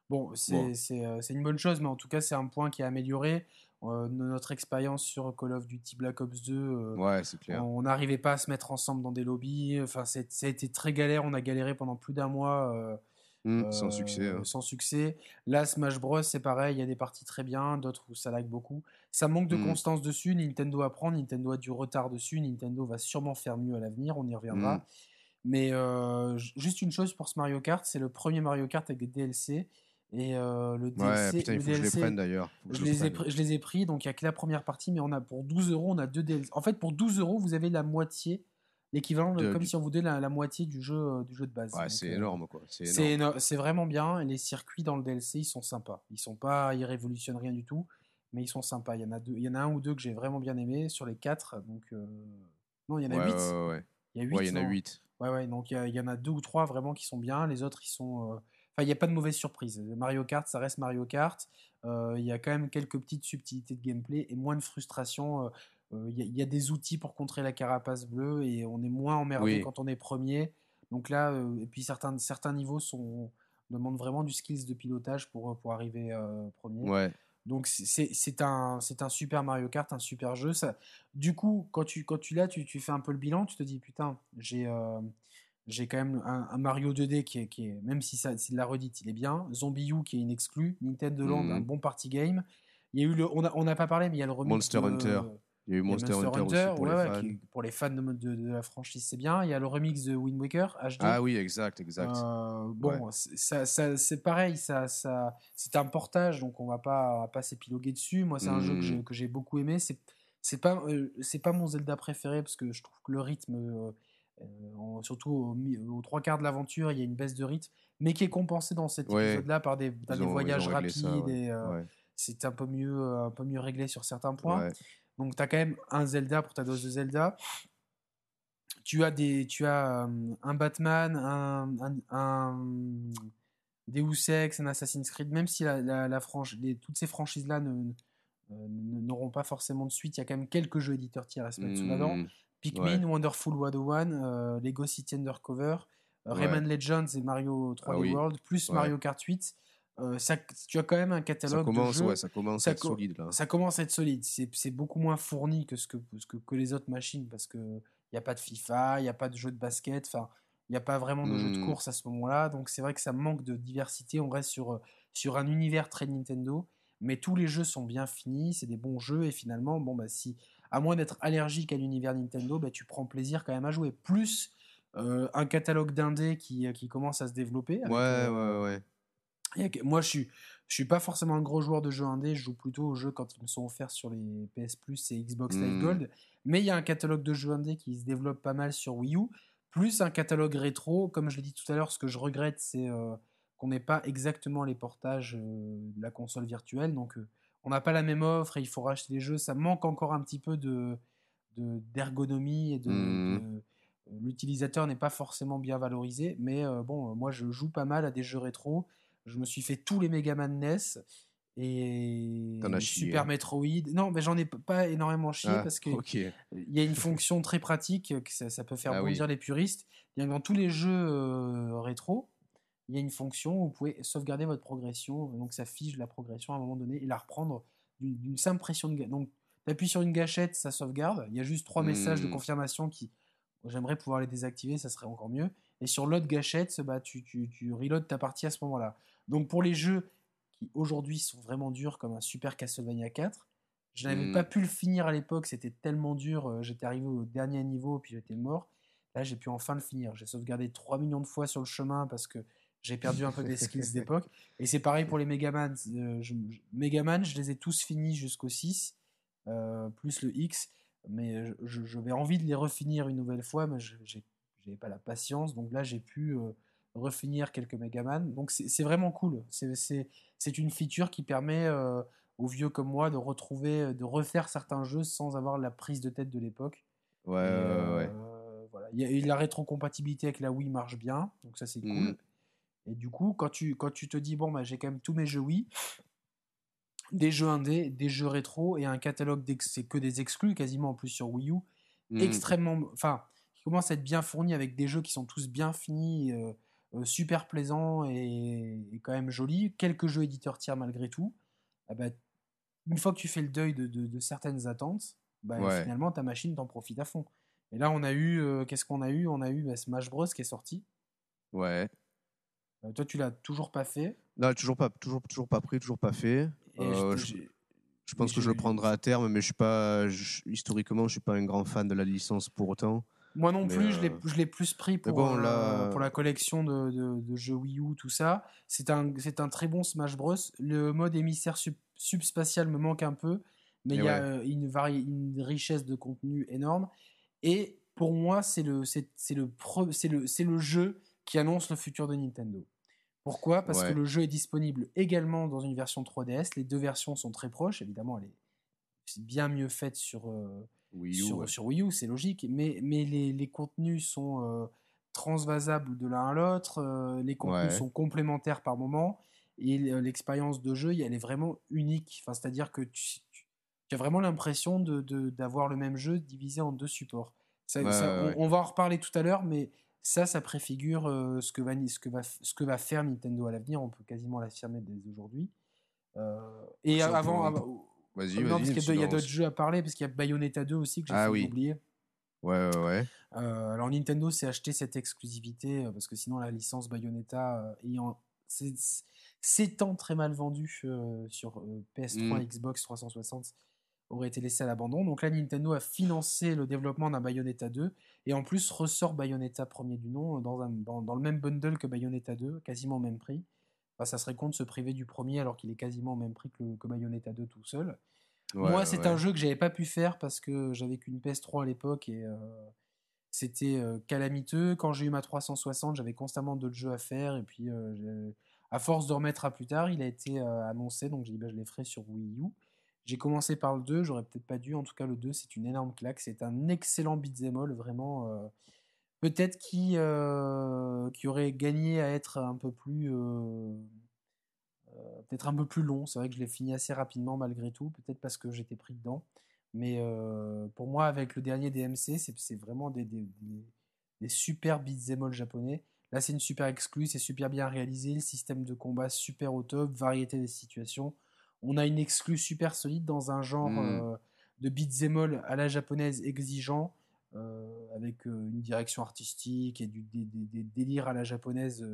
Bon, c'est une bonne chose, mais en tout cas, c'est un point qui est amélioré. Euh, notre expérience sur Call of Duty Black Ops 2, euh,
Ouais, c'est clair.
on n'arrivait pas à se mettre ensemble dans des lobbies. Enfin, ça a été très galère. On a galéré pendant plus d'un mois. euh,
Mm, sans
euh,
succès. hein.
Sans succès. Là, Smash Bros, c'est pareil. Il y a des parties très bien, d'autres où ça lag beaucoup. Ça manque de
Mm.
constance dessus. Nintendo apprend. Nintendo a du retard dessus. Nintendo va sûrement faire mieux à l'avenir. On y reviendra.
Mm.
Mais euh, juste une chose pour ce Mario Kart, c'est le premier Mario Kart avec des DLC. Et euh, le
Ouais,
DLC,
putain, il
le
faut que je les prenne d'ailleurs. Faut que
je
je le
les, ai,
prenne.
pr- je les ai pris, donc il n'y a que la première partie, mais on a pour 12 euros, on a deux DLC. En fait, pour 12 euros, vous avez la moitié, l'équivalent de, comme
du-
si on vous donnait la, la moitié du jeu, euh, du jeu de base.
Ouais, c'est
euh,
énorme quoi. C'est
éno- vraiment bien, et les circuits dans le DLC, ils sont sympas. Ils sont pas, ils révolutionnent rien du tout, mais ils sont sympas. Il y en a, deux, il y en a un ou deux que j'ai vraiment bien aimé sur les quatre, donc... euh, Non, il y en a
Ouais,
huit.
ouais.
Il y a huit,
il y en a 8.
Ouais, ouais, donc il y, en a deux ou trois vraiment qui sont bien. Les autres, ils sont. euh, Enfin, il n'y a pas de mauvaise surprise. Mario Kart, ça reste Mario Kart. Il y a quand même quelques petites subtilités de gameplay et moins de frustration. Euh, Il y, a- il y a des outils pour contrer la carapace bleue et on est moins emmerdé
Oui.
quand on est premier. Donc là, euh, et puis certains, certains niveaux sont, demandent vraiment du skills de pilotage pour, pour arriver euh, premier.
Ouais.
Donc c'est- un, un super Mario Kart, un super jeu. Ça, du coup, quand tu, quand tu l'as, tu, tu fais un peu le bilan, tu te dis putain, j'ai euh, j'ai quand même un, un Mario 2D qui est, qui est même si c'est de la redite, il est bien. Zombie U qui est une exclue, Nintendo Land
Mhm.
un bon party game. Il y a eu le, on a- on n'a pas parlé, mais il y a le remix
Monster
de-
Hunter. Il y a eu Monster, Hunter, aussi pour
ouais,
les fans.
qui- pour les fans de, de- de la franchise, c'est bien. Il y a le remix de Wind Waker HD.
Ah oui, exact, exact.
Euh, bon,
Ouais.
c'est- ça, ça- c'est pareil, ça, ça, c'est un portage, donc on va pas, on va pas s'épiloguer dessus. Moi, c'est un jeu que j'ai- que j'ai beaucoup aimé. C'est c'est pas, euh, c'est pas mon Zelda préféré parce que je trouve que le rythme, euh, en- surtout au aux, trois quarts de l'aventure, il y a une baisse de rythme, mais qui est compensée dans cet
Ouais.
épisode-là par des, par
ont-
voyages rapides et c'est un peu mieux, un peu mieux réglé sur certains points. Donc, tu as quand même un Zelda pour ta dose de Zelda. Tu as, des, tu as euh, un Batman, un, un, un Deus Ex, un Assassin's Creed, même si la, la, la franchi- les- toutes ces franchises-là euh, n'auront pas forcément de suite, il y a quand même quelques jeux éditeurs tiers à se mettre sous la dent. Pikmin,
Ouais.
Wonderful 101, euh, Lego City Undercover,
Ouais.
Rayman Legends et Mario 3D
Ah oui.
World, plus
Ouais.
Mario Kart 8. Euh, ça, tu as quand même un
Ça
catalogue
commence,
de jeux
ouais, ça commence
ça
à être
co-
solide là.
ça commence à être solide. C'est beaucoup moins fourni que, ce que, que, que les autres machines parce qu'il n'y a pas de FIFA, il n'y a pas de jeu de basket. Enfin, Il n'y a pas vraiment de jeu de
Hmm.
course à ce moment-là, donc c'est vrai que ça manque de diversité. On reste sur, euh, sur un univers très Nintendo, mais tous les jeux sont bien finis, c'est des bons jeux, et finalement, bon, bah, si, à moins d'être allergique à l'univers Nintendo, bah, tu prends plaisir quand même à jouer. Plus euh, un catalogue d'indés qui, euh, qui commence à se développer. avec,
Ouais,
euh,
ouais, ouais.
Moi, je suis, je suis pas forcément un gros joueur de jeux indés. Je joue plutôt aux jeux quand ils me sont offerts sur les PS Plus et Xbox Live
Mm.
Gold. Mais il y a un catalogue de jeux indés qui se développe pas mal sur Wii U, plus un catalogue rétro. Comme je l'ai dit tout à l'heure, ce que je regrette, c'est euh, qu'on n'ait pas exactement les portages euh, de la console virtuelle. Donc, euh, on n'a pas la même offre et il faut racheter les jeux. Ça manque encore un petit peu de de- d'ergonomie et de, de- euh, l'utilisateur n'est pas forcément bien valorisé mais euh, bon moi je joue pas mal à des jeux rétro je me suis fait tous les Mega Man NES et
as
Super. Metroid. Non mais j'en ai pas énormément chié
Ah,
parce que il y a une fonction très pratique que ça, ça peut faire
Ah oui.
bondir les puristes. Bien dans tous les jeux euh, rétro il y a une fonction où vous pouvez sauvegarder votre progression. Donc ça fige la progression à un moment donné et la reprendre d'une simple pression de donc tu appuies sur une gâchette ça sauvegarde. Il y a juste trois messages de
Hmm.
confirmation qui j'aimerais pouvoir les désactiver ça serait encore mieux. Et sur l'autre gâchette bah, tu, tu, tu reloads ta partie à ce moment là donc pour les jeux qui aujourd'hui sont vraiment durs comme un Super Castlevania 4 je n'avais
Hmm.
pas pu le finir à l'époque c'était tellement dur euh, j'étais arrivé au dernier niveau puis j'étais mort Là, j'ai pu enfin le finir. J'ai sauvegardé 3 millions de fois sur le chemin parce que j'ai perdu un peu des skills d'époque. Et c'est pareil pour les Megaman. Euh, je, je- Megaman, je les ai tous finis jusqu'au 6, euh, plus le X. Mais je, je vais envie de les refinir une nouvelle fois, mais je n'avais pas la patience. Donc là, j'ai pu euh, refinir quelques Megaman. Donc c'est vraiment cool. C'est- une feature qui permet euh, aux vieux comme moi de retrouver, de refaire certains jeux sans avoir la prise de tête de l'époque.
Ouais,
Et,
ouais,
euh,
ouais.
voilà. Il y a- la rétrocompatibilité avec la Wii marche bien, donc ça c'est cool.
Mhm.
Et du coup, quand tu, quand tu te dis, bon, bah, j'ai quand même tous mes jeux Wii, des jeux indés, des jeux rétro et un catalogue, c'est que des exclus quasiment en plus sur Wii U,
Hmm.
extrêmement. Enfin, qui commence à être bien fourni avec des jeux qui sont tous bien finis, euh, euh, super plaisants et, et quand même jolis. Quelques jeux éditeurs tiers malgré tout. Ah bah, une fois que tu fais le deuil de, de- de certaines attentes, bah,
Ouais.
finalement ta machine t'en profite à fond. Et là, on a eu, euh, qu'est-ce qu'on a eu? On a eu bah, Smash Bros qui est sorti.
Ouais.
Euh, toi, tu l'as toujours pas fait?
Non, toujours pas, toujours, toujours pas pris, toujours pas fait. Euh,
je-
pense que je le prendrai à terme, mais je suis pas, je- historiquement, je suis pas un grand fan de la licence pour autant.
Moi non plus, je l'ai-
euh,
je l'ai plus pris pour,
bon,
euh,
là-
pour la collection de, de- de jeux Wii U, tout ça. C'est un, c'est un très bon Smash Bros. Le mode émissaire sub- subspatial me manque un peu, mais
Et
il y a
ouais.
euh, une, vari- une richesse de contenu énorme. Et pour moi, c'est le, c'est, c'est le, pre- c'est le, c'est le jeu qui annonce le futur de Nintendo. Pourquoi? Parce
Ouais.
que le jeu est disponible également dans une version 3DS. Les deux versions sont très proches. Évidemment, elle est bien mieux faite sur, euh,
Wii U,
sur,
ouais.
sur Wii U, c'est logique, mais, mais les, les contenus sont euh, transvasables de l'un à l'autre, euh, les contenus
Ouais.
sont complémentaires par moment, et l- l'expérience de jeu, elle est vraiment unique. Enfin, C'est-à-dire que tu, as vraiment l'impression de- de- d'avoir le même jeu divisé en deux supports. Ça-
Ouais,
ça-
ouais,
on, va en reparler tout à l'heure, mais ça, ça préfigure euh, ce, que va, ce, que va, ce que va faire Nintendo à l'avenir, on peut quasiment l'affirmer dès aujourd'hui. Euh, et avant-
Vas-y,
non, parce
vas-y.
qu'il y a deux- il y a
sinon-
d'autres jeux à parler, parce qu'il y a Bayonetta 2 aussi que j'ai
Ah oui.
oublier.
Ouais, ouais, ouais.
Euh, alors Nintendo s'est acheté cette exclusivité, euh, parce que sinon la licence Bayonetta euh, ayant s'étant très mal vendue euh, sur euh, PS3
Mm.
Xbox 360 aurait été laissée à l'abandon. Donc là Nintendo a financé le développement d'un Bayonetta 2 et en plus ressort Bayonetta premier du nom dans, un- dans, dans le même bundle que Bayonetta 2, quasiment au même prix. Enfin, ça serait con de se priver du premier alors qu'il est quasiment au même prix que, que Bayonetta 2 tout seul.
Ouais,
Moi, c'est
ouais.
un jeu que j'avais pas pu faire parce que j'avais qu'une PS3 à l'époque et euh, c'était euh, calamiteux. Quand j'ai eu ma 360, j'avais constamment d'autres jeux à faire et puis euh, à force de remettre à plus tard, il a été annoncé donc j'ai dit bah, je les ferai sur Wii U. J'ai commencé par le 2, j'aurais peut-être pas dû. En tout cas, le 2, c'est une énorme claque. C'est un excellent beat'em all, vraiment. Peut-être qui, euh, qui aurait gagné à être un peu plus. euh, euh, peut-être un peu plus long. C'est vrai que je l'ai fini assez rapidement malgré tout, peut-être parce que j'étais pris dedans. Mais euh, pour moi, avec le dernier DMC, c'est vraiment des, des, des- des super japonais. Là, c'est une super exclue, c'est super bien réalisé, le système de combat super au top, variété des situations. On a une exclue super solide dans un genre
Mm.
euh, de all à la japonaise exigeant. Avec une direction artistique et des, délires à la japonaise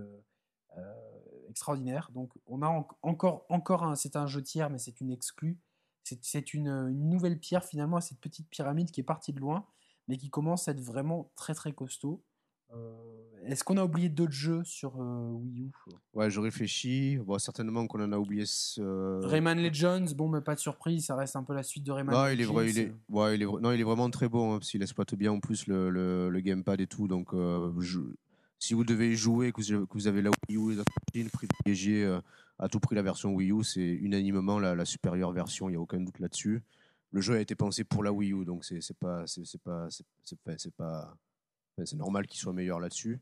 extraordinaire. Donc on a encore, encore un, c'est un jeu tiers, mais c'est une exclue. C'est une, une, nouvelle pierre finalement à cette petite pyramide qui est partie de loin, mais qui commence à être vraiment très très costaud. Euh, est-ce qu'on a oublié d'autres jeux sur euh, Wii U?
Ouais, je réfléchis. Bon, certainement qu'on en a oublié.
Rayman Legends, bon, mais pas de surprise, ça reste un peu la suite de Rayman. Non,
il est vrai, il est, ouais, il est, non, il est vraiment très bon hein, parce qu'il exploite bien en plus le, le, gamepad et tout. Donc, euh, si vous devez jouer, que vous, avez la Wii U et privilégiez à tout prix la version Wii U. C'est unanimement la, la, supérieure version, il n'y a aucun doute là-dessus. Le jeu a été pensé pour la Wii U, donc c'est pas, c'est pas, c'est pas c'est normal qu'il soit meilleur là-dessus.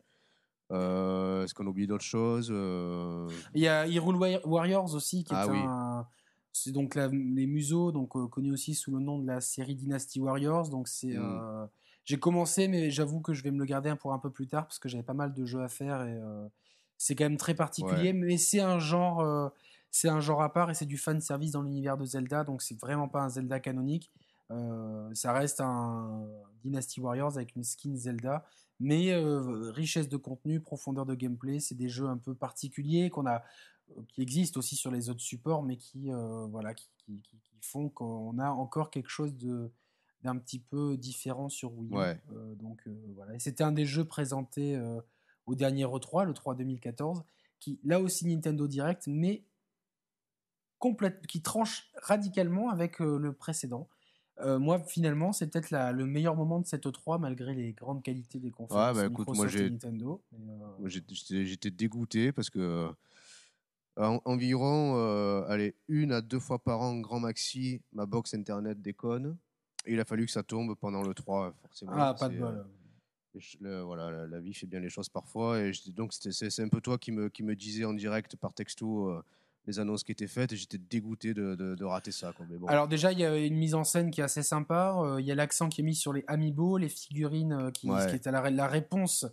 Euh, est-ce qu'on oublie d'autres choses euh?
Il y a Hyrule Warriors aussi, qui est ah un. C'est donc les museaux, donc euh, connus aussi sous le nom de la série Dynasty Warriors. Donc c'est. Hmm. J'ai commencé, mais j'avoue que je vais me le garder pour un peu plus tard parce que j'avais pas mal de jeux à faire et c'est quand même très particulier. Mais c'est un genre, c'est un genre à part et c'est du fan service dans l'univers de Zelda. Donc c'est vraiment pas un Zelda canonique. Euh, ça reste un Dynasty Warriors avec une skin Zelda, mais euh, richesse de contenu, profondeur de gameplay, c'est des jeux un peu particuliers qu'on a, euh, qui existent aussi sur les autres supports, mais qui, voilà, qui, font qu'on a encore quelque chose de d'un petit peu différent sur Wii. donc voilà, c'était un des jeux présentés au dernier E3, le 3 2014, qui là aussi Nintendo Direct, mais complète, qui tranche radicalement avec le précédent. Euh, moi, finalement, c'est peut-être le meilleur moment de cette E3, malgré les grandes qualités des conférences ouais, bah, écoute, moi, et Nintendo.
Euh, j'étais dégoûté parce que euh, environ allez, une à deux fois par an, grand maxi, ma box internet déconne. Et il a fallu que ça tombe pendant le 3, forcément.
Ah, pas de bol.
voilà, la, vie fait bien les choses parfois. Et donc, c'est un peu toi qui me, qui me disais en direct par texto les annonces qui étaient faites et j'étais dégoûté de, de, rater ça. Quoi. Mais bon.
Alors déjà, il y a une mise en scène qui est assez sympa. Euh, il y a l'accent qui est mis sur les amiibo, les figurines euh, qui, qui est à la, la, réponse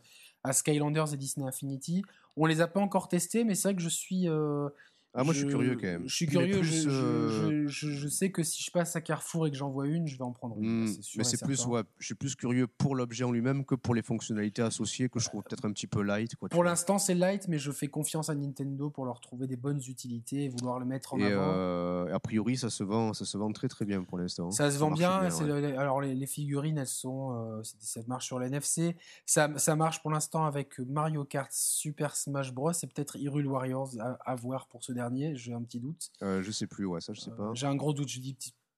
à Skylanders et Disney Infinity. On les a pas encore testés, mais c'est vrai que je suis euh,
ah, moi, je, suis curieux quand même.
Je suis curieux. Euh, je, sais que si je passe à Carrefour et que j'en vois une, je vais en prendre une.
Hmm, mais c'est plus, ouais, je suis plus curieux pour l'objet en lui-même que pour les fonctionnalités associées que je trouve peut-être un petit peu light. Quoi,
pour l'instant, c'est light, mais je fais confiance à Nintendo pour leur trouver des bonnes utilités et vouloir le mettre en et avant.
Euh, a priori, ça se vend, ça se vend très très bien pour l'instant.
Ça se vend bien. alors les, figurines, elles sont, euh, ça marche sur l'NFC. Ça, ça marche pour l'instant avec Mario Kart, Super Smash Bros et peut-être Hyrule Warriors à, à voir pour ce dernier j'ai un petit doute.
Euh, je sais plus, ouais, ça je sais pas.
Euh, j'ai un gros doute, je dis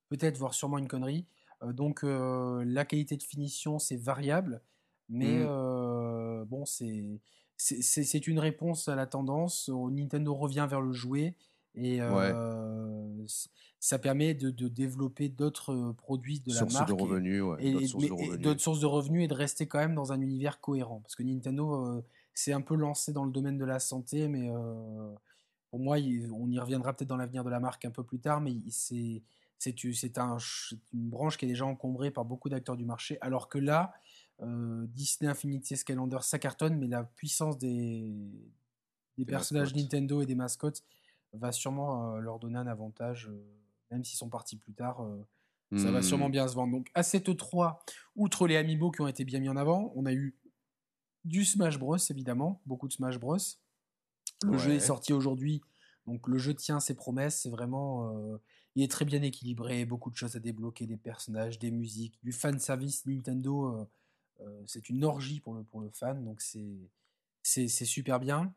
peut-être, voir sûrement une connerie. Euh, donc la qualité de finition, c'est variable, mais mm. bon, c'est c'est une réponse à la tendance. Nintendo revient vers le jouet et ça permet de, de développer d'autres produits de la marque
de revenus,
et, d'autres sources, de revenus et de rester quand même dans un univers cohérent. Parce que Nintendo s'est un peu lancé dans le domaine de la santé, mais pour moi, on y reviendra peut-être dans l'avenir de la marque un peu plus tard, mais c'est c'est un, une branche qui est déjà encombrée par beaucoup d'acteurs du marché, alors que là, euh, Disney Infinity Skylander, ça cartonne, mais la puissance des, des, personnages Nintendo et des mascottes va sûrement euh, leur donner un avantage, euh, même s'ils sont partis plus tard. Ça va sûrement hmm. bien se vendre. Donc à cette 3, outre les amiibo qui ont été bien mis en avant, on a eu du Smash Bros évidemment, beaucoup de Smash Bros. Le jeu est sorti aujourd'hui, donc le jeu tient ses promesses. C'est vraiment, euh, il est très bien équilibré, beaucoup de choses à débloquer, des personnages, des musiques, du fan service Nintendo. Euh, euh, c'est une orgie pour le pour le fan, donc c'est c'est super bien.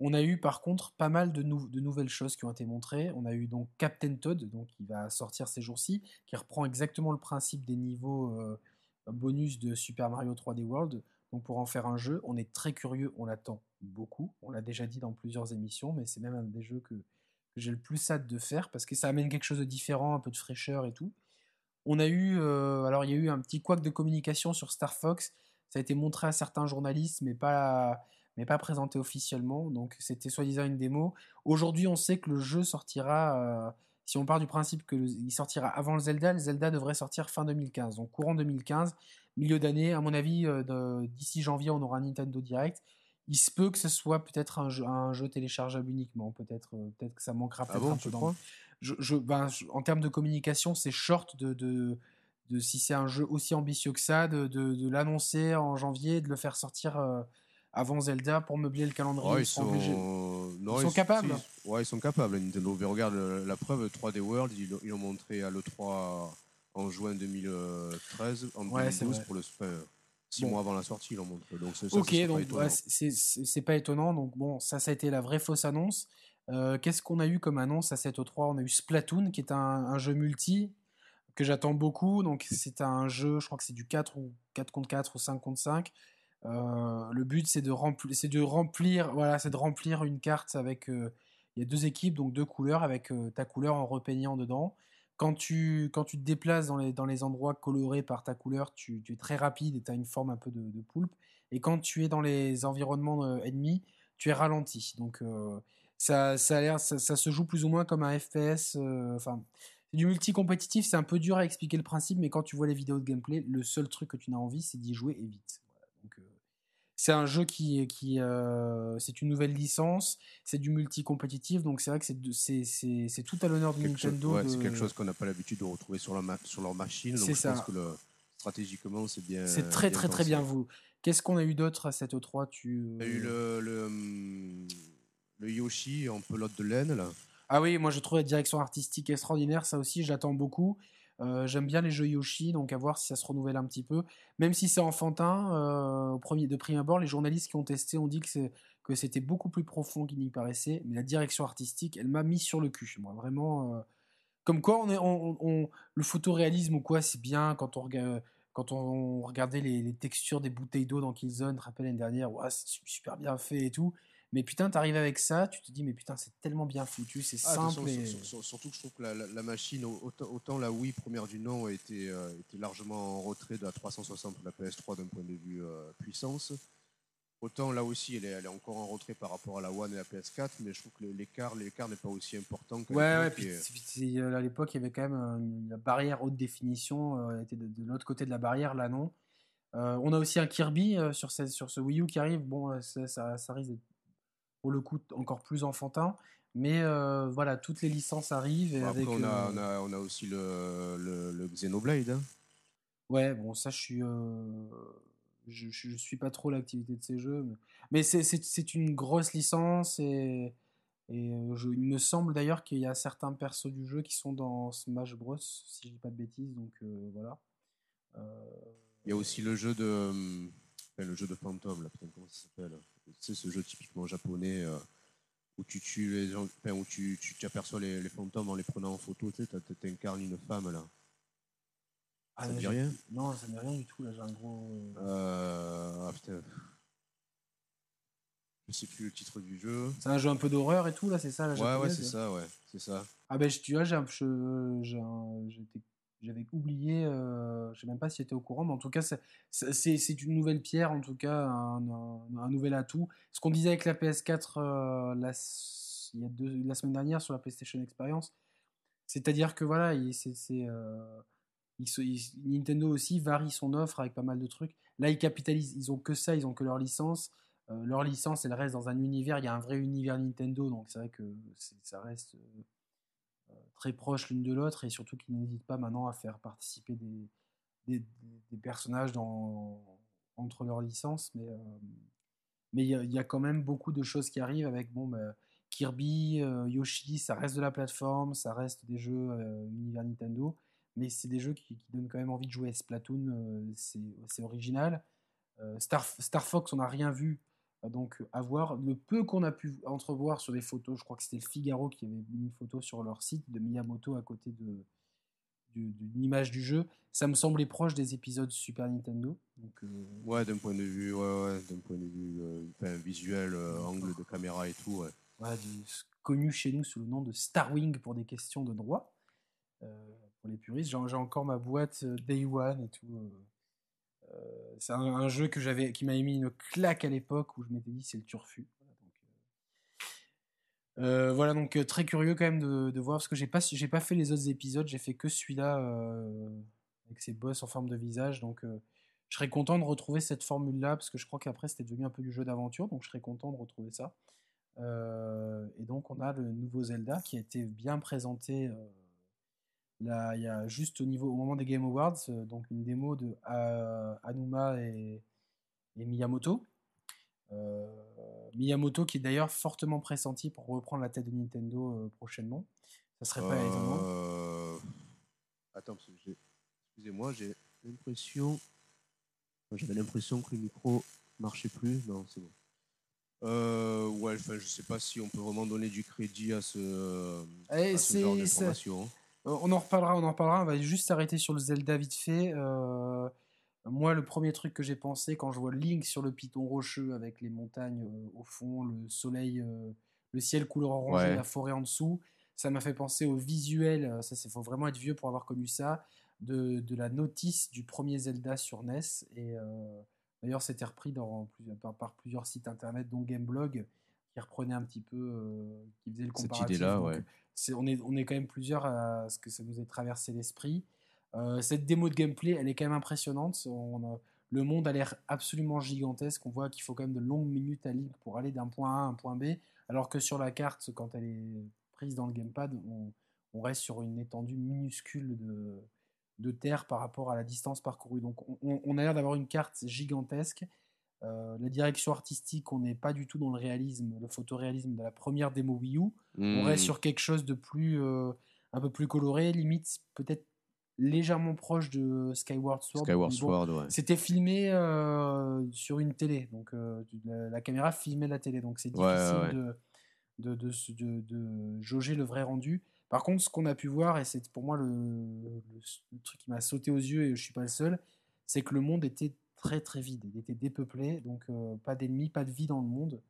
On a eu par contre pas mal de, de, nouvelles choses qui ont été montrées. On a eu donc Captain Todd, donc qui va sortir ces jours-ci, qui reprend exactement le principe des niveaux bonus de Super Mario 3D World. Donc pour en faire un jeu, on est très curieux, on l'attend beaucoup. On l'a déjà dit dans plusieurs émissions, mais c'est même un des jeux que, j'ai le plus hâte de faire parce que ça amène quelque chose de différent, un peu de fraîcheur et tout. On a eu, euh, alors il y a eu un petit couac de communication sur Star Fox. Ça a été montré à certains journalistes, mais pas, mais pas présenté officiellement. Donc c'était soi-disant une démo. Aujourd'hui, on sait que le jeu sortira. Euh, si on part du principe qu'il sortira avant le Zelda, le Zelda devrait sortir fin 2015, donc courant 2015 milieu d'année. À mon avis, euh, d'ici janvier, on aura Nintendo Direct. Il se peut que ce soit peut-être un jeu, un jeu téléchargeable uniquement. Peut-être euh, peut que ça manquera
ah peut-être un peu
je, ben, en termes de communication, c'est short de, de, de si c'est un jeu aussi ambitieux que ça, de, de, de l'annoncer en janvier, de le faire sortir euh, avant Zelda pour meubler le calendrier.
Ouais,
ils
ils sont, non,
Ils sont capables.
si, Ouais, ils sont capables. Nintendo, mais regarde euh, la preuve 3D World, ils l'ont- ils montré à l'E3 en juin 2013, en
Ouais, c'est
2012
vrai.
pour le enfin, six
Bon.
mois avant la sortie, ils l'ont montré. Donc c'est ça,
Ok,
ça
donc ouais, c'est- pas étonnant. Donc bon, ça, ça a été la vraie fausse annonce. Euh, Qu'est-ce qu'on a eu comme annonce à cette E3 On a eu Splatoon, qui est un, un jeu multi que j'attends beaucoup. Donc c'est un jeu, je crois que c'est du 4 ou 4 contre 4 ou 5 contre 5. Euh, le but c'est de remplir, c'est de remplir, voilà, c'est de remplir une carte avec. euh, il y a deux équipes, donc deux couleurs avec ta couleur en repeignant dedans. Quand tu, quand tu te déplaces dans les, dans les endroits colorés par ta couleur, tu, es très rapide et tu as une forme un peu de, de poulpe. Et quand tu es dans les environnements euh, ennemis, tu es ralenti. Donc euh, ça, ça a l'air, ça, ça se joue plus ou moins comme un FPS. euh, Enfin, c'est du multi-compétitif. C'est un peu dur à expliquer le principe, mais quand tu vois les vidéos de gameplay, le seul truc que tu n'as envie, c'est d'y jouer et vite. C'est un jeu qui, qui euh, c'est une nouvelle licence, c'est du multi-compétitif, donc c'est vrai que c'est tout à l'honneur de
Quelque
Nintendo.
ouais,
de-
C'est quelque chose qu'on n'a pas l'habitude de retrouver sur, la sur leur machine. Donc
C'est
je
ça.
pense que le- stratégiquement, c'est bien.
C'est très très très
pensé.
bien vous. Qu'est-ce qu'on a eu d'autre à cette E3 tu...
Il y a eu le, le, le Yoshi en pelote de laine, là.
Ah oui, moi je trouve la direction artistique extraordinaire, ça aussi j'attends beaucoup. Euh, J'aime bien les jeux Yoshi, donc à voir si ça se renouvelle un petit peu. Même si c'est enfantin, euh, au premier, de prime abord, les journalistes qui ont testé ont dit que c'était beaucoup plus profond qu'il n'y paraissait. Mais la direction artistique, elle m'a mis sur le cul. Moi, vraiment. euh, comme quoi, le photoréalisme ou quoi, c'est bien quand on regardait les, textures des bouteilles d'eau dans Killzone, me rappelle l'année dernière, ouais, c'est su- super bien fait et tout. Mais putain, t'arrives avec ça, tu te dis, mais putain, c'est tellement bien foutu, c'est
Ah,
simple.
façon,
et...
sur- sur- surtout que je trouve que la, la- la machine, autant, autant la Wii première du nom était, euh, était largement en retrait de la 360 de la PS3 d'un point de vue euh, puissance, autant là aussi elle est, elle est encore en retrait par rapport à la One et la PS4, mais je trouve que l'écart l'écart n'est pas aussi important qu'à
Ouais, ouais, puis euh, à l'époque, il y avait quand même la barrière haute définition, euh, était de, de l'autre côté de la barrière, là non. Euh, on a aussi un Kirby sur, ce, sur ce Wii U qui arrive, bon, ça, ça, ça risque d'être pour le coup encore plus enfantin, mais euh, voilà, toutes les licences arrivent. Et
Bon, après,
avec,
on, a,
euh,
on, a, on a aussi le, le, le Xenoblade. hein.
Ouais, bon, ça, je suis. euh, je, je, je suis pas trop l'activité de ces jeux. Mais, mais c'est- une grosse licence et, et je- il me semble d'ailleurs qu'il y a certains persos du jeu qui sont dans Smash Bros, si je dis pas de bêtises, donc euh, voilà. Euh,
Il y a aussi le jeu de. hum, le jeu de fantôme, là, putain, comment ça s'appelle? C'est ce jeu typiquement japonais euh, où tu tues les gens, enfin, où tu, tu, tu aperçois les, les fantômes en les prenant en photo, tu sais, t'incarnes une femme là.
ah,
ça
mais
dit rien?
Non, ça n'est rien du tout, là, j'ai un gros. euh,
Euh, ah putain. Je sais plus le titre du jeu.
C'est un jeu un peu d'horreur et tout, là, c'est ça, la
Ouais, ouais, c'est ça, ouais, c'est ça.
Ah ben, tu vois, j'ai un- j'ai un- j'étais- j'avais oublié, euh, je sais même pas si j'étais au courant, mais en tout cas, c'est- une nouvelle pierre, en tout cas, un, nouvel atout. Ce qu'on disait avec la PS4 euh, la, semaine dernière sur la PlayStation Experience, c'est-à-dire que voilà, euh, Nintendo aussi varie son offre avec pas mal de trucs. Là, ils capitalisent, ils ont que ça, ils ont que leur licence. Euh, leur licence, elle reste dans un univers, il y a un vrai univers Nintendo, donc c'est vrai que ça reste très proches l'une de l'autre et surtout qu'ils n'hésitent pas maintenant à faire participer des, des, personnages dans, entre leurs licences. Mais euh, il y, a- quand même beaucoup de choses qui arrivent avec bon, bah, Kirby, euh, Yoshi, ça reste de la plateforme, ça reste des jeux euh, univers Nintendo, mais c'est des jeux qui, qui donnent quand même envie de jouer. Splatoon, c'est original. Star, Star Fox, on n'a rien vu. Donc, à voir. Le peu qu'on a pu entrevoir sur des photos, je crois que c'était le Figaro qui avait mis une photo sur leur site de Miyamoto à côté de du- d'une image du jeu, ça me semblait proche des épisodes Super Nintendo. Donc, euh,
Ouais, d'un point de vue, ouais, ouais, d'un point de vue euh, enfin, visuel, euh, angle de caméra et tout, ouais.
du- connu chez nous sous le nom de Starwing pour des questions de droit. Pour les puristes, j'ai encore ma boîte Day One et tout. Euh. C'est un, jeu que j'avais, qui m'avait mis une claque à l'époque où je m'étais dit c'est le turfu. Voilà, donc, euh, euh, très curieux quand même de, voir parce que j'ai pas, j'ai pas fait les autres épisodes, j'ai fait que celui-là avec ses boss en forme de visage. Donc je serais content de retrouver cette formule-là parce que je crois qu'après c'était devenu un peu du jeu d'aventure, donc je serais content de retrouver ça. Et donc on a le nouveau Zelda qui a été bien présenté Là, il y a juste au niveau, au moment des Game Awards, euh, donc une démo de euh, Anuma et, et Miyamoto. Euh, Miyamoto qui est d'ailleurs fortement pressenti pour reprendre la tête de Nintendo euh, prochainement. Ça serait pas étonnant.
Attends, excusez-moi, j'ai l'impression. J'avais l'impression que le micro marchait plus. Non, c'est bon. Euh, ouais, enfin, je sais pas si on peut vraiment donner du crédit à ce,
Eh,
à ce genre d'information.
Euh, On en reparlera, on en reparlera. On va juste s'arrêter sur le Zelda vite fait. Euh, moi, le premier truc que j'ai pensé quand je vois Link sur le piton rocheux avec les montagnes euh, au fond, le soleil, euh, le ciel couleur orangé,
Ouais.
la forêt en dessous, ça m'a fait penser au visuel. Ça, il faut vraiment être vieux pour avoir connu ça. De, de la notice du premier Zelda sur NES. Et d'ailleurs, c'était repris dans, par plusieurs sites internet, dont Gameblog, qui reprenait un petit peu, euh, qui faisait le
Cette
comparatif.
idée-là,
Donc,
ouais.
c'est- on, est, on est quand même plusieurs à ce que ça nous ait traversé l'esprit. Euh, cette démo de gameplay, elle est quand même impressionnante. On a- le monde a l'air absolument gigantesque. On voit qu'il faut quand même de longues minutes à Link pour aller d'un point A à un point B, alors que sur la carte, quand elle est prise dans le gamepad, on, on reste sur une étendue minuscule de, de terre par rapport à la distance parcourue. Donc on, on- on a l'air d'avoir une carte gigantesque. Euh, la direction artistique, on n'est pas du tout dans le réalisme, le photoréalisme de la première démo Wii U. On
Hmm.
reste sur quelque chose de plus, euh, un peu plus coloré, limite peut-être légèrement proche de Skyward Sword.
Skyward
bon,
Sword, ouais.
C'était filmé euh, sur une télé, donc la, la caméra filmait la télé, donc c'est difficile
Ouais, ouais, ouais.
De, de, de, de- de jauger le vrai rendu. Par contre, ce qu'on a pu voir, et c'est pour moi le, le- le truc qui m'a sauté aux yeux, et je suis pas le seul, c'est que le monde était très très vide, il était dépeuplé, donc euh, pas d'ennemis, pas de vie dans le monde.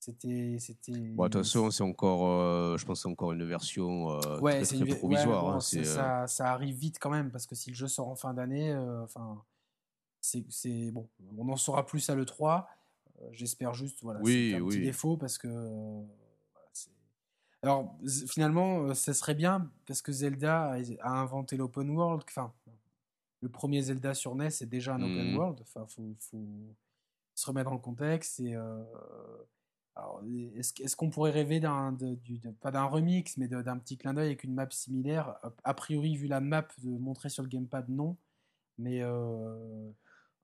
C'était, c'était.
Bon, de toute façon, c'est encore, euh, je pense, c'est encore une version euh,
Ouais,
très,
une...
provisoire.
bon,
hein,
ça, ça arrive vite quand même parce que si le jeu sort en fin d'année, enfin, c'est, c'est bon, on en saura plus à le 3. Euh, J'espère juste, voilà,
Oui,
c'est un petit
oui.
défaut parce que. voilà, Alors finalement, ça serait bien parce que Zelda a, a inventé l'open world. Enfin, le premier Zelda sur NES est déjà un open
Mhm.
world. Enfin, faut, faut se remettre dans le contexte et. euh, alors, est-ce, est-ce qu'on pourrait rêver d'un, de- du- de- pas d'un remix, mais de- d'un petit clin d'œil avec une map similaire? A- priori, vu la map de montrer sur le gamepad, non. Mais euh,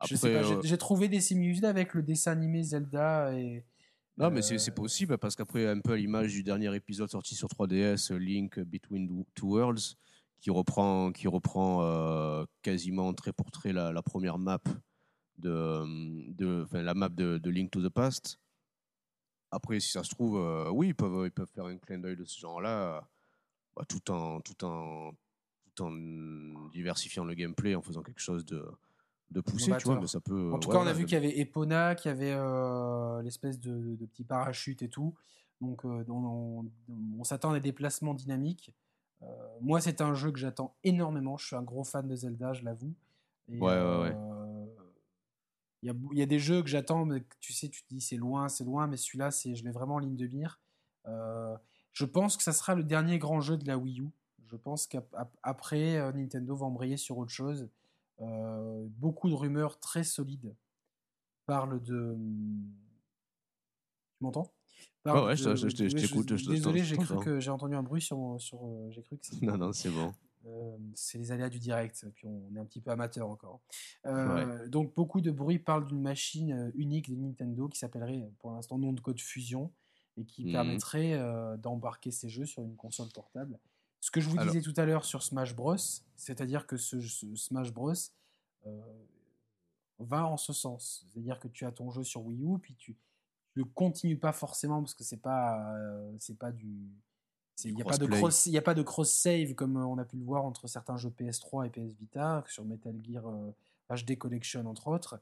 je sais
Après,
pas, j'ai,
euh,
j'ai trouvé des similitudes avec le dessin animé Zelda et.
Non, mais c'est c'est possible parce qu'après, un peu à l'image du dernier épisode sorti sur 3DS, Link Between Two Worlds, qui reprend, qui reprend euh, quasiment trait pour trait la, la première map de, de enfin, la map de, de Link to the Past. Après, si ça se trouve, euh, oui, ils peuvent, ils peuvent faire un clin d'œil de ce genre-là, bah, tout en, tout en, tout en diversifiant le gameplay, en faisant quelque chose de, de poussé, tu vois. Mais ça peut.
En tout
ouais,
cas, on a vu qu'il y avait Epona, qu'il y avait euh, l'espèce de, de petit parachute et tout. Donc, euh, on, on- on s'attend à des déplacements dynamiques. Euh, moi, c'est un jeu que j'attends énormément. Je suis un gros fan de Zelda, je l'avoue. Et,
Ouais, ouais, ouais.
euh, Il y, a, il y a des jeux que j'attends, mais tu sais, tu te dis c'est loin, c'est loin, mais celui-là, c'est, je l'ai vraiment en ligne de mire. Euh, je pense que ça sera le dernier grand jeu de la Wii U. Je pense qu'après, Nintendo va embrayer sur autre chose. Euh, beaucoup de rumeurs très solides parlent de. Tu m'entends?
Ouais, je- je- je- je t'écoute, je- je-
Désolé, j'ai cru
t'entends.
que j'ai entendu un bruit sur. mon- sur euh, j'ai cru que c'était.
Non, non, c'est bon.
Euh, c'est les aléas du direct, puis on est un petit peu amateur encore. Euh, Donc beaucoup de bruit parlent d'une machine euh, unique de Nintendo qui s'appellerait euh, pour l'instant nom de code Fusion et qui
Mhm.
permettrait euh, d'embarquer ces jeux sur une console portable. Ce que je vous
Alors-
disais tout à l'heure sur Smash Bros, c'est-à-dire que ce, ce Smash Bros euh, va en ce sens, c'est-à-dire que tu as ton jeu sur Wii U puis tu ne continues pas forcément parce que c'est pas euh, c'est pas du Il n'y a, pas de cross- y a pas de cross-save comme euh, on a pu le voir entre certains jeux PS3 et PS Vita, sur Metal Gear euh, HD Collection entre autres.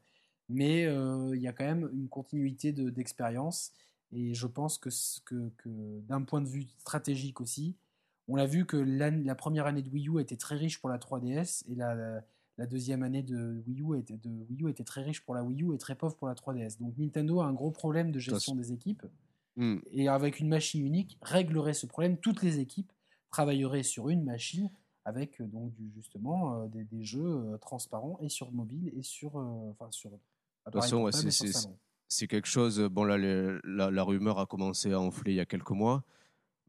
Mais euh, il y a quand même une continuité de- d'expérience. et je pense que, que, que d'un point de vue stratégique aussi, on l'a vu que la première année de Wii U était très riche pour la 3DS et la, la- la deuxième année de Wii, U était, de Wii U était très riche pour la Wii U et très pauvre pour la 3DS. Donc Nintendo a un gros problème de gestion des équipes
Hmm.
et avec une machine unique réglerait ce problème. Toutes les équipes travailleraient sur une machine avec euh, donc du, justement euh, des, des jeux euh, transparents et sur mobile et sur euh, enfin sur appareil
façon, c'est- quelque chose. Bon, là, les- la, la rumeur a commencé à enfler il y a quelques mois,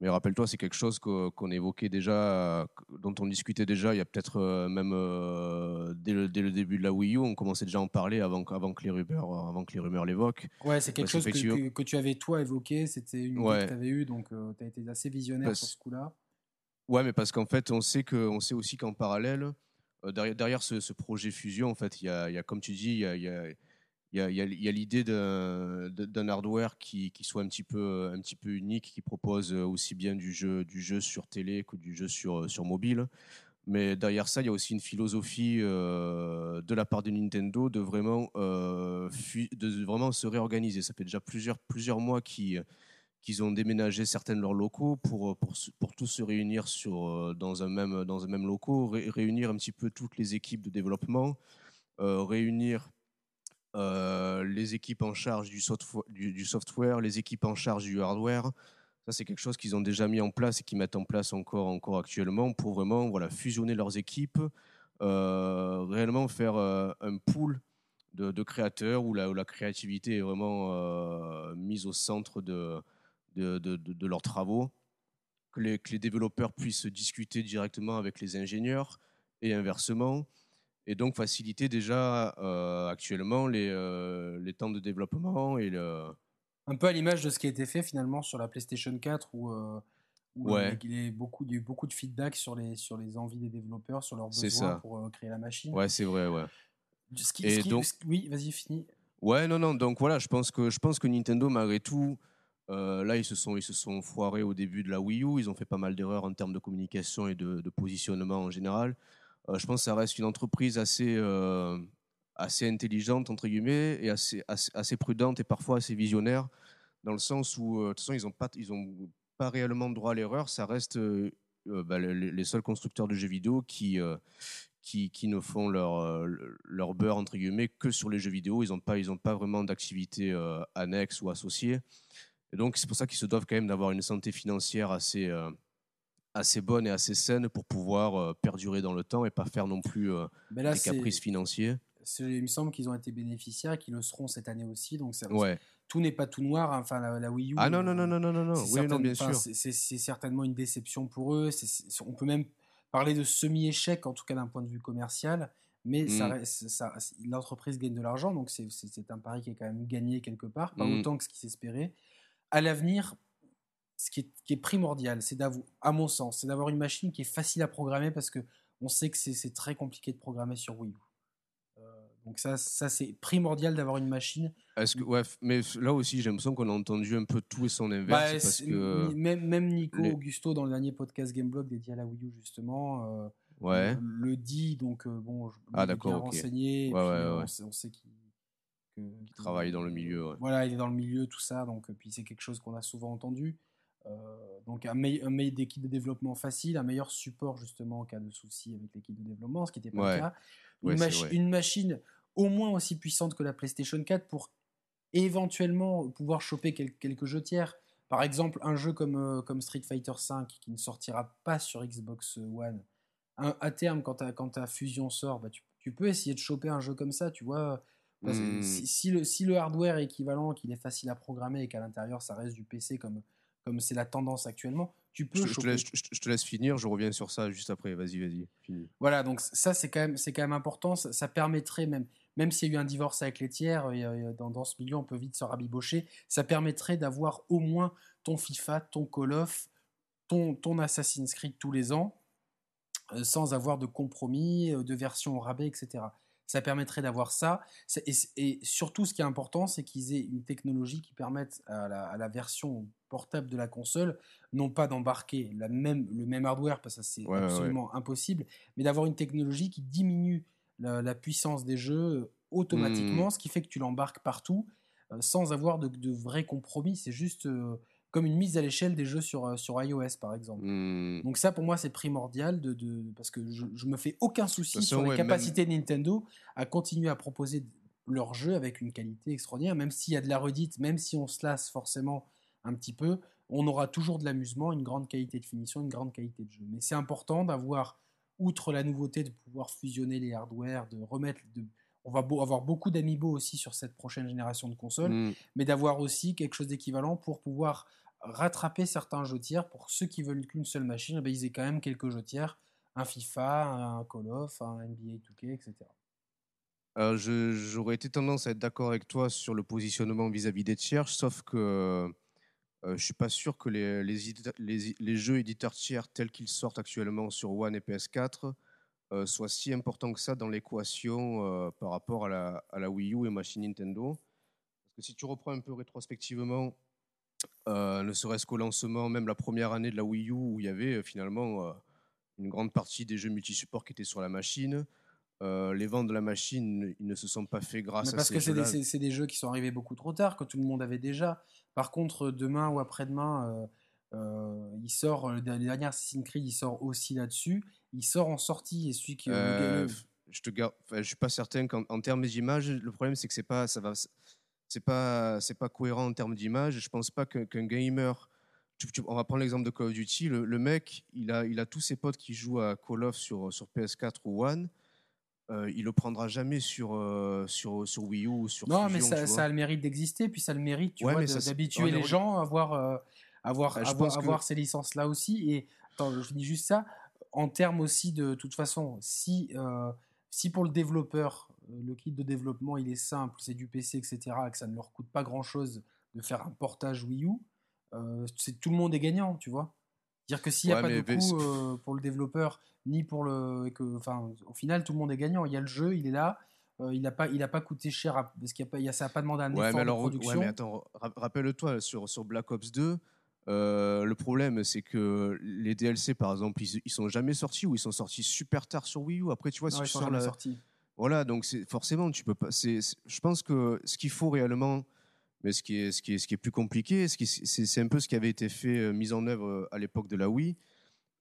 Mais rappelle-toi, c'est quelque chose qu'on évoquait déjà, dont on discutait déjà il y a peut-être euh, même euh, dès, le, dès, le, début de la Wii U, on commençait déjà à en parler avant, avant que les rumeurs, avant que les rumeurs l'évoquent.
Ouais, c'est quelque chose que, que, tu avais toi évoqué, c'était une idée que tu avais eue, donc euh, tu as été assez visionnaire sur ce coup-là.
Ouais, mais parce qu'en fait, on sait, que, on sait aussi qu'en parallèle, derrière, derrière ce, projet fusion, en fait, il y a, y a, comme tu dis, il y a, y a il y a, l'idée d'un hardware qui, soit un petit, peu, unique, qui propose aussi bien du jeu, sur télé que du jeu sur, mobile. Mais derrière ça, il y a aussi une philosophie euh, de la part de Nintendo de vraiment, euh, de vraiment se réorganiser. Ça fait déjà plusieurs, mois qu'ils ont déménagé certains de leurs locaux pour, pour, tous se réunir sur, dans, un même, dans un même locaux, réunir un petit peu toutes les équipes de développement, euh, réunir euh, les équipes en charge du, software, les équipes en charge du hardware. Ça, c'est quelque chose qu'ils ont déjà mis en place et qu'ils mettent en place encore, encore actuellement pour vraiment voilà, fusionner leurs équipes, euh, réellement faire euh, un pool de, créateurs où la, créativité est vraiment mise au centre de, leurs travaux, que les développeurs puissent discuter directement avec les ingénieurs et inversement et donc faciliter déjà euh, actuellement les, euh, les temps de développement et le...
Un peu à l'image de ce qui a été fait finalement sur la PlayStation 4 où, euh, il, y a beaucoup, il y a eu beaucoup de feedback sur les, sur les envies des développeurs, sur leurs besoins pour créer la machine.
Ouais, c'est vrai, ouais.
et donc... oui, vas-y, fini.
Ouais, non, non, donc voilà, je pense que, je pense que Nintendo, malgré tout, là, ils se, sont, ils se sont foirés au début de la Wii U, ils ont fait pas mal d'erreurs en termes de communication et de, de positionnement en général. Euh, je pense que ça reste une entreprise assez, euh, assez intelligente, entre guillemets, et assez, assez, prudente et parfois assez visionnaire, dans le sens où, euh, de toute façon, ils n'ont pas, ils pas réellement droit à l'erreur. Ça reste bah, les, seuls constructeurs de jeux vidéo qui, qui, qui, ne font leur, leur beurre entre guillemets que sur les jeux vidéo. Ils n'ont pas, pas vraiment d'activité annexe ou associée. Et donc c'est pour ça qu'ils se doivent quand même d'avoir une santé financière assez, assez bonne et assez saine pour pouvoir euh, perdurer dans le temps et pas faire non plus euh, des caprices financiers.
Il me semble qu'ils ont été bénéficiaires et qu'ils le seront cette année aussi. Donc ouais. tout n'est pas tout noir. Hein. Enfin, la, Wii U.
Ah non, non, non, non, non, non, non. Oui, non bien sûr.
C'est certainement une déception pour eux. on peut même parler de semi-échec, en tout cas d'un point de vue commercial. Mais mm. ça, l'entreprise gagne de l'argent, donc c'est un pari qui est quand même gagné quelque part, pas mm. autant que ce qui s'espérait. À l'avenir, ce qui est, primordial, c'est d'avoir, à mon sens, c'est d'avoir une machine qui est facile à programmer parce que on sait que c'est très compliqué de programmer sur Wii U. Euh, donc ça, ça c'est primordial d'avoir une machine.
Est-ce que ouais, mais là aussi j'ai l'impression qu'on a entendu un peu tout et son inverse bah, parce que
même, même Nico Augusto dans le dernier podcast Gameblog dédié à la Wii U justement. Euh, ouais. Le, dit donc euh, bon, je
ah,
renseigné. Ouais, ouais, on, on, sait qu'il
travaille dans le milieu.
Voilà, il est dans le milieu, tout ça. Donc, puis c'est quelque chose qu'on a souvent entendu. Euh, donc un, meilleur des kits de développement facile, un meilleur support justement en cas de souci avec les kits de développement, ce qui n'était pas le cas. Une, machine au moins aussi puissante que la PlayStation 4 pour éventuellement pouvoir choper quelques jeux tiers. Par exemple, un jeu comme, euh, comme Street Fighter V qui ne sortira pas sur Xbox One. à terme, quand ta, fusion sort, bah, tu, peux essayer de choper un jeu comme ça, tu vois. Hmm. si, le, si le hardware est équivalent, qu'il est facile à programmer et qu'à l'intérieur ça reste du PC comme, comme c'est la tendance actuellement, tu peux.
Je, te laisse, je, te laisse, finir, je reviens sur ça juste après. Vas-y, vas-y.
Voilà, donc ça c'est quand même, c'est quand même important. Ça, permettrait même, même s'il y a eu un divorce avec les tiers, dans, dans, ce milieu on peut vite se rabibocher. Ça permettrait d'avoir au moins ton FIFA, ton Call of, ton, ton Assassin's Creed tous les ans, euh, sans avoir de compromis, euh, de version au rabais, etc. Ça permettrait d'avoir ça. Et, surtout, ce qui est important, c'est qu'ils aient une technologie qui permette à la, à la version portable de la console, non pas d'embarquer le même hardware, parce que c'est absolument impossible, mais d'avoir une technologie qui diminue la, puissance des jeux euh, automatiquement, hmm. ce qui fait que tu l'embarques partout euh, sans avoir de, vrais compromis. C'est juste euh, comme une mise à l'échelle des jeux sur, sur iOS, par exemple. Hmm. Donc ça, pour moi, c'est primordial, de, parce que je, je me fais aucun souci sur les capacités de Nintendo à continuer à proposer leurs jeux avec une qualité extraordinaire, même s'il y a de la redite, même si on se lasse forcément un petit peu, on aura toujours de l'amusement, une grande qualité de finition, une grande qualité de jeu. Mais c'est important d'avoir, outre la nouveauté de pouvoir fusionner les hardware, de remettre, de, on va avoir beaucoup d'amiibo aussi sur cette prochaine génération de consoles, mm. mais d'avoir aussi quelque chose d'équivalent pour pouvoir rattraper certains jeux tiers pour ceux qui veulent qu'une seule machine, eh ben, ils aient quand même quelques jeux tiers, un FIFA, un Call of, un NBA 2K, etc.
J'aurais été tendance à être d'accord avec toi sur le positionnement vis-à-vis des tiers, sauf que je je suis pas sûr que les, les, les, jeux éditeurs tiers tels qu'ils sortent actuellement sur One et PS4 soient si importants que ça dans l'équation par rapport à la, à la, Wii U et machine Nintendo. Parce que si tu reprends un peu rétrospectivement, ne serait-ce qu'au lancement, même la première année de la Wii U, où il y avait finalement une grande partie des jeux multi-support qui étaient sur la machine, euh, les ventes de la machine, ils ne se sont pas faits grâce
à Parce que c'est des, des, jeux qui sont arrivés beaucoup trop tard, que tout le monde avait déjà. Par contre, demain ou après-demain, euh, euh, il sort, le dernier Assassin's Creed, il sort aussi là-dessus. Il sort en sortie et celui qui.
je te garde, je suis pas certain qu'en termes d'image, le problème c'est que c'est pas, ça va, c'est pas, c'est pas cohérent en termes d'image. Je pense pas qu'un gamer on va prendre l'exemple de Call of Duty. Le, mec, il a, il a tous ses potes qui jouent à Call of sur, sur PS4 ou One. Euh, il le prendra jamais sur, euh, sur, sur Wii U ou sur
Non, mais ça, ça, a le mérite d'exister, puis ça a le mérite tu vois, d'habituer les gens à voir, euh, à voir, bah, ces licences-là aussi. Et attends, je dis juste ça. En termes aussi de toute façon, si, si pour le développeur, le kit de développement il est simple, c'est du PC, etc., et que ça ne leur coûte pas grand-chose de faire un portage Wii U, c'est tout le monde est gagnant, tu vois. Dire que s'il n'y a pas de coût pour le développeur ni pour le. Que, enfin, au final, tout le monde est gagnant. Il y a le jeu, il est là. Euh, il n'a pas, il a pas coûté cher parce qu'il a, a, ça n'a pas demandé un ouais, effort de production. Ouais,
mais attends, rappelle-toi sur, sur Black Ops 2. Euh, le problème, c'est que les DLC, par exemple, ils, ils, sont jamais sortis ou ils sont sortis super tard sur Wii U. Après, tu vois, si tu sors la... sortis. Voilà, donc forcément, tu peux pas. Je pense que ce qu'il faut réellement, mais ce qui est, ce qui est, ce qui est plus compliqué, c'est un peu ce qui avait été fait, euh, mis en œuvre à l'époque de la Wii,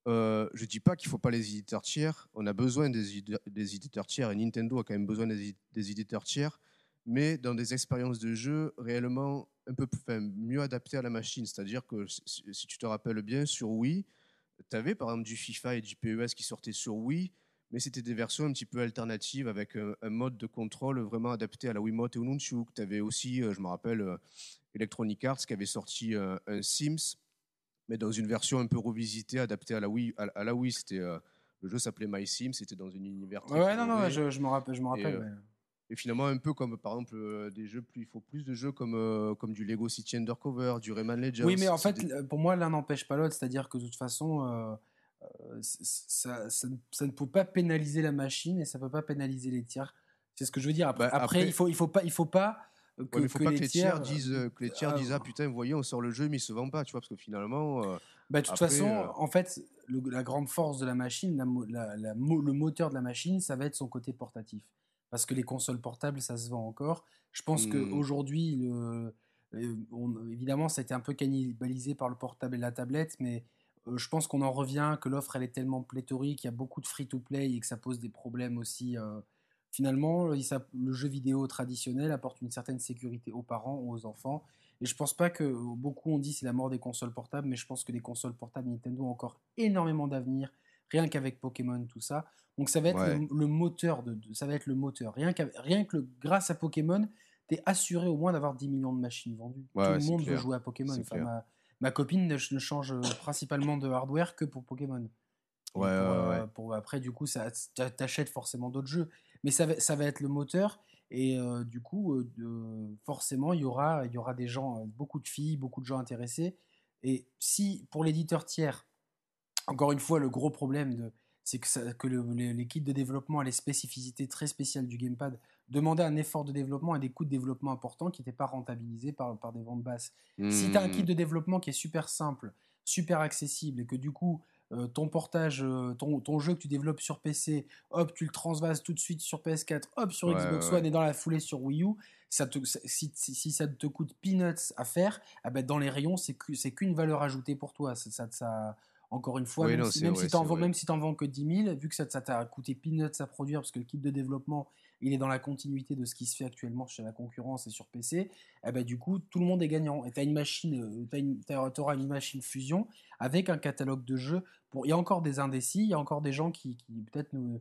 euh, je ne dis pas qu'il ne faut pas les éditeurs tiers. On a besoin des, des, éditeurs tiers et Nintendo a quand même besoin des, éditeurs tiers, mais dans des expériences de jeu réellement un peu mieux adaptées à la machine. C'est-à-dire que si, tu te rappelles bien, sur Wii, tu avais par exemple du FIFA et du PES qui sortaient sur Wii, mais c'était des versions un petit peu alternatives avec un, mode de contrôle vraiment adapté à la Wiimote et au Nunchuk. Tu avais aussi, euh, je me rappelle, euh, Electronic Arts qui avait sorti un Sims mais dans une version un peu revisitée, adaptée à la Wii. À, la Wii, c'était euh, le jeu s'appelait My Sim, c'était dans un univers.
Ouais, non, non, je, je me rappelle, je me rappelle.
Euh, et, finalement, un peu comme par exemple euh, des jeux plus, il faut plus de jeux comme comme du Lego City Undercover, du Rayman Legends.
Oui, mais en fait, pour moi, l'un n'empêche pas l'autre, c'est-à-dire que de toute façon. Ça, ça, ça, ne peut pas pénaliser la machine et ça ne peut pas pénaliser les tiers. C'est ce que je veux dire. Après, bah, après, il faut, il faut pas, il faut pas
que, faut pas que les tiers, disent euh, que les tiers disent ah putain voyez on sort le jeu mais il se vend pas tu vois parce que finalement euh,
bah, de toute façon euh, en fait la grande force de la machine la, la, le moteur de la machine ça va être son côté portatif parce que les consoles portables ça se vend encore je pense que mmh. qu'aujourd'hui le, évidemment ça a été un peu cannibalisé par le portable et la tablette mais je pense qu'on en revient que l'offre elle est tellement pléthorique il y a beaucoup de free to play et que ça pose des problèmes aussi finalement, le jeu vidéo traditionnel apporte une certaine sécurité aux parents aux enfants. Et je pense pas que beaucoup ont dit c'est la mort des consoles portables, mais je pense que les consoles portables Nintendo ont encore énormément d'avenir, rien qu'avec Pokémon, tout ça. Donc ça va être le, moteur de, ça va être le moteur. Rien, rien que grâce à Pokémon, tu es assuré au moins d'avoir 10 millions de machines vendues. Tout le monde veut jouer à Pokémon. ma, copine ne, change principalement de hardware que pour Pokémon. Euh, pour, après, du coup, ça t'achètes forcément d'autres jeux mais ça va, ça va être le moteur. Et euh, du coup, euh, forcément, il y, aura, y aura des gens, euh, beaucoup de filles, beaucoup de gens intéressés. Et si, pour l'éditeur tiers, encore une fois, le gros problème, c'est que, que les, kits de développement et les spécificités très spéciales du gamepad demandaient un effort de développement et des coûts de développement importants qui n'étaient pas rentabilisés par, par des ventes basses. Si tu as un kit mmh. de développement qui est super simple, super accessible et que du coup, euh, ton portage, euh, ton, ton, jeu que tu développes sur PC, hop, tu le transvases tout de suite sur PS4, hop, sur Xbox One et dans la foulée sur Wii U. Ça te, si, si, ça te coûte peanuts à faire, ah ben dans les rayons, c'est qu'une valeur ajoutée pour toi. Ça, ça, encore une fois, même, si, même, si en vends, même si vends que 10 000, vu que ça t'a coûté peanuts à produire, parce que le kit de développement, il est dans la continuité de ce qui se fait actuellement chez la concurrence et sur PC, eh ben, du coup, tout le monde est gagnant. Et tu une machine, tu auras une machine fusion avec un catalogue de jeux. Pour... Il y a encore des indécis, il y a encore des gens qui, qui peut-être ne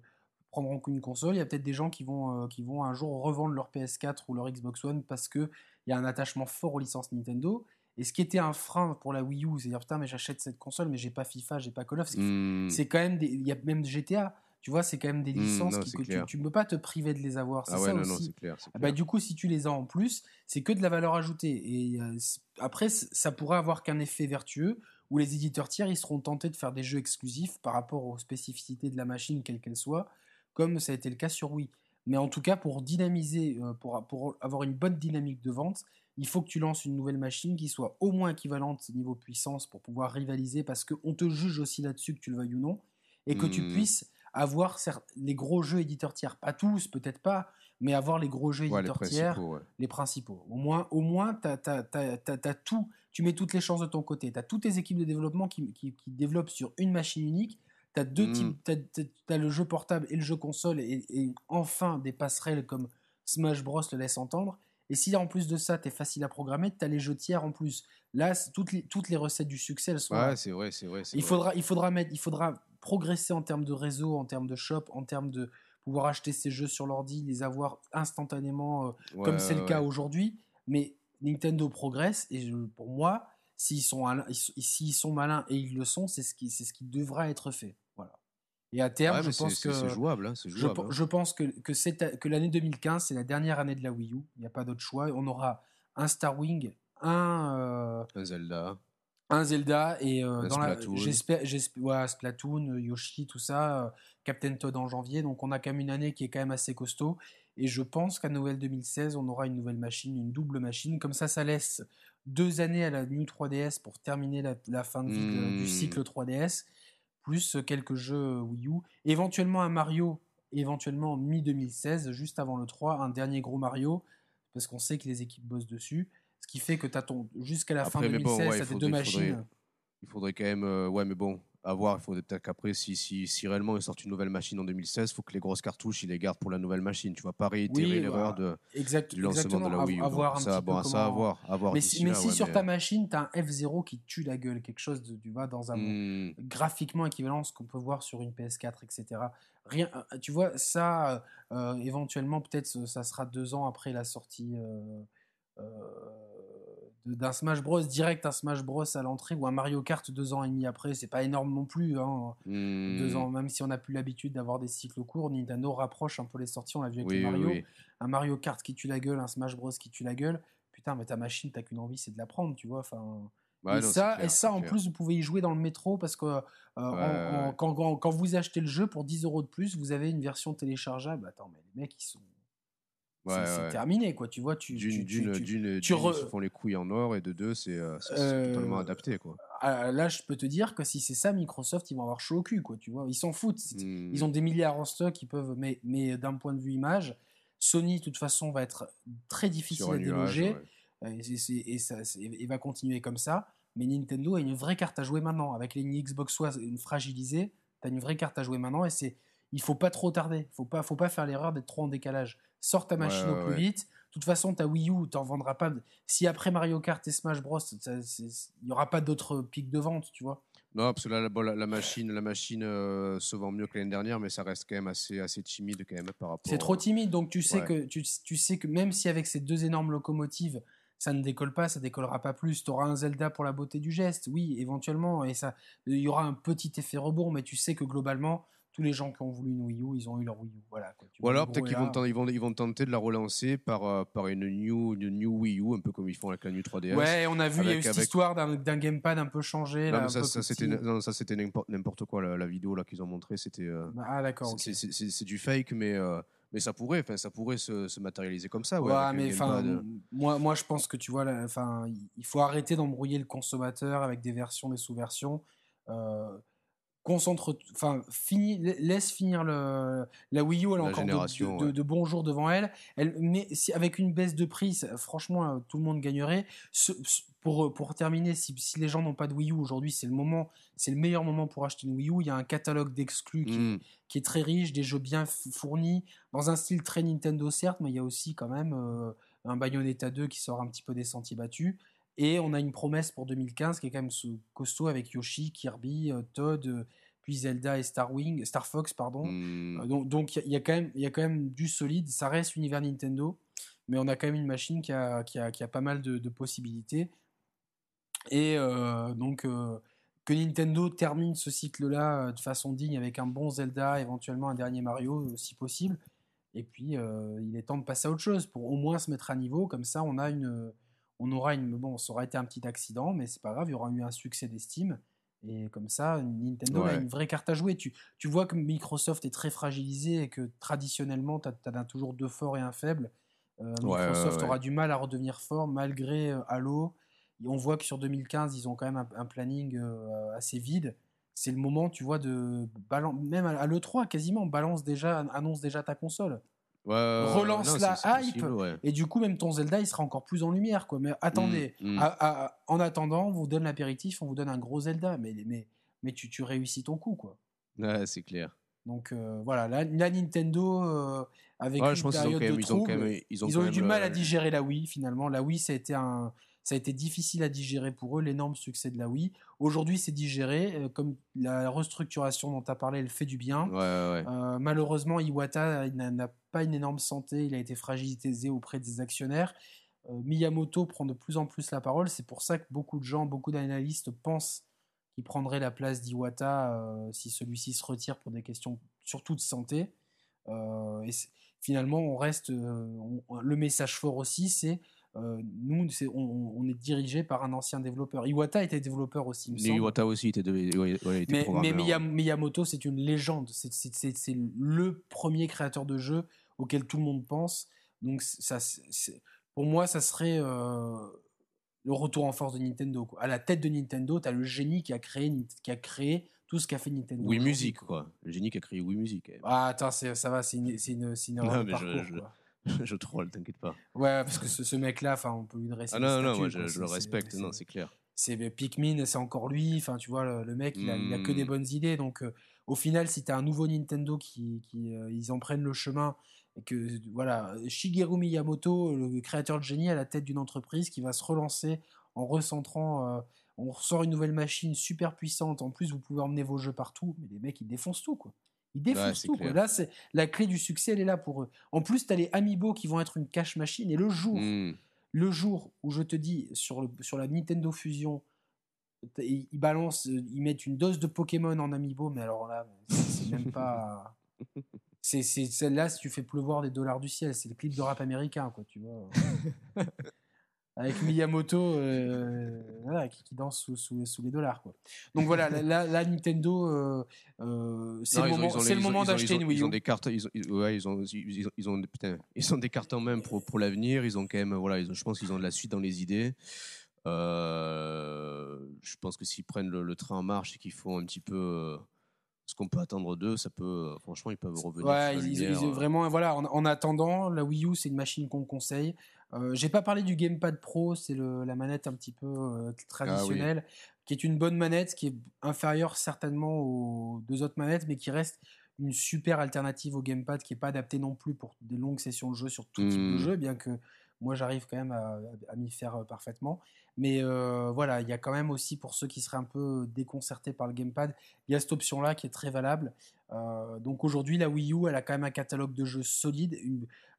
prendront qu'une console, il y a peut-être des gens qui vont, euh, qui vont un jour revendre leur PS4 ou leur Xbox One parce qu'il y a un attachement fort aux licences Nintendo. Et ce qui était un frein pour la Wii U, c'est dire putain, mais j'achète cette console, mais j'ai pas FIFA, j'ai pas Call of. C'est
Hmm.
quand même des. Il y a même GTA. Tu vois, c'est quand même des
Mm,
licences
non,
qui- que tu, ne peux pas te priver de les avoir. C'est
Ah ouais,
ça
non, non,
aussi.
clair. c'est
Ah bah,
clair.
du coup, si tu les as en plus, c'est que de la valeur ajoutée. Et euh, après, ça pourrait avoir qu'un effet vertueux où les éditeurs tiers ils seront tentés de faire des jeux exclusifs par rapport aux spécificités de la machine, quelle qu'elle soit, comme ça a été le cas sur Wii. Mais en tout cas, pour dynamiser, euh, pour, pour avoir une bonne dynamique de vente, il faut que tu lances une nouvelle machine qui soit au moins équivalente niveau puissance pour pouvoir rivaliser, parce qu'on te juge aussi là-dessus, que tu le veuilles ou non, et que tu
Hmm.
puisses avoir les gros jeux éditeurs tiers, pas tous, peut-être pas, mais avoir les gros jeux
Ouais, les
éditeurs tiers,
ouais.
les principaux. Au moins, au moins t'as tout, tu mets toutes les chances de ton côté. Tu as toutes tes équipes de développement qui, qui- qui développent sur une machine unique. Tu as deux
Mm.
types, t'as le jeu portable et le jeu console, et, et enfin des passerelles comme Smash Bros le laisse entendre. Et si en plus de ça, tu es facile à programmer, tu as les jeux tiers en plus. Là, toutes les, toutes les recettes du succès, elles sont là.
Ouais, c'est vrai, c'est vrai.
Il
vrai.
faudra, il faudra mettre, il faudra progresser en termes de réseau, en termes de shop, en termes de pouvoir acheter ces jeux sur l'ordi, les avoir instantanément, euh, comme
Ouais,
c'est le cas
ouais.
aujourd'hui. Mais Nintendo progresse et pour moi, s'ils sont, ils- sont malins et ils le sont, c'est ce qui, ce qui devra être fait. Et à terme,
Ouais,
je pense que
c'est jouable, hein, c'est
je,
hein.
pense que, que, l'année 2015, c'est la dernière année de la Wii U. Il n'y a pas d'autre choix. On aura un Star Wing, un, euh,
Un Zelda.
un Zelda et euh, dans la-
Splatoon.
j'espère j'espère ouais, Splatoon euh, Yoshi tout ça euh, Captain Toad en janvier donc on a quand même une année qui est quand même assez costaud et je pense qu'à Noël 2016 on aura une nouvelle machine une double machine comme ça ça laisse deux années à la New 3DS pour terminer la, la fin de vie du
Hmm.
cycle 3DS plus euh, quelques jeux Wii U éventuellement un Mario éventuellement mi 2016 juste avant le 3 un dernier gros Mario parce qu'on sait que les équipes bossent dessus ce qui fait que tu ton jusqu'à la fin
Après, mais bon,
2016
ouais, faudrait-
deux
il faudrait-
machines
Il faudrait quand même. euh, ouais, mais bon, à voir. Il faudrait peut-être qu'après, si, si, si réellement ils sortent une nouvelle machine en 2016, il faut que les grosses cartouches, ils les gardent pour la nouvelle machine. Tu vas pas réitérer
Oui,
l'erreur
voilà.
de,
Exact,
du lancement de la Wii U.
à voir
Donc
un
ça, bon, ça à voir. À voir
Mais, si, mais
là,
si
ouais,
sur
mais-
ta machine, tu as un F0 qui tue la gueule, quelque chose de, tu vois, dans un
Hmm,
graphiquement équivalent à ce qu'on peut voir sur une PS4, etc. Rien, euh, tu vois, ça, euh, éventuellement, peut-être euh, ça sera deux ans après la sortie euh, euh, d'un Smash Bros. direct, un Smash Bros à l'entrée ou un Mario Kart deux ans et demi après. C'est pas énorme non plus. Hein.
hmm.
Deux ans, même si on n'a plus l'habitude d'avoir des cycles courts, Nintendo rapproche un peu les sorties. On l'a vu avec
Oui,
les Mario
oui.
un Mario Kart qui tue la gueule, un Smash Bros qui tue la gueule. Putain, mais ta machine, t'as qu'une envie, c'est de la prendre, tu vois. Enfin, et,
non,
ça,
clair,
et ça, en
clair.
plus, vous pouvez y jouer dans le métro parce que euh, en-
Ouais,
en-
ouais.
Quand, quand- quand vous achetez le jeu pour 10 euros de plus, vous avez une version téléchargeable. Attends, mais les mecs, ils sont. C'est-
Ouais,
c'est
ouais.
terminé, quoi. Tu vois, tu.
D'une,
tu- tu- tu- tu re-
font les couilles en or et de deux, c'est, euh,
Euh,
totalement adapté, quoi.
Ah, là, je peux te dire que si c'est ça, Microsoft, ils vont avoir chaud au cul, quoi. Tu vois, ils s'en foutent.
Hmm.
Ils ont des milliards en stock, ils peuvent, mais, mais d'un point de vue image, Sony, de toute façon, va être très difficile à déloger.
ouais.
Euh, Et, et ça, et va continuer comme ça. Mais Nintendo a une vraie carte à jouer maintenant. Avec les Xbox One fragilisées, tu as une vraie carte à jouer maintenant. Et c'est, il faut pas trop tarder. faut pas, faut pas faire l'erreur d'être trop en décalage. Sors ta machine
ouais,
au plus
ouais.
vite. De toute façon, ta Wii U, t'en vendras pas. Si après Mario Kart et Smash Bros, il y aura pas d'autres pics de vente, tu vois.
Non, parce que là, la, bon, la, la machine, la machine euh, se vend mieux que l'année dernière, mais ça reste quand même assez, assez timide quand même par rapport.
C'est trop timide, donc tu sais, que, tu, tu sais que même si avec ces deux énormes locomotives, ça ne décolle pas, ça décollera pas plus. Tu auras un Zelda pour la beauté du geste, oui, éventuellement, et ça, il y aura un petit effet rebond, mais tu sais que globalement, tous les gens qui ont voulu une Wii U, ils ont eu leur Wii U. Voilà, quoi.
Ou alors peut-être qu'ils vont, ils, vont, ils vont tenter de la relancer par, euh, par une, new, une new Wii U, un peu comme ils font avec la New 3DS.
Ouais, on a vu, il y a eu cette
avec-
histoire d'un gamepad un peu changé.
Non,
là,
mais
un
ça, c'était n'importe quoi, la, la vidéo là qu'ils ont montré. C'était. euh,
Ah, d'accord.
c'est- du fake, mais, euh, mais ça pourrait, enfin, ça pourrait se, se matérialiser comme ça. Ouais,
mais enfin, moi, moi, je pense que tu vois, enfin, il faut arrêter d'embrouiller le consommateur avec des versions, des sous-versions. Euh, concentre, enfin, fini, la- laisse finir le, la Wii U, elle a encore de, de- de-
ouais.
de bons jours devant elle. elle mais si, avec une baisse de prix, franchement, euh, tout le monde gagnerait. Ce- pour, pour terminer, si, si les gens n'ont pas de Wii U aujourd'hui, c'est le moment, c'est le meilleur moment pour acheter une Wii U. Il y a un catalogue d'exclus qui, qui est très riche, des jeux bien fournis, dans un style très Nintendo certes, mais il y a aussi quand même euh, un Bayonetta 2 qui sort un petit peu des sentiers battus. Et on a une promesse pour 2015 qui est quand même costaud avec Yoshi, Kirby, euh, Todd, euh, puis Zelda et Star Wing, Star Fox, pardon. Euh, donc donc il y, a- il y a quand même il y a quand même du solide. Ça reste univers Nintendo, mais on a quand même une machine qui a qui a, qui a pas mal de, de possibilités. Et donc que Nintendo termine ce cycle-là de façon digne avec un bon Zelda, éventuellement un dernier Mario si possible. Et puis il est temps de passer à autre chose pour au moins se mettre à niveau. Comme ça, on a une, on aura une, bon, ça aura été un petit accident, mais c'est pas grave, il y aura eu un succès d'estime. Et comme ça, Nintendo a une vraie carte à jouer. Tu, tu vois que Microsoft est très fragilisé et que traditionnellement, tu as, toujours deux forts et un faible. Euh, Microsoft aura du mal à redevenir fort malgré euh, Halo. Et on voit que sur 2015, ils ont quand même un, planning euh, assez vide. C'est le moment, tu vois, de même à l'E3, quasiment, balance déjà, annonce déjà ta console relance la hype. Et du coup, même ton Zelda, il sera encore plus en lumière. Quoi. Mais attendez, mm, mm. en attendant, on vous donne l'apéritif, on vous donne un gros Zelda. Mais, mais, mais tu, tu réussis ton coup. Quoi.
Ouais, c'est clair.
Donc euh, voilà, la, Nintendo, euh, avec une période de trouble, ils ont, eu du mal à euh, digérer la Wii finalement. La Wii, ça a été un, ça a été difficile à digérer pour eux, l'énorme succès de la Wii. Aujourd'hui, c'est digéré. Euh, comme la restructuration dont tu as parlé, elle fait du bien.
Euh,
malheureusement, Iwata n'a pas une énorme santé. Il a été fragilisé auprès des actionnaires. Euh, Miyamoto prend de plus en plus la parole. C'est pour ça que beaucoup de gens, beaucoup d'analystes pensent qu'il prendrait la place d'Iwata si celui-ci se retire pour des questions surtout de santé. et finalement, on reste. le message fort aussi, c'est euh, nous, on, est dirigé par un ancien développeur. Iwata était développeur aussi.
mais Iwata aussi était,
mais, Miyamoto, c'est une légende. C'est le premier créateur de jeu auquel tout le monde pense. Donc, ça, pour moi, ça serait euh, le retour en force de Nintendo. À la tête de Nintendo, tu as le génie qui a créé, qui a créé tout ce qu'a fait Nintendo.
Oui, musique, quoi. Le génie qui a créé Wii Music.
Ah, attends, ça va, c'est une, une, une parcours,
je troll, t'inquiète pas.
Ouais, parce que ce, mec-là, enfin, on peut lui dresser.
Ah non, non, moi je, le respecte, non, c'est clair.
C'est Pikmin, c'est encore lui. Enfin, tu vois, le, mec, il a, a, que des hmm. bonnes idées. Donc, euh, au final, si tu as un nouveau Nintendo qui, qui euh, ils en prennent le chemin et que voilà, Shigeru Miyamoto, le créateur de génie, à la tête d'une entreprise qui va se relancer en recentrant. Euh, on ressort une nouvelle machine super puissante. En plus, vous pouvez emmener vos jeux partout. Mais les mecs, ils défoncent tout, quoi. Ils défoncent tout. Là, c'est la clé du succès, elle est là pour eux. En plus, tu as les Amiibo qui vont être une cache machine. Et le jour, hmm. le jour où je te dis sur, le, sur la Nintendo Fusion, ils balancent, ils mettent une dose de Pokémon en Amiibo, mais alors là, c'est même pas. C'est celle-là, si tu fais pleuvoir des dollars du ciel, c'est le clip de rap américain, quoi, tu vois. avec Miyamoto euh, voilà, qui, danse sous, sous, sous, les dollars. Quoi. Donc voilà, la, Nintendo, euh, euh, c'est le, moment, le moment d'acheter une Wii U.
Ils ont des cartes, ils ont, ouais, ils ont, ils ont, ils ont, putain, ils ont des cartes en main pour, pour l'avenir. Ils ont quand même, voilà, ils ont, je pense qu'ils ont de la suite dans les idées. je pense que s'ils prennent le, train en marche et qu'ils font un petit peu ce qu'on peut attendre d'eux, ça peut, franchement, ils peuvent revenir.
Ouais, ils, vraiment, voilà, en, en, attendant, la Wii U, c'est une machine qu'on conseille. Euh, j'ai pas parlé du Gamepad Pro, c'est la manette un petit peu euh, traditionnelle, ah qui est une bonne manette, qui est inférieure certainement aux deux autres manettes, mais qui reste une super alternative au Gamepad, qui est pas adaptée non plus pour des longues sessions de jeu sur tout type de mmh. jeu, bien que moi j'arrive quand même à, m'y faire parfaitement. Mais voilà, il y a quand même aussi pour ceux qui seraient un peu déconcertés par le Gamepad, il y a cette option-là qui est très valable. donc aujourd'hui, la Wii U, elle a quand même un catalogue de jeux solide,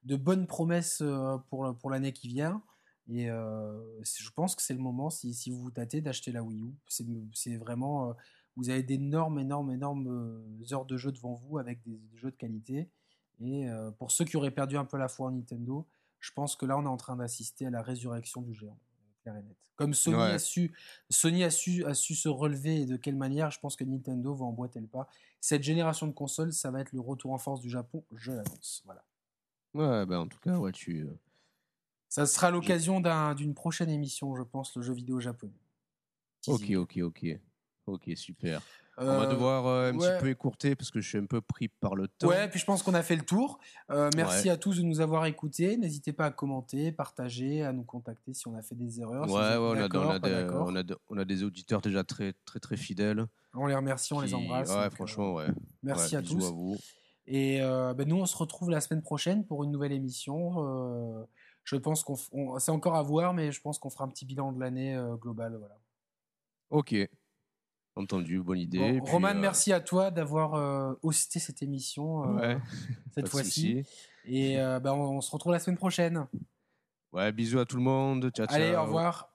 de bonnes promesses pour, pour l'année qui vient. Et je pense que c'est le moment, si, si, vous vous tâtez, d'acheter la Wii U. C'est vraiment. Vous avez d'énormes, énormes, énormes heures de jeu devant vous avec des, jeux de qualité. Et pour ceux qui auraient perdu un peu la foi en Nintendo, je pense que là, on est en train d'assister à la résurrection du géant. Clair et net. Comme Sony, a, su, Sony a, su, a su se relever et de quelle manière, je pense que Nintendo va emboîter le pas. Cette génération de consoles, ça va être le retour en force du Japon, je l'annonce. Voilà.
Ouais, bah en tout cas, ouais, tu. Euh,
Ça sera l'occasion d'une prochaine émission, je pense, le jeu vidéo japonais.
Ok, ok, ok. Ok, super. On va euh, devoir euh, un petit peu écourter parce que je suis un peu pris par le temps.
Ouais, puis je pense qu'on a fait le tour. merci à tous de nous avoir écoutés. N'hésitez pas à commenter, partager, à nous contacter si on a fait des erreurs.
Ouais, ouais on, a, on, a des, on, a on, a des, auditeurs déjà très, très, très fidèles.
On les remercie, on les embrasse.
Ouais, franchement, ouais.
Merci à tous.
à vous.
Et euh, ben nous, on se retrouve la semaine prochaine pour une nouvelle émission. Euh, je pense qu'on, c'est encore à voir, mais je pense qu'on fera un petit bilan de l'année euh, globale. Voilà.
Ok. Entendu, bonne idée.
Roman, merci à toi d'avoir hosté cette émission cette fois-ci. Et ben, on, on, se retrouve la semaine prochaine.
Ouais, bisous à tout le monde. Ciao, ciao.
Allez, au revoir.